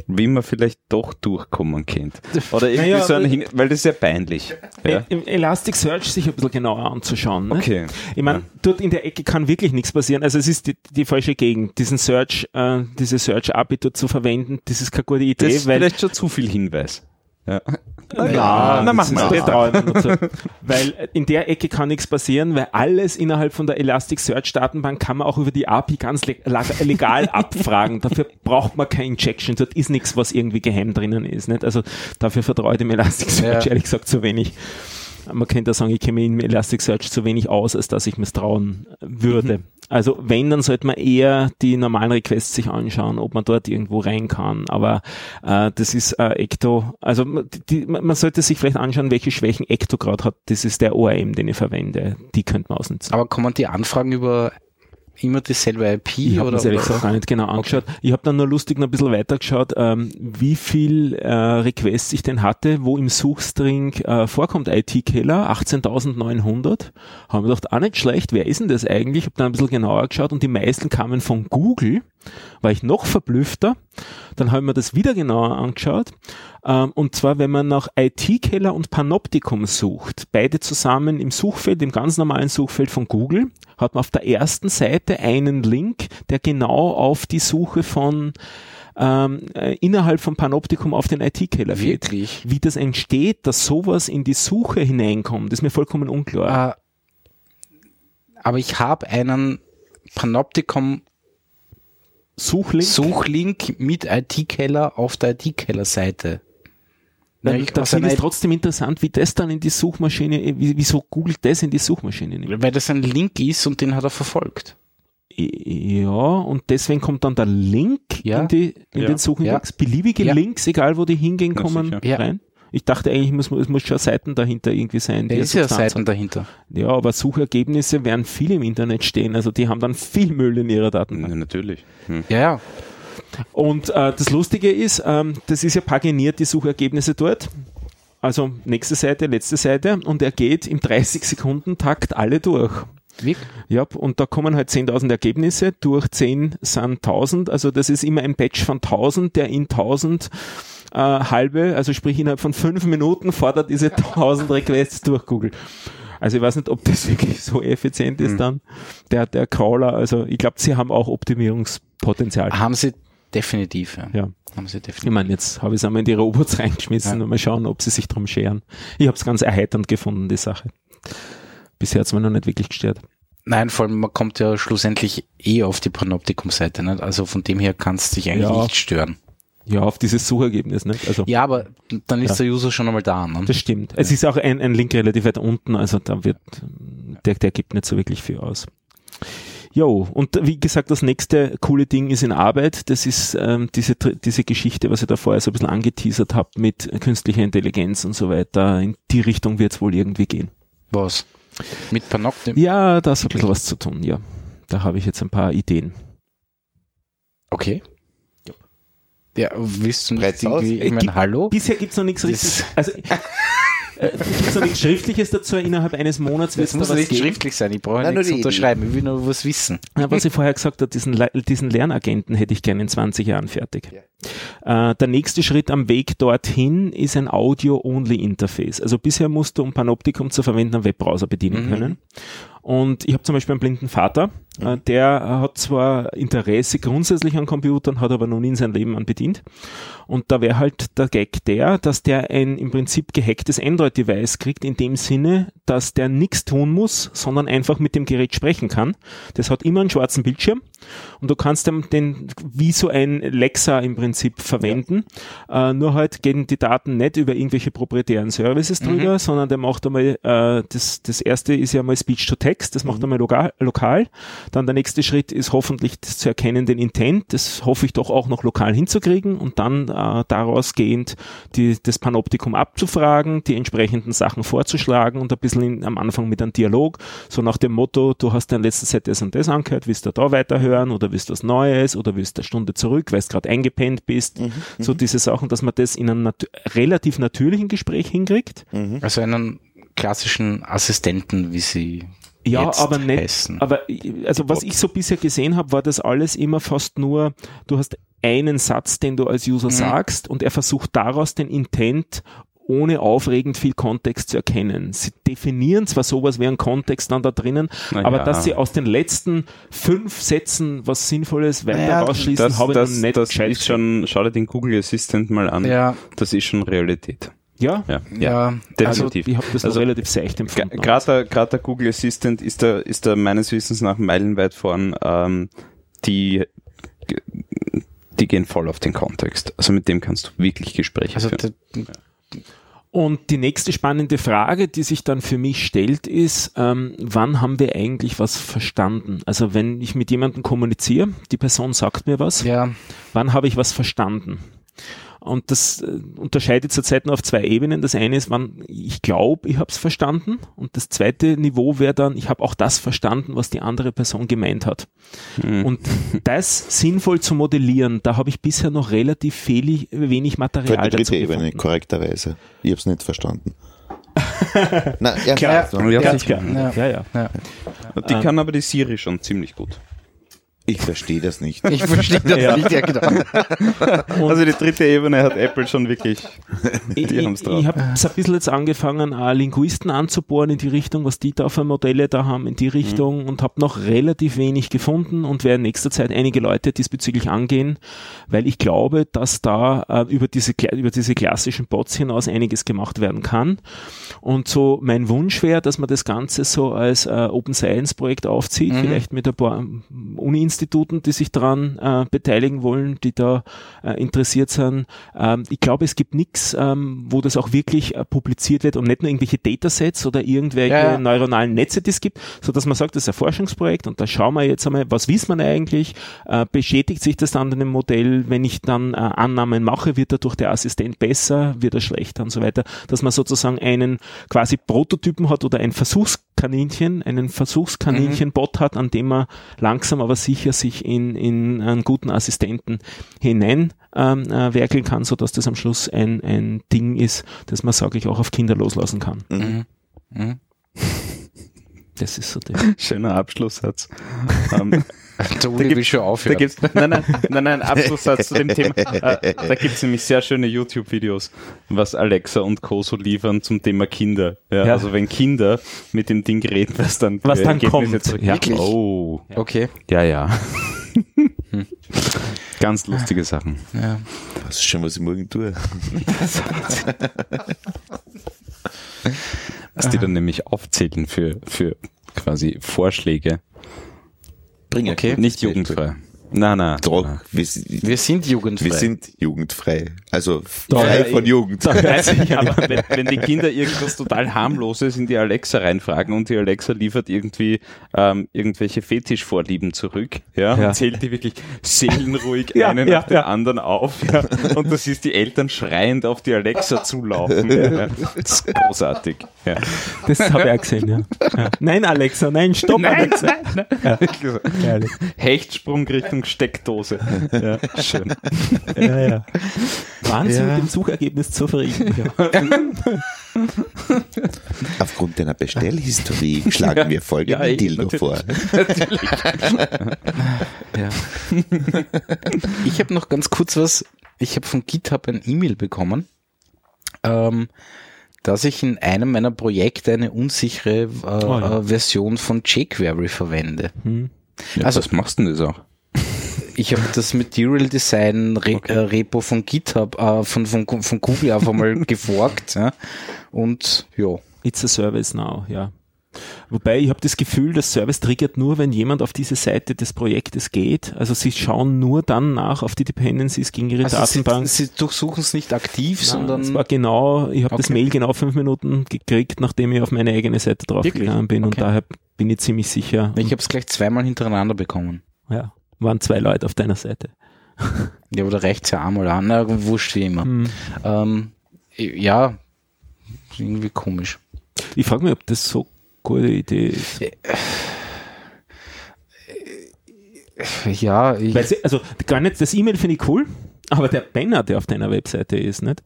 wie man vielleicht doch durchkommen könnte? Oder irgendwie Naja, so ein, aber- Hin- weil das ist ja peinlich. Ja? Im Elasticsearch sich ein bisschen genauer anzuschauen. Ne? Okay. Ich meine, dort in der Ecke kann wirklich nichts passieren. Also es ist die, die falsche Gegend, diesen Search, äh, diese Search-API dort zu verwenden, das ist keine gute Idee, Das ist weil vielleicht schon zu viel Hinweis. Ja. Ja, na, mach das mal. ist- das traue ich mir dazu. Weil in der Ecke kann nichts passieren, weil alles innerhalb von der Elasticsearch Datenbank kann man auch über die API ganz legal abfragen. Dafür braucht man keine Injection. Dort ist nichts, was irgendwie geheim drinnen ist. Nicht? Also dafür vertraue ich dem Elasticsearch Ja. ehrlich gesagt zu wenig. Man könnte sagen, ich kenne mich im Elasticsearch zu wenig aus, als dass ich misstrauen würde. Also wenn, dann sollte man eher die normalen Requests sich anschauen, ob man dort irgendwo rein kann. Aber äh, das ist äh, Ecto, also die, man sollte sich vielleicht anschauen, welche Schwächen Ecto gerade hat. Das ist der ORM, den ich verwende. Die könnte man ausnutzen. Aber kommen die Anfragen über immer dieselbe IP? Ich habe mir ehrlich gesagt gar nicht genau angeschaut. Ich habe dann nur lustig noch ein bisschen weitergeschaut, ähm, wie viel äh, Requests ich denn hatte, wo im Suchstring äh, vorkommt IT-Killer, 18.900. Haben wir gedacht, auch nicht schlecht, wer ist denn das eigentlich? Habe dann ein bisschen genauer geschaut und die meisten kamen von Google. War ich noch verblüffter. Dann habe ich mir das wieder genauer angeschaut. Ähm, und zwar, wenn man nach IT-Keller und Panoptikum sucht, beide zusammen im Suchfeld, im ganz normalen Suchfeld von Google, hat man auf der ersten Seite einen Link, der genau auf die Suche von ähm, äh, innerhalb von Panoptikum auf den IT-Keller geht. Wirklich? Wie das entsteht, dass sowas in die Suche hineinkommt, ist mir vollkommen unklar. Äh, aber ich habe einen Panopticon Suchlink? Suchlink mit IT-Keller auf der IT-Keller-Seite. Nein, ich- da aus finde ich es trotzdem interessant, wie das dann in die Suchmaschine, wie, wieso googelt das in die Suchmaschine nimmt. Weil das ein Link ist und den hat er verfolgt. Ja, und deswegen kommt dann der Link Ja. in, die, in Ja. den Suchindex. Beliebige Ja. Links, egal wo die hingehen, kommen. Ja. rein. Ich dachte eigentlich, es muss, es muss schon Seiten dahinter irgendwie sein. Da die ist ja Seiten dahinter. Ja, aber Suchergebnisse werden viel im Internet stehen. Also die haben dann viel Müll in ihrer Datenbank. Ja, natürlich. Hm. Ja, ja. Und äh, das Lustige ist, ähm, das ist ja paginiert, die Suchergebnisse dort. Also nächste Seite, letzte Seite und er geht im 30-Sekunden-Takt alle durch. Wirklich? Ja, und da kommen halt 10.000 Ergebnisse, durch 10 sind 1000, also das ist immer ein Batch von 1000, der in 1000 äh, halbe, also sprich innerhalb von fünf Minuten fordert diese 1000 Requests durch Google. Also ich weiß nicht, ob das wirklich so effizient ist Mhm. dann, der, der Crawler, also ich glaube, sie haben auch Optimierungspotenzial. Haben sie definitiv, ja. Ja. Haben sie Ich definitiv. meine, jetzt habe ich es einmal in die Robots reingeschmissen Ja. und mal schauen, ob sie sich drum scheren. Ich habe es ganz erheiternd gefunden, die Sache. Bisher hat es mir noch nicht wirklich gestört. Nein, vor allem, man kommt ja schlussendlich eh auf die Panoptikum-Seite, nicht? Also von dem her kannst du dich eigentlich Ja. nicht stören. Ja, auf dieses Suchergebnis, nicht? Also, Ja, aber dann ist Ja. der User schon einmal da, ne? das stimmt. Es ist auch ein, ein Link relativ weit unten, also da wird, der, der gibt nicht so wirklich viel aus. Jo, und wie gesagt, das nächste coole Ding ist in Arbeit. Das ist ähm, diese, diese Geschichte, was ich da vorher so ein bisschen angeteasert habe mit künstlicher Intelligenz und so weiter. In die Richtung wird es wohl irgendwie gehen. Was? Mit Panoptikum? Ja, da ist ein bisschen was zu tun, ja. Da habe ich jetzt ein paar Ideen. Okay. Ja, willst du nicht irgendwie, ich Äh, meine, gibt- hallo? Bisher gibt's noch nichts Das- richtig. Also, äh, gibt's noch nichts Schriftliches dazu. Innerhalb eines Monats es da muss was nicht geben. schriftlich sein, ich brauche Nein, nur nichts unterschreiben, ich will nur was wissen. Ja, was ich vorher gesagt habe, diesen, Le- diesen Lernagenten hätte ich gerne in 20 Jahren fertig. Äh, der nächste Schritt am Weg dorthin ist ein Audio-Only-Interface. Also bisher musst du, um Panoptikum zu verwenden, einen Webbrowser bedienen Mhm. können. Und ich habe zum Beispiel einen blinden Vater, äh, der hat zwar Interesse grundsätzlich an Computern, hat aber noch nie in seinem Leben an bedient. Und da wäre halt der Gag der, dass der ein im Prinzip gehacktes Android-Device kriegt, in dem Sinne, dass der nichts tun muss, sondern einfach mit dem Gerät sprechen kann. Das hat immer einen schwarzen Bildschirm und du kannst den, den wie so ein Lexa im Prinzip verwenden. Äh, nur halt gehen die Daten nicht über irgendwelche proprietären Services drüber, sondern der macht einmal, äh, das, das erste ist ja mal Speech to Text, das macht einmal lokal, lokal. Dann der nächste Schritt ist hoffentlich das zu erkennen, den Intent, das hoffe ich doch auch noch lokal hinzukriegen und dann äh, daraus gehend die, das Panoptikum abzufragen, die entsprechenden Sachen vorzuschlagen und ein bisschen in, am Anfang mit einem Dialog, so nach dem Motto, du hast dein letztes Set das und das angehört, willst du da weiterhören oder willst du was Neues oder willst du eine Stunde zurück, weil du gerade eingepennt bist, so diese Sachen, dass man das in einem nat relativ natürlichen Gespräch hinkriegt. Also einen klassischen Assistenten, wie sie Ja, jetzt aber nicht. heißen. Aber also was ich so bisher gesehen habe, war das alles immer fast nur, du hast einen Satz, den du als User Mhm. sagst und er versucht daraus den Intent ohne aufregend viel Kontext zu erkennen. Sie definieren zwar sowas wie einen Kontext dann da drinnen, Na aber ja. dass sie aus den letzten fünf Sätzen was Sinnvolles weiter Naja, rausschließen, Das, habe ich das, noch nicht das gescheit ist schon, schau dir den Google Assistant mal an. ja, Das ist schon Realität. Ja, Ja, ja, also definitiv. ich habe das Also, relativ seicht empfunden. Gerade der, grad der Google Assistant ist da, ist da meines Wissens nach meilenweit vorn. Ähm, die, die gehen voll auf den Kontext. Also mit dem kannst du wirklich Gespräche also führen. Und die nächste spannende Frage, die sich dann für mich stellt, ist, ähm, wann haben wir eigentlich was verstanden? Also wenn ich mit jemandem kommuniziere, die Person sagt mir was, Ja, wann habe ich was verstanden? Und das äh, unterscheidet zurzeit nur auf zwei Ebenen. Das eine ist, wann ich glaube, ich habe es verstanden. Und das zweite Niveau wäre dann, ich habe auch das verstanden, was die andere Person gemeint hat. Und das sinnvoll zu modellieren, da habe ich bisher noch relativ fehlig, wenig Für Material die dritte dazu Ebene, gefunden. korrekterweise. Ich hab's nicht verstanden. Na, ja, Klar, klar. Ja, klar. Ja, ja. ja. Die kann aber die Siri schon ziemlich gut. Ich verstehe das nicht. Ich verstehe das Ja. nicht, ja genau. Also die dritte Ebene hat Apple schon wirklich. Ich, Die ich, haben's drauf. ich habe ein bisschen jetzt angefangen, Linguisten anzubohren in die Richtung, was die da für Modelle da haben, in die Richtung und habe noch relativ wenig gefunden und werde in nächster Zeit einige Leute diesbezüglich angehen, weil ich glaube, dass da äh, über, diese, über diese klassischen Bots hinaus einiges gemacht werden kann. Und so mein Wunsch wäre, dass man das Ganze so als äh, Open Science Projekt aufzieht, vielleicht mit ein paar ähm, Uni-Instituten, die sich daran äh, beteiligen wollen, die da äh, interessiert sind. Ähm, ich glaube, es gibt nichts, ähm, wo das auch wirklich äh, publiziert wird und nicht nur irgendwelche Datasets oder irgendwelche Ja, ja. neuronalen Netze, die es gibt, so dass man sagt, das ist ein Forschungsprojekt und da schauen wir jetzt einmal, was wissen wir eigentlich, äh, bestätigt sich das dann in dem Modell, wenn ich dann äh, Annahmen mache, wird dadurch der Assistent besser, wird er schlechter und so weiter, dass man sozusagen einen quasi Prototypen hat oder ein Versuchskaninchen, einen Versuchskaninchen-Bot hat, an dem man langsam aber sicher sich in, in einen guten Assistenten hinein ähm, äh, werkeln kann, so dass das am Schluss ein, ein Ding ist, das man, sage ich, auch auf Kinder loslassen kann. Mhm. Mhm. Das ist so der. Schöner Abschlusssatz. ähm, Uli will schon da aufhören. gibt's, nein, nein, nein, nein, Abschlusssatz zu dem Thema. Äh, da gibt's nämlich sehr schöne YouTube-Videos, was Alexa und Co. so liefern zum Thema Kinder. Ja, Ja. Also wenn Kinder mit dem Ding reden, was dann, Was für dann Ergebnisse kommt. zurück- Ja. Wirklich? Oh, Okay. ja, ja. Ganz lustige Sachen. Ja. Das ist schon, was ich morgen tue. Was die dann nämlich aufzählen für, für quasi Vorschläge. Bring Okay. Nicht jugendfrei. Na, na. Doch, na. wir, Wir sind jugendfrei. wir sind jugendfrei. Also frei ja, von ich- Jugend. Weiß ich, aber wenn, wenn die Kinder irgendwas total harmloses in die Alexa reinfragen und die Alexa liefert irgendwie ähm, irgendwelche Fetischvorlieben zurück, ja, Ja. und zählt die wirklich seelenruhig Ja, einen ja, nach dem anderen auf, ja, und das ist die Eltern schreiend auf die Alexa zulaufen. Ja. Das ist großartig. Ja. Das habe ich auch gesehen, ja. ja. Nein, Alexa, nein, stopp, Alexa. Ja. Herrlich. Hechtsprung Richtung Steckdose. Ja, schön. Ja, ja. Waren Sie Ja. mit dem Suchergebnis zufrieden? Ja. Aufgrund deiner Bestellhistorie schlagen wir folgenden Ja, Dildo natürlich. vor. Ja. ich habe noch ganz kurz was. Ich habe von GitHub ein E-Mail bekommen, ähm, dass ich in einem meiner Projekte eine unsichere äh, Oh ja. Version von jQuery verwende. Ja, Also- was machst du denn das auch? Ich habe das Material Design Re äh, Repo von GitHub, äh, von, von, von Google einfach mal geforkt. Ja. Und ja, It's a Service now, ja. Wobei ich habe das Gefühl, das Service triggert nur, wenn jemand auf diese Seite des Projektes geht. Also sie schauen nur dann nach auf die Dependencies gegen ihre also Datenbank. sie, sie durchsuchen es nicht aktiv, Nein, sondern es war genau, ich habe das Okay. Mail genau fünf Minuten gekriegt, nachdem ich auf meine eigene Seite draufgegangen bin und Okay. daher bin ich ziemlich sicher. ich habe es gleich zweimal hintereinander bekommen. ja, waren zwei Leute auf deiner Seite. Ja, oder reicht's ja einmal an, na, wurscht wie immer. Hm. Ähm, ja, irgendwie komisch. Ich frage mich, ob das so gute Idee ist. Ja, ich, sie, also gar nicht, das E-Mail finde ich cool, aber der Banner, der auf deiner Webseite ist, nicht?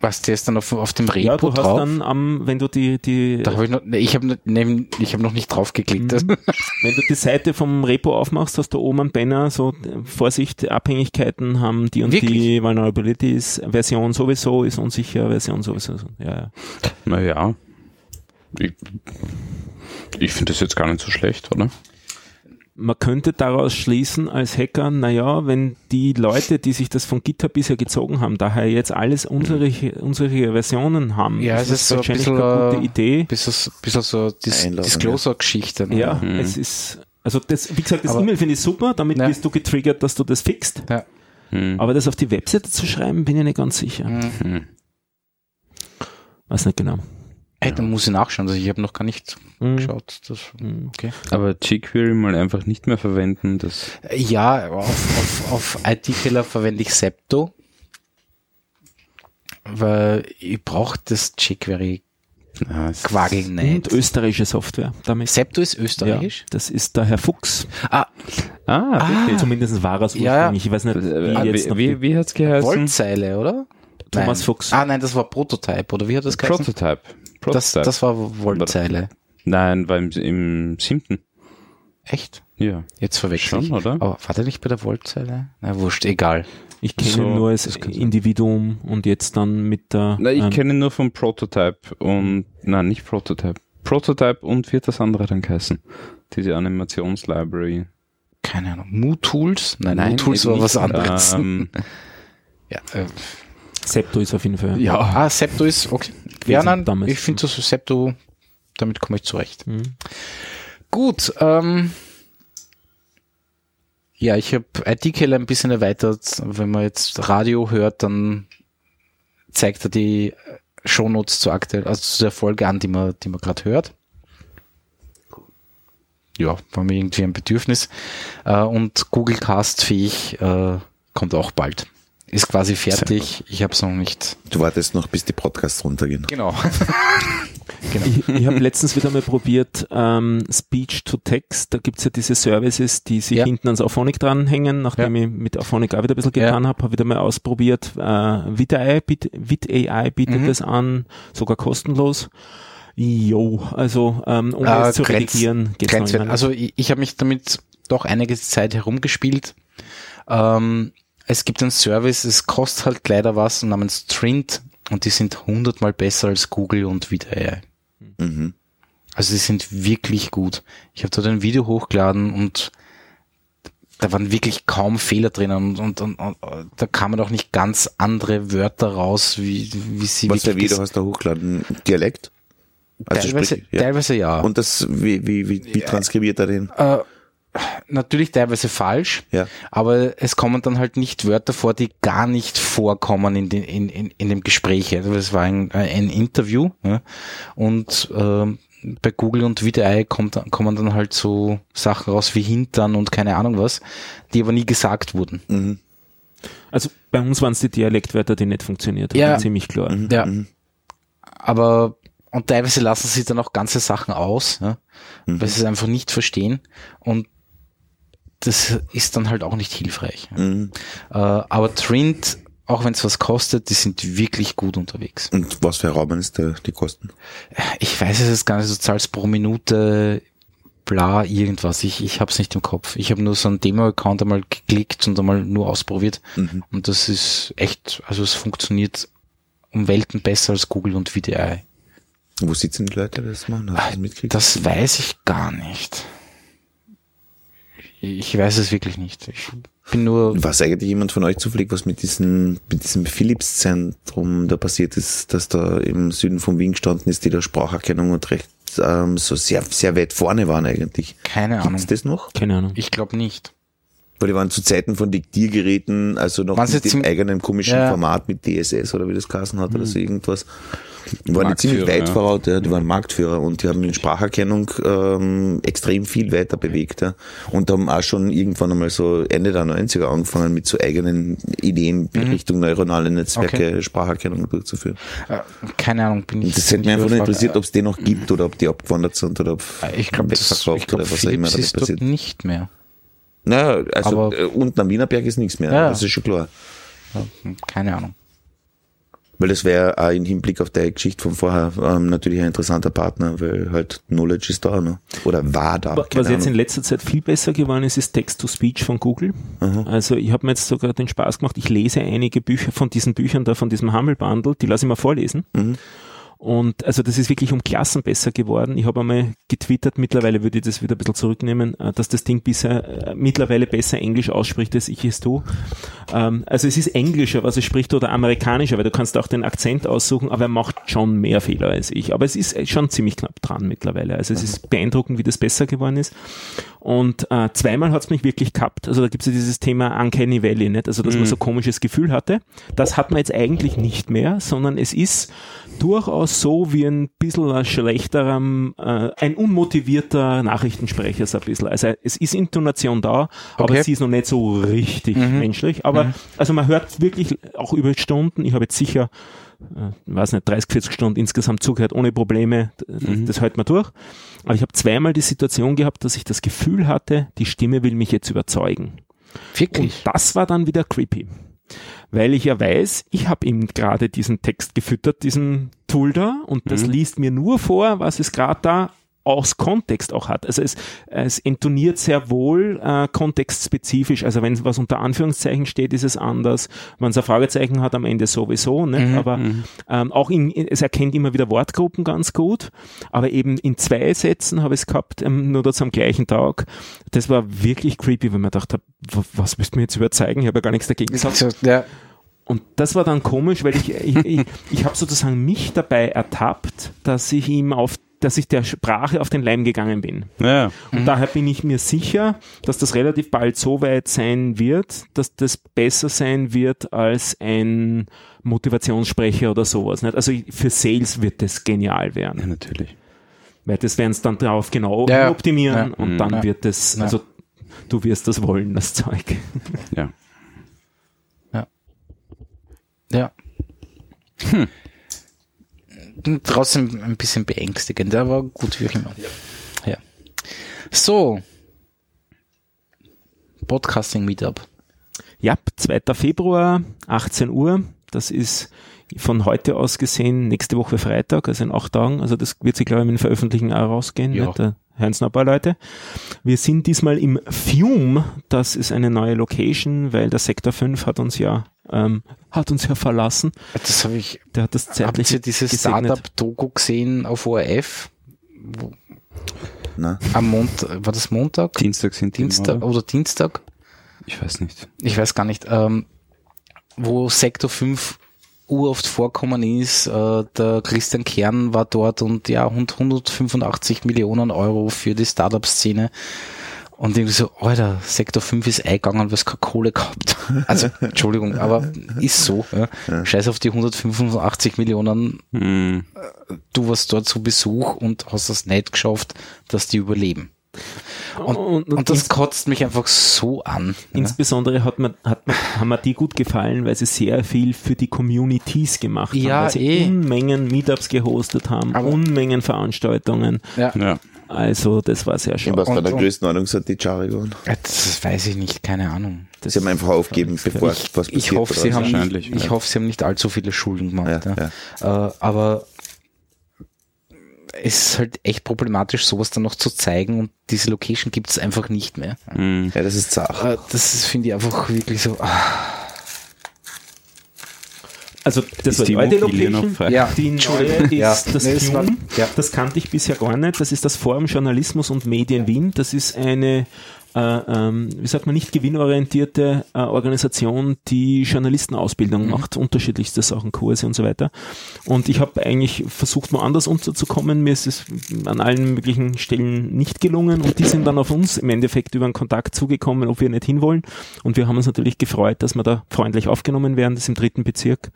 Was der ist dann auf, auf dem Repo ja, du hast drauf. dann am, wenn du die, die, da habe ich noch, nee, ich habe nee, ich habe noch nicht drauf geklickt. Mhm. wenn du die Seite vom Repo aufmachst, hast du oben einen Banner, so Vorsicht, Abhängigkeiten haben die und die Wirklich? Vulnerabilities, Version sowieso ist unsicher, Version sowieso, ja, ja. Naja. Ich, ich finde das jetzt gar nicht so schlecht, oder? Man könnte daraus schließen als Hacker, naja, wenn die Leute, die sich das von GitHub bisher gezogen haben, daher jetzt alles unsere, unsere Versionen haben, Ja, es ist so ein wahrscheinlich bisschen, eine gute Idee. bisschen, so- bisschen so Dis Disclosure-Geschichte. ne? Ja, Mhm. es ist, also das, wie gesagt, das E-Mail finde ich super, damit Ja. bist du getriggert, dass du das fixt. Ja. Hm. Aber das auf die Webseite zu schreiben, bin ich nicht ganz sicher. Mhm. Weiß nicht genau. Hey, dann muss ich nachschauen. Also ich habe noch gar nicht Mhm. geschaut. Das, Mhm. okay. Aber jQuery mal einfach nicht mehr verwenden, das Ja, auf, auf, auf IT-Killer verwende ich Septo, weil ich brauche das jQuery ja, Quagel Und nicht. österreichische Software damit. Septo ist Ja, österreichisch? das ist der Herr Fuchs. Ah, Ah, wirklich? Zumindest war er es Ja, ursprünglich. Ich weiß nicht, Äh, wie jetzt noch wie, wie, wie hat's geheißen? Wollzeile, oder? Thomas nein. Fuchs. Ah, nein, das war Prototype, oder wie hat das geheißen? Prototype. Das, das war Wollzeile. Nein, war im, im siebten. Echt? Ja. Jetzt verwechsel Schon, ich. oder? Aber war der nicht bei der Wollzeile? Na, wurscht, egal. Ich kenne So, ihn nur als. Individuum und jetzt dann mit der. Na, ich ähm, kenne ihn nur vom Prototype und, nein, nicht Prototype. Prototype und hat das andere dann geheißen? Diese Animationslibrary. Keine Ahnung. Mu-Tools? Nein, Mu-Tools eben war was nicht. anderes. Ähm, ja, äh, Septo ist auf jeden Fall. ja. Ah, Septo ist, okay. Ja, nein, damals. ich finde das Septo, damit komme ich zurecht. Mhm. Gut, ähm, ja, ich habe IT-Killer ein bisschen erweitert. Wenn man jetzt Radio hört, dann zeigt er die Shownotes zu aktuell, also zu der Folge an, die man, die man gerade hört. Ja, war mir irgendwie ein Bedürfnis. Äh, und Google Cast fähig äh, kommt auch bald. Ist quasi fertig. Ich habe es noch nicht. Du wartest noch, bis die Podcasts runtergehen. Genau. Ich, ich habe letztens wieder mal probiert, ähm, Speech to Text. Da gibt's ja diese Services, die sich Ja. hinten ans Auphonic dranhängen. Nachdem ich mit Auphonic auch wieder ein bisschen Ja. getan habe, habe wieder mal ausprobiert. Äh, VidAI, biet, VidAI bietet Mhm. das an, sogar kostenlos. Jo, also ähm, ohne Ah, es zu Grenz- redigieren geht's noch immer. Also ich, ich habe mich damit doch einige Zeit herumgespielt. Ähm, es gibt einen Service, es kostet halt leider was namens Trint und die sind hundertmal besser als Google und VidAI. Mhm. Also die sind wirklich gut. Ich habe dort ein Video hochgeladen und da waren wirklich kaum Fehler drinnen und, und, und, und da kamen auch nicht ganz andere Wörter raus, wie, wie sie Was für Video hast du hochgeladen? Dialekt? Also teilweise, sprich, ja. teilweise ja. Und das, wie, wie, wie, wie transkribiert er den? Äh, natürlich teilweise falsch, Ja. aber es kommen dann halt nicht Wörter vor, die gar nicht vorkommen in, den, in, in, in dem Gespräch. Also es war ein, ein Interview ja, und ähm, bei Google und VDI kommt, kommen dann halt so Sachen raus wie Hintern und keine Ahnung was, die aber nie gesagt wurden. Mhm. also bei uns waren es die Dialektwörter, die nicht funktioniert haben, Ja. ziemlich klar. Ja. Aber und teilweise lassen sie dann auch ganze Sachen aus, ja, weil sie es einfach nicht verstehen. Und das ist dann halt auch nicht hilfreich. Mhm. Äh, aber Trint, auch wenn es was kostet, die sind wirklich gut unterwegs. Und was für Rahmen ist der, die Kosten? Ich weiß es jetzt gar nicht, du zahlst pro Minute bla irgendwas. Ich, ich habe es nicht im Kopf. Ich habe nur so einen Demo-Account einmal geklickt und einmal nur ausprobiert. Mhm. Und das ist echt, also es funktioniert um Welten besser als Google und VDI. Wo sitzen die Leute, die das machen? Hast das mitgekriegt? Das weiß ich gar nicht. Ich weiß es wirklich nicht. Ich bin nur, Weiß eigentlich jemand von euch zufällig, was mit diesem, mit diesem Philips-Zentrum da passiert ist, dass da im Süden von Wien gestanden ist, die da Spracherkennung und recht ähm, so sehr, sehr weit vorne waren eigentlich. keine Ahnung. Gibt's das noch? Keine Ahnung. Ich glaube nicht. Weil die waren zu Zeiten von Diktiergeräten, also noch Waren sie mit dem eigenen komischen Ja. Format mit DSS oder wie das geheißen hat oder so irgendwas. Die waren ziemlich weit voraus, ja. die waren Marktführer und die haben in Spracherkennung ähm, extrem viel weiter bewegt. Ja. Und haben auch schon irgendwann einmal so Ende der 90er angefangen mit so eigenen Ideen in Richtung neuronale Netzwerke Okay. Spracherkennung durchzuführen. Äh, keine Ahnung, bin ich. Das hätte mich einfach nur interessiert, ob es die noch gibt oder ob die abgewandert sind oder ob Äh, Ich glaube, das, ich wegverkauft glaub, oder was auch immer damit passiert. nicht mehr. Naja, also Aber- äh, unten am Wienerberg ist nichts mehr, Ja. das ist schon klar. Hm, Keine Ahnung. Weil das wäre auch im Hinblick auf die Geschichte von vorher ähm, natürlich ein interessanter Partner, weil halt Knowledge ist da, ne? Oder war da. Was jetzt in Ahnung. letzter Zeit viel besser geworden ist, ist Text-to-Speech von Google. Also ich habe mir jetzt sogar den Spaß gemacht, ich lese einige Bücher von diesen Büchern da, von diesem Bundle, die lasse ich mal vorlesen. Und also das ist wirklich um Klassen besser geworden. Ich habe einmal getwittert, mittlerweile würde ich das wieder ein bisschen zurücknehmen, äh, dass das Ding bisher äh, mittlerweile besser Englisch ausspricht, als ich es tue. Ähm, also es ist englischer, was er spricht, oder amerikanischer, weil du kannst auch den Akzent aussuchen, aber er macht schon mehr Fehler als ich. Aber es ist schon ziemlich knapp dran mittlerweile. Also es ist beeindruckend, wie das besser geworden ist. Und äh, zweimal hat es mich wirklich gehabt. Also da gibt es ja dieses Thema Uncanny Valley, nicht? Also dass man so komisches Gefühl hatte. Das hat man jetzt eigentlich nicht mehr, sondern es ist durchaus so wie ein bisschen ein schlechterer, äh, ein unmotivierter Nachrichtensprecher so ein bisschen. Also es ist Intonation da, aber Okay. sie ist noch nicht so richtig menschlich. Aber also man hört wirklich auch über Stunden, ich habe jetzt sicher äh, weiß nicht, 30, 40 Stunden insgesamt zugehört, ohne Probleme, D- das hält man durch. Aber ich habe zweimal die Situation gehabt, dass ich das Gefühl hatte, die Stimme will mich jetzt überzeugen. Und Wirklich? das war dann wieder creepy. Weil ich ja weiß, ich habe ihm gerade diesen Text gefüttert, diesen Tool da, und das liest mir nur vor, was es gerade da aus Kontext auch hat. Also es, es intoniert sehr wohl äh, kontextspezifisch. Also wenn was unter Anführungszeichen steht, ist es anders. Wenn es ein Fragezeichen hat, am Ende sowieso. Ne? Aber ähm, auch in, es erkennt immer wieder Wortgruppen ganz gut. Aber eben in zwei Sätzen habe ich es gehabt, ähm, nur das am gleichen Tag. Das war wirklich creepy, weil man dachte, was müsst ihr mir jetzt überzeigen? Ich habe ja gar nichts dagegen gesagt. Ja, Und das war dann komisch, weil ich, ich, ich, ich habe sozusagen mich dabei ertappt, dass ich ihm auf dass ich der Sprache auf den Leim gegangen bin. Ja, Und daher bin ich mir sicher, dass das relativ bald so weit sein wird, dass das besser sein wird als ein Motivationssprecher oder sowas. Nicht? Also für Sales wird das genial ja, werden, natürlich. weil das werden es dann darauf genau Ja, ja. optimieren Ja. und Mhm. dann Ja. wird es, Ja. also du wirst das wollen, das Zeug. Ja. ja. Hm. Trotzdem ein bisschen beängstigend, aber gut, wie auch immer. Ja. So. Podcasting Meetup. Ja, 2. Februar, 18 Uhr. Das ist von heute aus gesehen nächste Woche Freitag, also in acht Tagen. Also das wird sich, glaube ich, mit dem Veröffentlichen auch rausgehen. Ja. Nicht? Da hören es noch ein paar Leute. Wir sind diesmal im Fume. Das ist eine neue Location, weil der Sektor 5 hat uns ja, ähm, hat uns ja verlassen. Das habe ich. Der hat das Habt zeitlich ihr dieses. Startup-Doku gesehen auf ORF? Na, Am Montag, war das Montag? Dienstag sind die, Dienstag oder? oder Dienstag? Ich weiß nicht. Ich weiß gar nicht. Ähm, wo Sektor 5 uroft vorkommen ist, äh, der Christian Kern war dort und ja, und 185 Millionen Euro für die Startup-Szene. Und irgendwie so, Alter, Sektor 5 ist eingegangen, weil es keine Kohle gehabt. Also, Entschuldigung, aber ist so. Ja. Scheiß auf die 185 Millionen, Hm. du warst dort zu Besuch und hast es nicht geschafft, dass die überleben. Und, Und- und, und das kotzt mich einfach so an. Ja. Insbesondere hat man, hat man, haben mir die gut gefallen, weil sie sehr viel für die Communities gemacht haben. Ja, weil sie eh. Unmengen Meetups gehostet haben, Aber- Unmengen Veranstaltungen. Ja. Ja. Also das war sehr in schön. was für Und- einer und- Größenordnung sind die Charigon? Das weiß ich nicht, keine Ahnung. Sie haben einfach aufgeben, bevor Ich, was ich passiert. hoffe, oder sie was? haben nicht, ich hoffe, sie haben nicht allzu viele Schulden gemacht. Ja, Ja, Äh, aber es ist halt echt problematisch, sowas dann noch zu zeigen und diese Location gibt es einfach nicht mehr. Hm. ja, das ist zart. Äh, das ist, finde ich einfach wirklich so. ah, Also das Ist war die die alte Location. frei? Ja, Die neue ist Ja. das Nee, Fume. ja. Das kannte ich bisher gar nicht. Das ist das Forum Journalismus und Medien Wien. Das ist eine ähm, wie sagt man, nicht gewinnorientierte äh, Organisation, die Journalistenausbildung Mhm. macht, unterschiedlichste Sachen, Kurse und so weiter. Und ich habe eigentlich versucht, woanders unterzukommen. Mir ist es an allen möglichen Stellen nicht gelungen und die sind dann auf uns im Endeffekt über einen Kontakt zugekommen, ob wir nicht hinwollen. Und wir haben uns natürlich gefreut, dass wir da freundlich aufgenommen werden. Das ist im dritten Bezirk.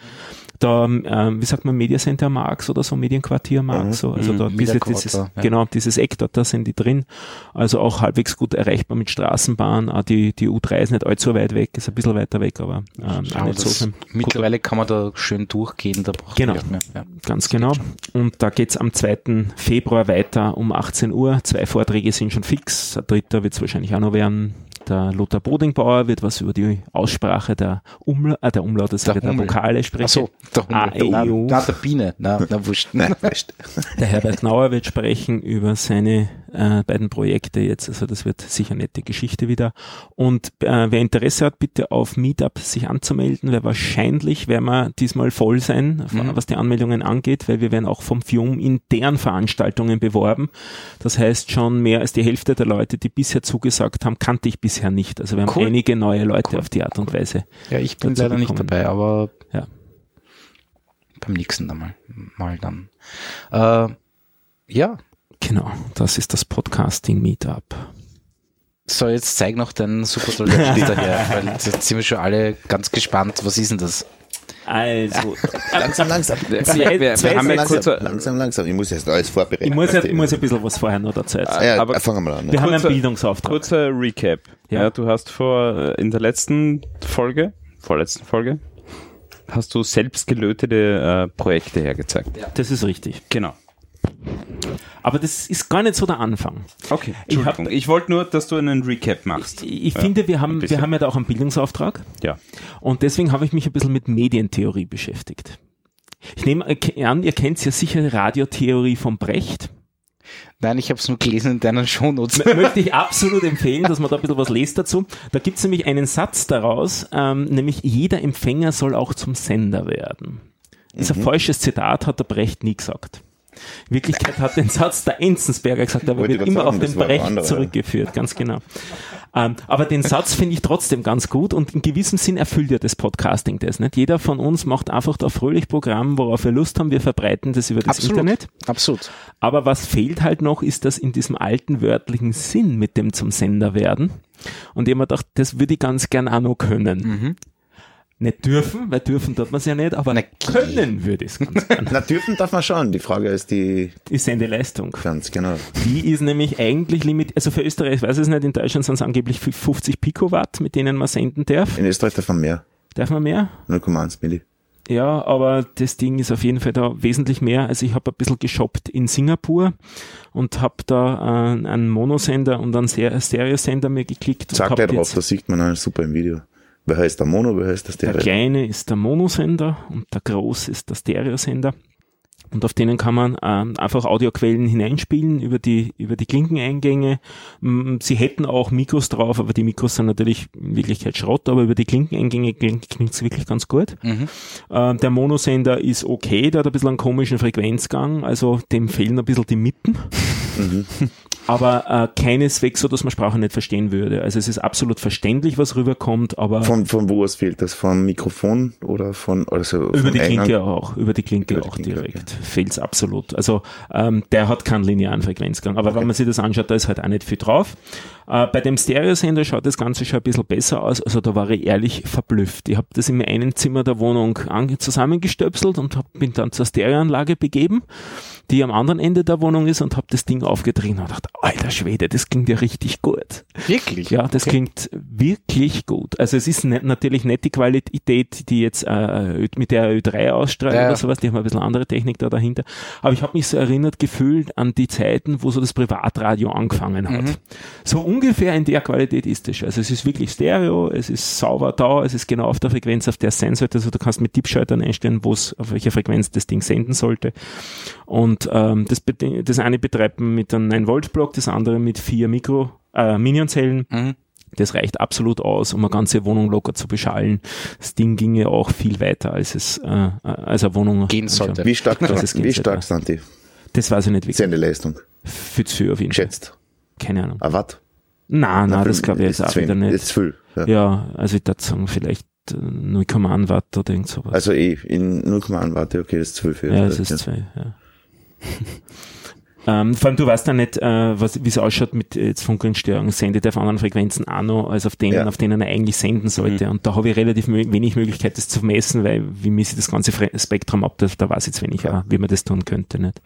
Da, ähm, wie sagt man, Media Center Marx oder so, Medienquartier Marx. So, also Mhm. da diese, dieses, ja. genau, dieses Eck dort, da sind die drin. Also auch halbwegs gut erreichbar mit Straßenbahn. Auch die, die U3 ist nicht allzu weit weg, ist ein bisschen weiter weg, aber ähm, aber nicht so schlimm. mittlerweile kann man da schön durchgehen, da braucht Genau. man nicht mehr. Ja. Ganz genau. Und da geht's am 2. Februar weiter um 18 Uhr. Zwei Vorträge sind schon fix. Der dritte wird's wahrscheinlich auch noch werden. Der Lothar Bodingbauer wird was über die Aussprache der, Umla äh, der Umlaute, sage der Hummel. Vokale sprechen. Ach so, der Ah, Hummel. Na, na, der Biene. Na, na wurscht. Nein, wurscht. Der Herbert Gnauer wird sprechen über seine äh, beiden Projekte jetzt. Also das wird sicher nette Geschichte wieder. Und äh, wer Interesse hat, bitte auf Meetup sich anzumelden, weil wahrscheinlich werden wir diesmal voll sein, Mhm. was die Anmeldungen angeht, weil wir werden auch vom FIUM in deren Veranstaltungen beworben. Das heißt schon mehr als die Hälfte der Leute, die bisher zugesagt haben, kannte ich bisher bisher nicht. Also wir haben Cool. einige neue Leute Cool. auf die Art und Weise. Ja, ich bin leider nicht dabei, aber Ja. beim nächsten dann mal, mal dann. Äh, ja, Genau, das ist das Podcasting Meetup. so jetzt zeig noch deinen super tollen Stift daher, weil jetzt sind wir schon alle ganz gespannt, was ist denn das? Also, Langsam, langsam. Wir, wir, wir haben ja langsam, kurz, langsam, langsam. Ich muss erst alles vorbereiten. ich muss, ja, ich muss ein bisschen was vorher noch dazu Ah, erzählen. ja, aber- fangen wir mal an. Wir haben kurzer- einen Bildungsauftrag. kurzer Recap. Ja. Ja. du hast vor, äh, in der letzten Folge, vorletzten Folge, hast du selbst gelötete äh, Projekte hergezeigt. Das ist richtig. Genau. Aber das ist gar nicht so der Anfang. Okay. Ich hab-. Ich, wollte nur, dass du einen Recap machst. Ich, ich Ja, finde, wir haben, wir haben ja da auch einen Bildungsauftrag. Ja. Und deswegen habe ich mich ein bisschen mit Medientheorie beschäftigt. Ich nehme an, ihr kennt ja sicher Radiotheorie von Brecht. Nein, ich habe es nur gelesen in deinen Shownotes. M- Möchte ich absolut empfehlen, dass man da ein bisschen was lest dazu. Da gibt es nämlich einen Satz daraus, ähm, nämlich jeder Empfänger soll auch zum Sender werden. Das ist ein falsches Zitat, hat der Brecht nie gesagt. In Wirklichkeit hat den Satz der Enzensberger gesagt, aber Wollte wird immer grad auf sagen, den Brecht zurückgeführt, ganz genau. Ähm, aber den Satz finde ich trotzdem ganz gut und in gewissem Sinn erfüllt ja das Podcasting das. Nicht? Jeder von uns macht einfach da fröhlich Programm, worauf wir Lust haben. Wir verbreiten das über das Absolut. Internet. Absolut. Aber was fehlt halt noch, ist das in diesem alten wörtlichen Sinn mit dem zum Sender werden. Und ich mir gedacht, das würde ich ganz gern auch noch können. Mhm. Nicht dürfen, weil dürfen tut man es ja nicht, aber Na, können würde ich es ganz gern. Na, dürfen darf man schon. Die Frage ist die Die Sendeleistung. ganz genau. Die ist nämlich eigentlich limitiert, also für Österreich, ich weiß es nicht, in Deutschland sind es angeblich 50 Picowatt, mit denen man senden darf. In Österreich darf man mehr. Darf man mehr? 0,1 Milli. Ja, aber das Ding ist auf jeden Fall da wesentlich mehr. Also ich habe ein bisschen geshoppt in Singapur und habe da äh, einen Monosender und einen Stereosender mir geklickt. hab gleich drauf, das sieht man dann super im Video. Wer heißt der Mono, wer heißt Der Stereo? kleine ist der Monosender und der große ist der Stereosender. Und auf denen kann man ähm, einfach Audioquellen hineinspielen über die, über die Klinkeneingänge. Sie hätten auch Mikros drauf, aber die Mikros sind natürlich in Wirklichkeit Schrott, aber über die Klinkeneingänge klingt es wirklich ganz gut. Mhm. Ähm, der Monosender ist okay, der hat ein bisschen einen komischen Frequenzgang, also dem fehlen ein bisschen die Mitten. Aber äh, keineswegs so, dass man Sprache nicht verstehen würde. Also es ist absolut verständlich, was rüberkommt, aber Von, von wo aus fehlt das? Vom Mikrofon oder von, also über vom die? Klinke auch, über die Klinke Über die auch Klinke, direkt. Fehlt's absolut. Also ähm, der hat keinen linearen Frequenzgang. Aber wenn man sich das anschaut, da ist halt auch nicht viel drauf. Äh, bei dem Stereosender schaut das Ganze schon ein bisschen besser aus. Also da war ich ehrlich verblüfft. Ich habe das in einem Zimmer der Wohnung zusammengestöpselt und hab, bin dann zur Stereoanlage begeben, die am anderen Ende der Wohnung ist und habe das Ding aufgetrieben und dachte, alter Schwede, das klingt ja richtig gut. Wirklich? Ja, das klingt wirklich gut. Also es ist nicht, natürlich nicht die Qualität, die jetzt äh, mit der Ö3 ausstrahlt ja. oder sowas, die haben ein bisschen andere Technik da dahinter. Aber ich habe mich so erinnert gefühlt an die Zeiten, wo so das Privatradio angefangen hat. Mhm. So ungefähr in der Qualität ist es schon. Also es ist wirklich Stereo, es ist sauber da, es ist genau auf der Frequenz, auf der es sein sollte. Also du kannst mit Tippschaltern einstellen, wo es, auf welcher Frequenz das Ding senden sollte. Und ähm, das, das eine betreibt man mit einem 9-Volt-Block, das andere mit vier Mikro, äh, Minionzellen. Mhm. Das reicht absolut aus, um eine ganze Wohnung locker zu beschallen. Das Ding ginge auch viel weiter, als es äh, als eine Wohnung Gehen sollte. Wie stark, Das ist wie stark sind die? Das weiß ich nicht wirklich. Sendeleistung. Für zu auf jeden Fall. Geschätzt. Keine Ahnung. Ah, Watt? Nein, nein, das glaube ich jetzt auch wieder nicht. Ist viel. Ja. Ja, also ich würde sagen, vielleicht äh, 0,1 Watt oder irgend sowas. Also eh, in 0,1 Watt, okay, das ist 12. ja, es ist zwei, ja. ähm, vor allem, du weißt ja nicht, äh, was, wie es ausschaut mit äh, jetzt Funkelstörungen. Sendet er auf anderen Frequenzen auch noch, als auf denen, Ja. auf denen er eigentlich senden sollte. Und da habe ich relativ wenig Möglichkeit, das zu messen, weil wie misst ich das ganze Fre Spektrum ab, da, da weiß ich jetzt wenig, Ja. auch, wie man das tun könnte. Nicht?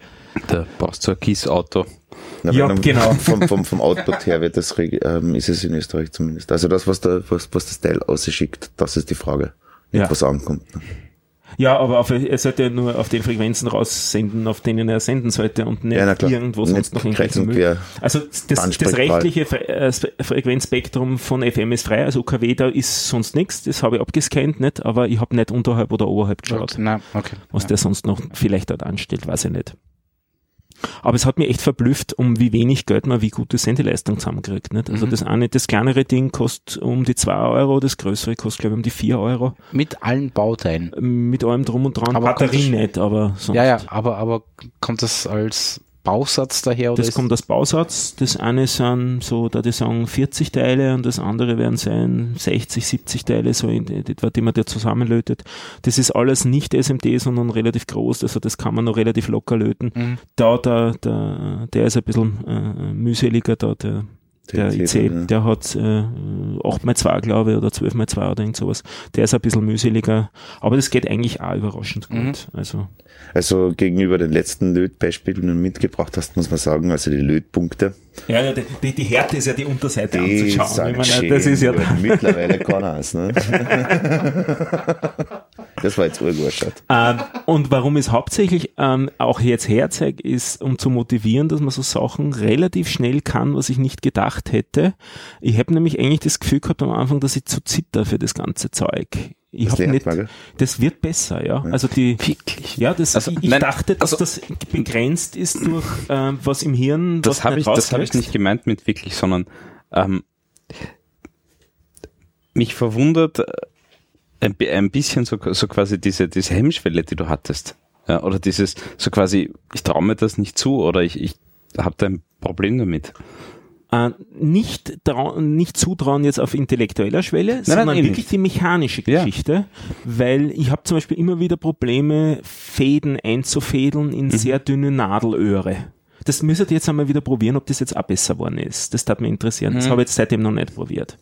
Da brauchst du ein Gießauto. Na, Ja, genau. Vom, vom, vom Output her wird das, ähm, ist es in Österreich zumindest. Also das, was, da, was, was das Teil ausschickt, das ist die Frage. Nicht, Ja. was ankommt. ne? Ja, aber auf, er sollte ja nur auf den Frequenzen raussenden, auf denen er senden sollte und nicht Ja, irgendwo sonst Nicht noch quer. Also das, das rechtliche Fre äh, Spe- Frequenzspektrum von FM ist frei, also UKW, da ist sonst nichts, das habe ich abgescannt, nicht, aber ich habe nicht unterhalb oder oberhalb geschaut. Okay. Was Ja. der sonst noch vielleicht dort anstellt, weiß ich nicht. Aber es hat mich echt verblüfft, um wie wenig Geld man wie gute Sendeleistung zusammenkriegt. Nicht? Also Mhm. das eine, das kleinere Ding kostet um die zwei Euro, das größere kostet glaube ich um die vier Euro. Mit allen Bauteilen. Mit allem drum und dran. Aber Batterie nicht, aber sonst. Ja, ja, aber, aber kommt das als Bausatz daher? Oder das kommt aus Bausatz. Das eine sind so, da die sagen 40 Teile und das andere werden sein 60, 70 Teile, so in etwa, die man da zusammenlötet. Das ist alles nicht SMD, sondern relativ groß, also das kann man noch relativ locker löten. Mhm. Da, der, der, der ist ein bisschen äh, mühseliger, da der der IC, der hat äh, 8x2, glaube ich, oder 12x2 oder irgend sowas. Der ist ein bisschen mühseliger, aber das geht eigentlich auch überraschend gut. Mhm. Also. also gegenüber den letzten Lötbeispielen, die du mitgebracht hast, muss man sagen, also die Lötpunkte. Ja, ja die, die Härte ist ja die Unterseite die anzuschauen. Ich meine, das ist ja mittlerweile kann es, ne? Das war jetzt urgewurscht. Ähm, und warum ich es hauptsächlich ähm, auch jetzt herzeige, ist, um zu motivieren, dass man so Sachen relativ schnell kann, was ich nicht gedacht hätte. Ich habe nämlich eigentlich das Gefühl gehabt am Anfang, dass ich zu zitter für das ganze Zeug. Ich habe nicht, das wird besser, ja. ja. Also die, wirklich, ja, das, also, ich, ich nein, dachte, dass also, das begrenzt ist durch äh, was im Hirn. Das habe ich, das habe ich nicht gemeint mit wirklich, sondern ähm, mich verwundert ein, ein bisschen so, so quasi diese, diese Hemmschwelle, die du hattest. Ja, oder dieses, so quasi, ich traue mir das nicht zu oder ich, ich habe da ein Problem damit. Äh, nicht, nicht zutrauen jetzt auf intellektueller Schwelle, nein, sondern nein, wirklich nicht. die mechanische Geschichte, ja. weil ich habe zum Beispiel immer wieder Probleme, Fäden einzufädeln in mhm. sehr dünne Nadelöhre. Das müsstet ihr jetzt einmal wieder probieren, ob das jetzt auch besser geworden ist. Das darf mich interessieren. Mhm. Das habe ich jetzt seitdem noch nicht probiert.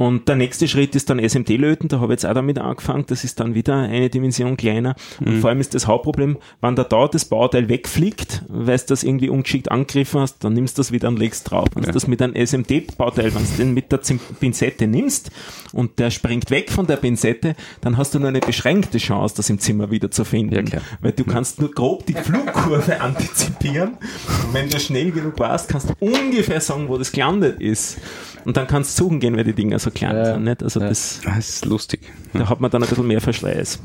Und der nächste Schritt ist dann SMD-Löten, da habe ich jetzt auch damit angefangen, das ist dann wieder eine Dimension kleiner. Und mhm. vor allem ist das Hauptproblem, wenn da da das Bauteil wegfliegt, weil du das irgendwie ungeschickt angegriffen hast, dann nimmst du das wieder und legst drauf. Wenn ja. du das mit einem SMD-Bauteil, wenn du den mit der Pinzette nimmst und der springt weg von der Pinzette, dann hast du nur eine beschränkte Chance, das im Zimmer wieder zu finden. Ja, klar. Weil du kannst nur grob die Flugkurve antizipieren. Und wenn du schnell genug warst, kannst du ungefähr sagen, wo das gelandet ist. Und dann kannst du suchen gehen, weil die Dinger so klein ja, sind. Nicht? Also ja. das, das ist lustig. Da hat man dann ein bisschen mehr Verschleiß.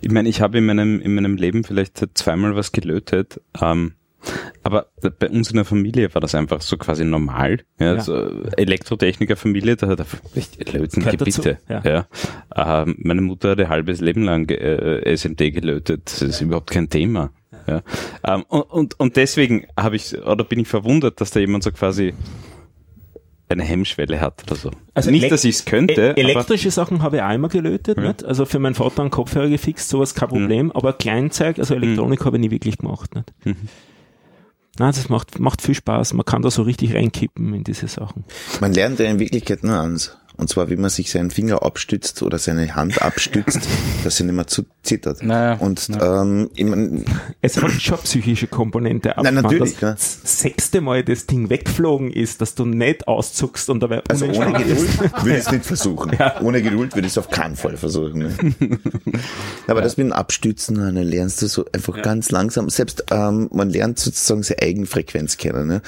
Ich meine, ich habe in meinem, in meinem Leben vielleicht zweimal was gelötet. Ähm, aber bei uns in der Familie war das einfach so quasi normal. Ja, ja. So Elektrotechnikerfamilie, da hat er echt löten bitte. Ja. ja. Ähm, meine Mutter hat ein halbes Leben lang äh, SMD gelötet. Das ist überhaupt kein Thema. Ja. Ähm, und, und, und deswegen habe ich oder bin ich verwundert, dass da jemand so quasi eine Hemmschwelle hat oder so. Also nicht, dass ich es könnte. E elektrische Sachen habe ich einmal gelötet, ja. nicht? also für meinen Vater einen Kopfhörer gefixt, sowas kein mhm. Problem, mhm. aber Kleinzeug, also Elektronik mhm. habe ich nie wirklich gemacht. Nicht? Mhm. Nein, das macht, macht viel Spaß. Man kann da so richtig reinkippen in diese Sachen. Man lernt ja in Wirklichkeit nur eins. Und zwar, wie man sich seinen Finger abstützt oder seine Hand abstützt, dass sie nicht mehr zu zittert. Naja, und naja. ähm, ich mein, es hat schon psychische Komponente. Nein, natürlich. Das ja. sechste Mal das Ding weggeflogen ist, dass du nicht auszuckst und dabei Also ohne Geduld würde ich es nicht versuchen. Ja. Ohne Geduld würde ich es auf keinen Fall versuchen. Ne? Aber ja. das mit dem Abstützen, dann lernst du so einfach ganz langsam. Selbst ähm, man lernt sozusagen seine Eigenfrequenz kennen, ne?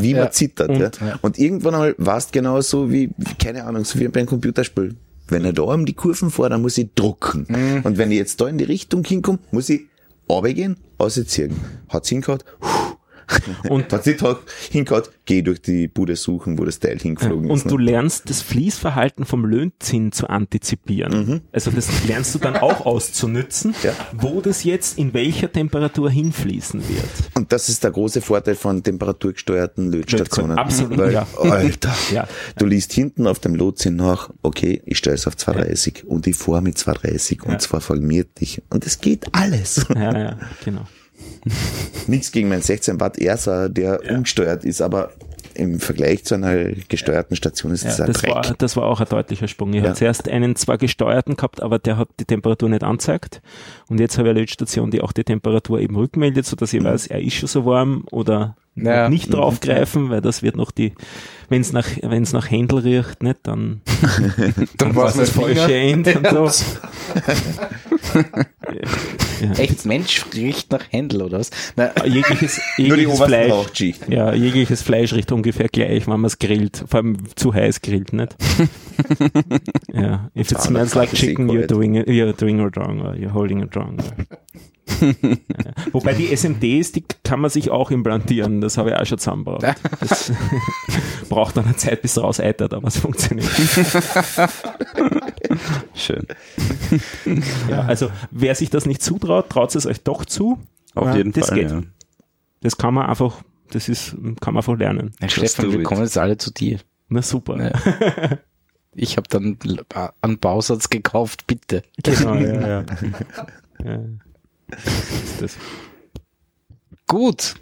wie man zittert. Und, ja. und irgendwann einmal warst genau so wie, keine Ahnung, so wie beim Computerspiel. Wenn er da um die Kurven fährt, dann muss ich drucken. Mhm. Und wenn ich jetzt da in die Richtung hinkomme, muss ich runtergehen, ausziehen. Hat's hingehört, und hat sich hingehört, geh durch die Bude suchen, wo das Teil hingeflogen und ist. Und ne? du lernst das Fließverhalten vom Lötzinn zu antizipieren. Mhm. Also das lernst du dann auch auszunützen, ja. wo das jetzt in welcher Temperatur hinfließen wird. Und das ist der große Vorteil von temperaturgesteuerten Lötstationen. Absolut, Weil, ja. Alter, ja. du liest hinten auf dem Lotsinn nach, okay, ich stelle es auf 230 und ich fahre mit 230 und zwar formiert dich. Und es geht alles. Ja, ja, genau. Nichts gegen meinen 16 Watt Ersa, der ja. ungesteuert ist, aber im Vergleich zu einer gesteuerten Station ist ja, das ein das Dreck. War, das war auch ein deutlicher Sprung. Ich ja. habe zuerst einen zwar gesteuerten gehabt, aber der hat die Temperatur nicht angezeigt. Und jetzt habe ich eine Lötstation, die auch die Temperatur eben rückmeldet, sodass ich mhm. weiß, er ist schon so warm oder ja. nicht draufgreifen, weil das wird noch die, wenn es nach, wenn es nach Händel riecht, nicht, dann, dann war es das falsche Ende. Ja. So. ja. Echt Mensch riecht nach Händel, oder was? Na, jegliches, jegliches Fleisch, ja, jegliches Fleisch riecht ungefähr gleich, wenn man es grillt, vor allem zu heiß grillt, nicht? ja, if it smells like chicken, you're doing it, you're doing it wrong, or you're holding it wrong. Wobei die SMDs, die kann man sich auch implantieren, das habe ich auch schon zusammengebaut. Das braucht dann eine Zeit, bis es rauseitert, aber es funktioniert. Schön. Ja, also wer sich das nicht zutraut, traut es euch doch zu. Auf jeden das Fall. Geht. Ja. Das kann man einfach, das ist, kann man einfach lernen. Ja, Stefan, wir kommen jetzt alle zu dir. Na super. Ja. Ich habe dann einen Bausatz gekauft, bitte. Genau, ja, ja. ja. Ist das. Gut.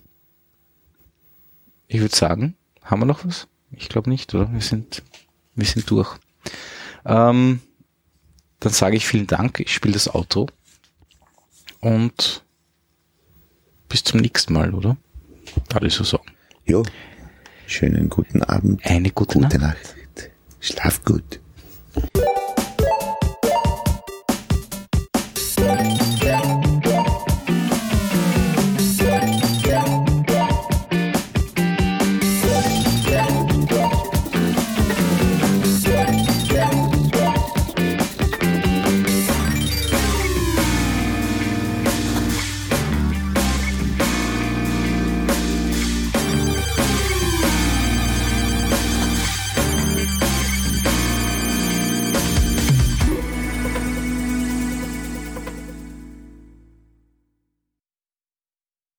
Ich würde sagen, haben wir noch was? Ich glaube nicht, oder? Wir sind, wir sind durch. Ähm, dann sage ich vielen Dank. Ich spiele das Auto. Und bis zum nächsten Mal, oder? Alles so sagen. Jo, schönen guten Abend, Eine gute, gute Nacht. Nacht. Schlaf gut.